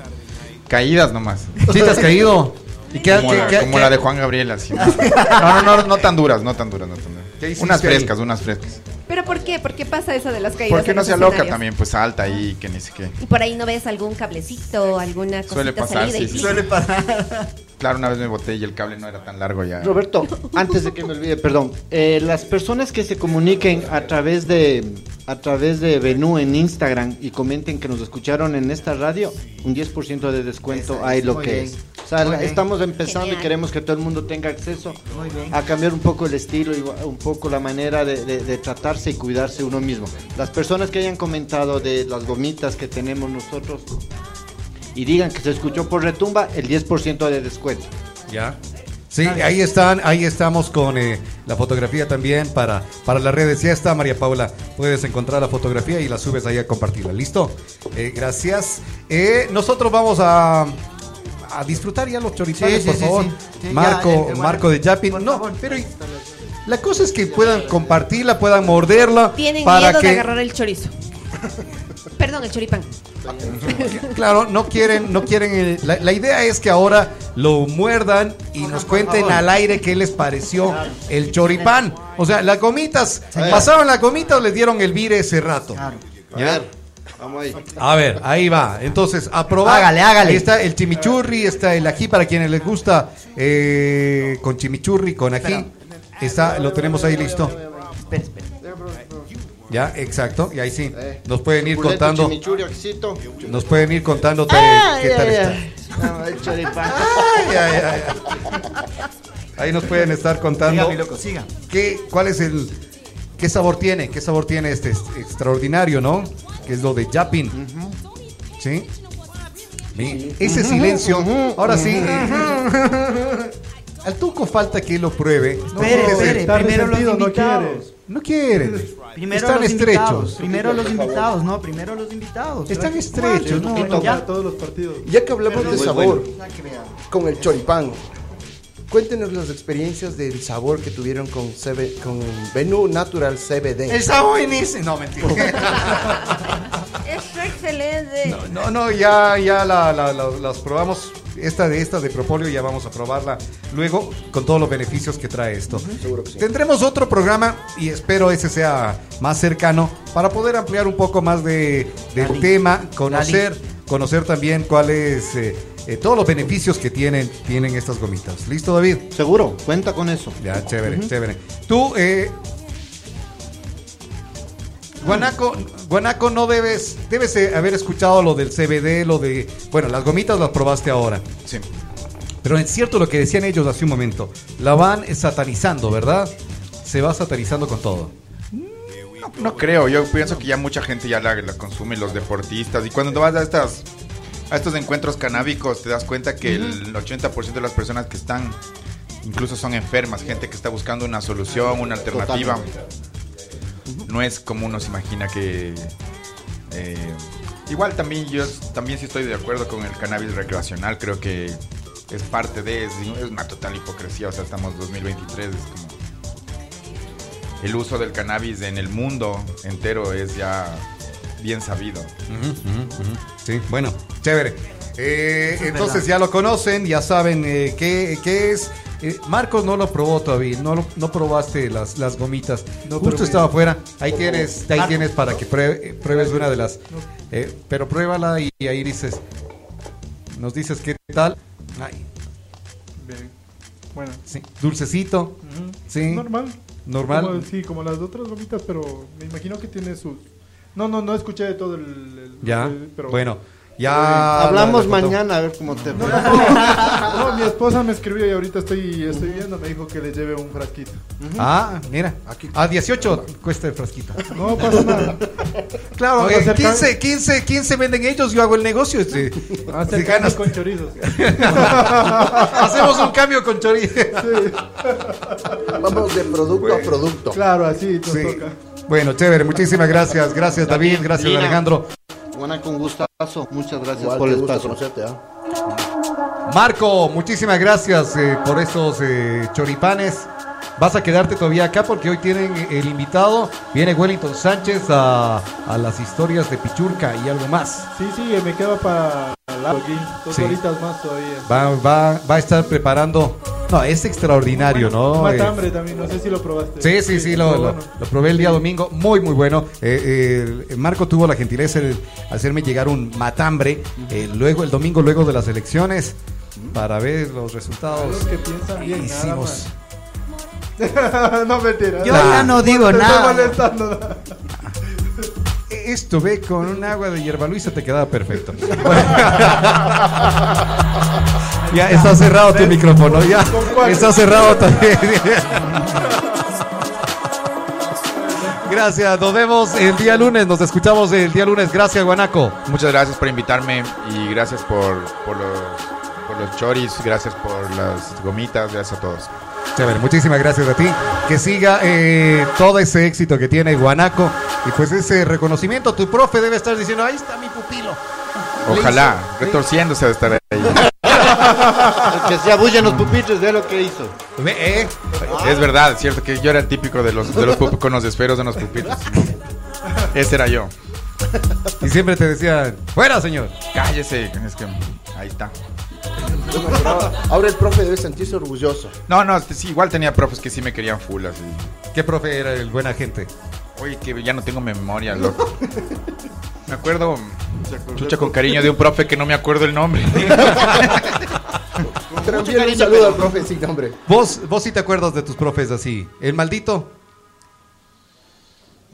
Caídas nomás. ¿Sí te has caído? ¿Y qué- como qué- la, qué- como qué- la de Juan Gabriel, así. No, no, no, no tan duras, no tan duras, no tan duras. ¿Qué hiciste Unas ahí? frescas, unas frescas. ¿Pero por qué? ¿Por qué pasa eso de las caídas? Porque no los sea loca escenarios? también, pues alta ahí, que ni sé qué. Y por ahí no ves algún cablecito, alguna cosita Suele pasar, salida y sí, sí. Suele pasar. Claro, una vez me boté y el cable no era tan largo ya. Roberto, antes de que me olvide, perdón, eh, las personas que se comuniquen a través de a través de Venú en Instagram y comenten que nos escucharon en esta radio, un 10% de descuento hay lo muy que es. O sea, la- estamos empezando Genial. y queremos que todo el mundo tenga acceso a cambiar un poco el estilo y un poco la manera de, de- de tratarse y cuidarse uno mismo. Las personas que hayan comentado de las gomitas que tenemos nosotros y digan que se escuchó por retumba, el 10% de descuento. Ya. Sí, ahí están, ahí estamos con eh, la fotografía también para, para las redes. Ya está, María Paula. Puedes encontrar la fotografía y la subes ahí a compartirla. ¿Listo? Eh, gracias. Eh, nosotros vamos a, a disfrutar ya los choripanes, Sí, sí, por sí, favor. sí. Sí, ya, Marco, Marco de Yapin. No, favor. pero la cosa es que puedan compartirla, puedan morderla. Tienen para miedo que, de agarrar el chorizo. Perdón, el choripán. Claro, no quieren, no quieren. eh, la, la idea es que ahora lo muerdan y nos cuenten al aire qué les pareció el choripán. O sea, las gomitas, pasaron las gomitas o les dieron el vire ese rato. Claro. A ver, vamos ahí. A ver, ahí va. Entonces, a probar. Hágale, hágale. Ahí está el chimichurri, está el ají para quienes les gusta eh, con chimichurri, con ají. Está, lo tenemos ahí listo. Espera, espera. Ya, exacto. Y ahí sí, Eh, nos pueden ir contando, nos pueden ir contando qué Ay, tal ay, está. No, el choripán. Ahí nos pueden estar contando Siga, mi loco, siga. qué, cuál es el, qué sabor tiene, qué sabor tiene este es- extraordinario, ¿no? Que es lo de Japin. ¿Sí? Ese silencio, ahora sí. Al Tuco falta que lo pruebe. Espere, Fíjese, espere, Está primero los no invitados. quieres. No quieren. Primero Están los estrechos. invitados. Primero los invitados, no, primero los invitados. Están estrechos, no, para todos los partidos. Ya que hablamos de sabor, bueno. con el choripán, cuéntenos las experiencias del sabor que tuvieron con, CB con Venue Natural CBD. Está buenísimo. No, mentira. Excelente. No, no, ya, ya la- la- la- las probamos. Esta de esta de Propolio ya vamos a probarla luego con todos los beneficios que trae esto. Seguro que sí. Tendremos otro programa y espero ese sea más cercano para poder ampliar un poco más de, del Dali. tema, conocer, conocer también cuáles eh, eh, todos los beneficios que tienen, tienen estas gomitas. ¿Listo, David? Seguro, cuenta con eso. Ya, chévere, chévere. Tú, eh, Guanaco, Guanaco, no debes, debes eh, haber escuchado lo del CBD, lo de, bueno, las gomitas las probaste ahora. Sí. Pero es cierto lo que decían ellos hace un momento. La van satanizando, ¿verdad? Se va satanizando con todo. No creo, yo pienso que ya mucha gente ya la, la consume, los deportistas. Y cuando vas a estas a estos encuentros canábicos, te das cuenta que el 80% de las personas que están, incluso son enfermas, gente que está buscando una solución, una alternativa. No es como uno se imagina que... eh, igual también yo también sí estoy de acuerdo con el cannabis recreacional, creo que es parte de, es, es una total hipocresía, o sea, estamos 2023, es como el uso del cannabis en el mundo entero es ya bien sabido. Sí, bueno, chévere. Eh, entonces ya lo conocen, ya saben eh, qué, qué es. Eh, Marcos no lo probó todavía, no, lo- no probaste las, las gomitas. No, Justo estaba afuera. Ahí tienes, ahí Marcos. tienes para que prue- eh, pruebes una de las. eh, pero pruébala y ahí dices. Nos dices qué tal. Ay, Bien. Bueno. sí, dulcecito. Sí. Normal. Normal. Como- sí, como las otras gomitas, pero me imagino que tiene sus... No, no, no escuché de todo el... el- Ya. el- pero- bueno, ya. Hablamos la- la- mañana a ver cómo te fue. No, mi esposa me escribió y ahorita estoy, estoy viendo, me dijo que le lleve un frasquito. Ah, mira. A 18 cuesta el frasquito. No pasa nada. Claro, Vamos a eh, hacer 15, 15, 15 venden ellos, yo hago el negocio. este, si hacer ganas- con chorizos. Hacemos un cambio con chorizo. Vamos de producto a producto. Claro, así nos Sí. toca. Bueno, chévere, muchísimas gracias. Gracias David, gracias Lina. Alejandro. Buena con gustazo. Muchas gracias Igual, por el espacio. conocerte, ¿ah? Marco, muchísimas gracias eh, por estos eh, choripanes. Vas a quedarte todavía acá porque hoy tienen el invitado. Viene Wellington Sánchez a, a las historias de Pichurca y algo más. Sí, sí, me quedo para aquí. Dos Sí. horitas más todavía. Va, va, va a estar preparando. No, es extraordinario, ¿no? Mata Eh, también, no sé si lo probaste. Sí, sí, sí, lo, muy lo- bueno. lo probé el día domingo, muy, muy bueno. Eh, eh, Marco tuvo la gentileza de hacerme llegar un matambre eh, luego el domingo, luego de las elecciones, para ver los resultados. Los que piensan bien, nada Hicimos. más. no mentira. Yo ya no digo Te nada. molestando. Esto ve con un agua de hierba luisa te quedaba perfecto. ya está cerrado tu micrófono, ya está cerrado también. Gracias, nos vemos el día lunes, nos escuchamos el día lunes. Gracias, Guanaco. Muchas gracias por invitarme y gracias por, por los, por los choris, gracias por las gomitas, gracias a todos. Chévere, muchísimas gracias a ti. Que siga eh, todo ese éxito que tiene Guanaco y pues ese reconocimiento. Tu profe debe estar diciendo, ahí está mi pupilo. Ojalá, hizo- retorciéndose de estar ahí. Que se abullen los pupitres de lo que hizo. Eh, Es verdad, es cierto que yo era el típico de los, de los con los esferos en los pupitres. Ese era yo. Y siempre te decían, fuera señor. Cállese, es que ahí está. Ahora el profe debe sentirse orgulloso. No, no, sí, igual tenía profes que sí me querían full así. ¿Qué profe era el buena gente? Oye, que ya no tengo memoria, loco. Me acuerdo, chucha con cariño de un profe que no me acuerdo el nombre. Pero un saludo al profe sin nombre. Vos, vos sí te acuerdas de tus profes así. El maldito.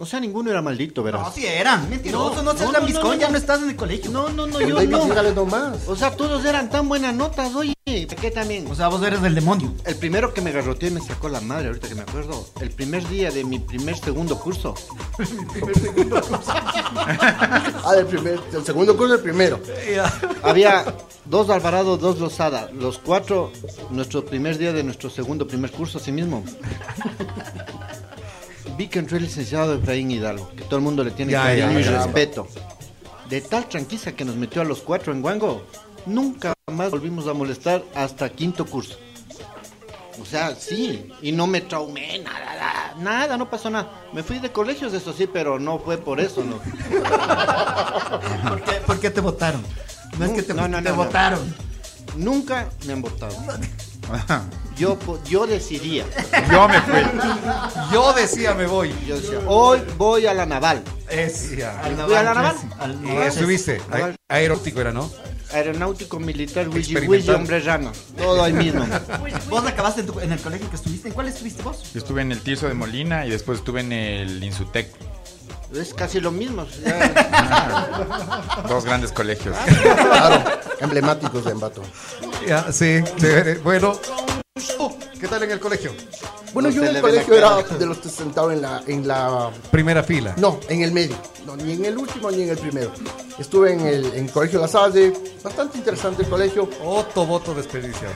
O sea, ninguno era maldito, verás. No, sí eran. Mentiroso, no, seas no, lambiscón, no, no, ya no. no estás en el colegio. No, no, no, El yo no. nomás. O sea, todos eran tan buenas notas, oye. ¿Qué también? O sea, vos eres del demonio. El primero que me garroteó y me sacó la madre, ahorita que me acuerdo. El primer día de mi primer segundo curso. Ah, del primer, del segundo curso, el primero. Había dos Alvarado, dos Lozada. Los cuatro, nuestro primer día de nuestro segundo primer curso, así mismo. Vi que entró el licenciado Efraín Hidalgo, que todo el mundo le tiene Ya, cariño ya, y respeto. De tal tranquiza que nos metió a los cuatro en Guango, nunca más volvimos a molestar hasta quinto curso. O sea, sí, y no me traumé, nada, nada, nada, no pasó nada. Me fui de colegios, eso sí, pero no fue por eso, ¿no? ¿Por qué, por qué te votaron? No es que te, No, no, te no, no. votaron. Nunca me han votado. Yo, po- yo decidía. Yo me fui. Yo decía me voy. Yo decía, hoy voy a la naval. Es, ya. Y fui a la naval. Y estuviste. Naval. Aerótico era, ¿no? Aeronáutico militar, Experimental. Luigi, hombre rana. Todo ahí mismo. Vos acabaste en, tu- en el colegio que estuviste. ¿En cuál estuviste vos? Yo estuve en el Tirso de Molina y después estuve en el Insutec. Es casi lo mismo. Dos grandes colegios. Claro, emblemáticos de Ambato. Ya, sí, chévere. Bueno, Oh, ¿qué tal en el colegio? Bueno, No yo en el colegio era de los que sentaban en la, en la... Primera fila. No, en el medio. No, ni en el último ni en el primero. Estuve en el en Colegio La Salle. Bastante interesante el colegio. Otto voto desperdiciado.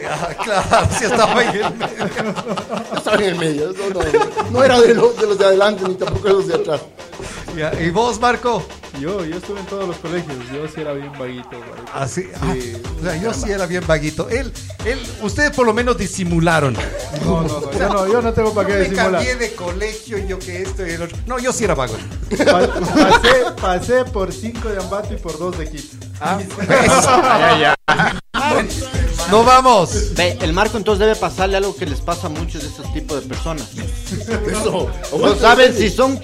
Ya, claro, sí estaba ahí en el medio. Estaba en el medio. No, no, no era de los, de los de adelante ni tampoco de los de atrás. Ya, ¿Y vos, Marco? Yo, yo estuve en todos los colegios. Yo sí era bien vaguito. Así, ah, Sí. o sea, yo sí era bien vaguito. Él, él, ustedes por lo menos disimularon. No, no, no, yo no, yo no tengo para qué me disimular. cambié de colegio y yo que esto y el otro. No, yo sí era vago. Pa- pasé, pasé por 5 de Ambato y por 2 de Quito. Ah, Ya, ya. no vamos. Ve, el marco entonces debe pasarle algo que les pasa a muchos de estos tipos de personas. Eso. No saben si son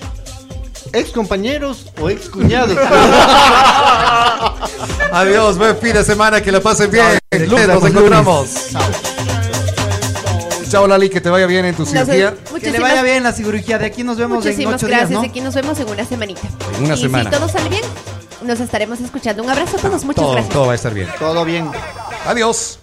ex compañeros o ex cuñados. Adiós, buen fin de semana, que la pasen bien. Lunes nos lunes. encontramos. Chao, Lali, que te vaya bien en tu cirugía. Que le vaya bien la cirugía. De aquí nos vemos en ocho gracias. días, ¿no? Aquí nos vemos en una semanita. En una y semana. si todo sale bien, nos estaremos escuchando. Un abrazo a todos. Muchas Todo, gracias. todo va a estar bien. Todo bien. Adiós.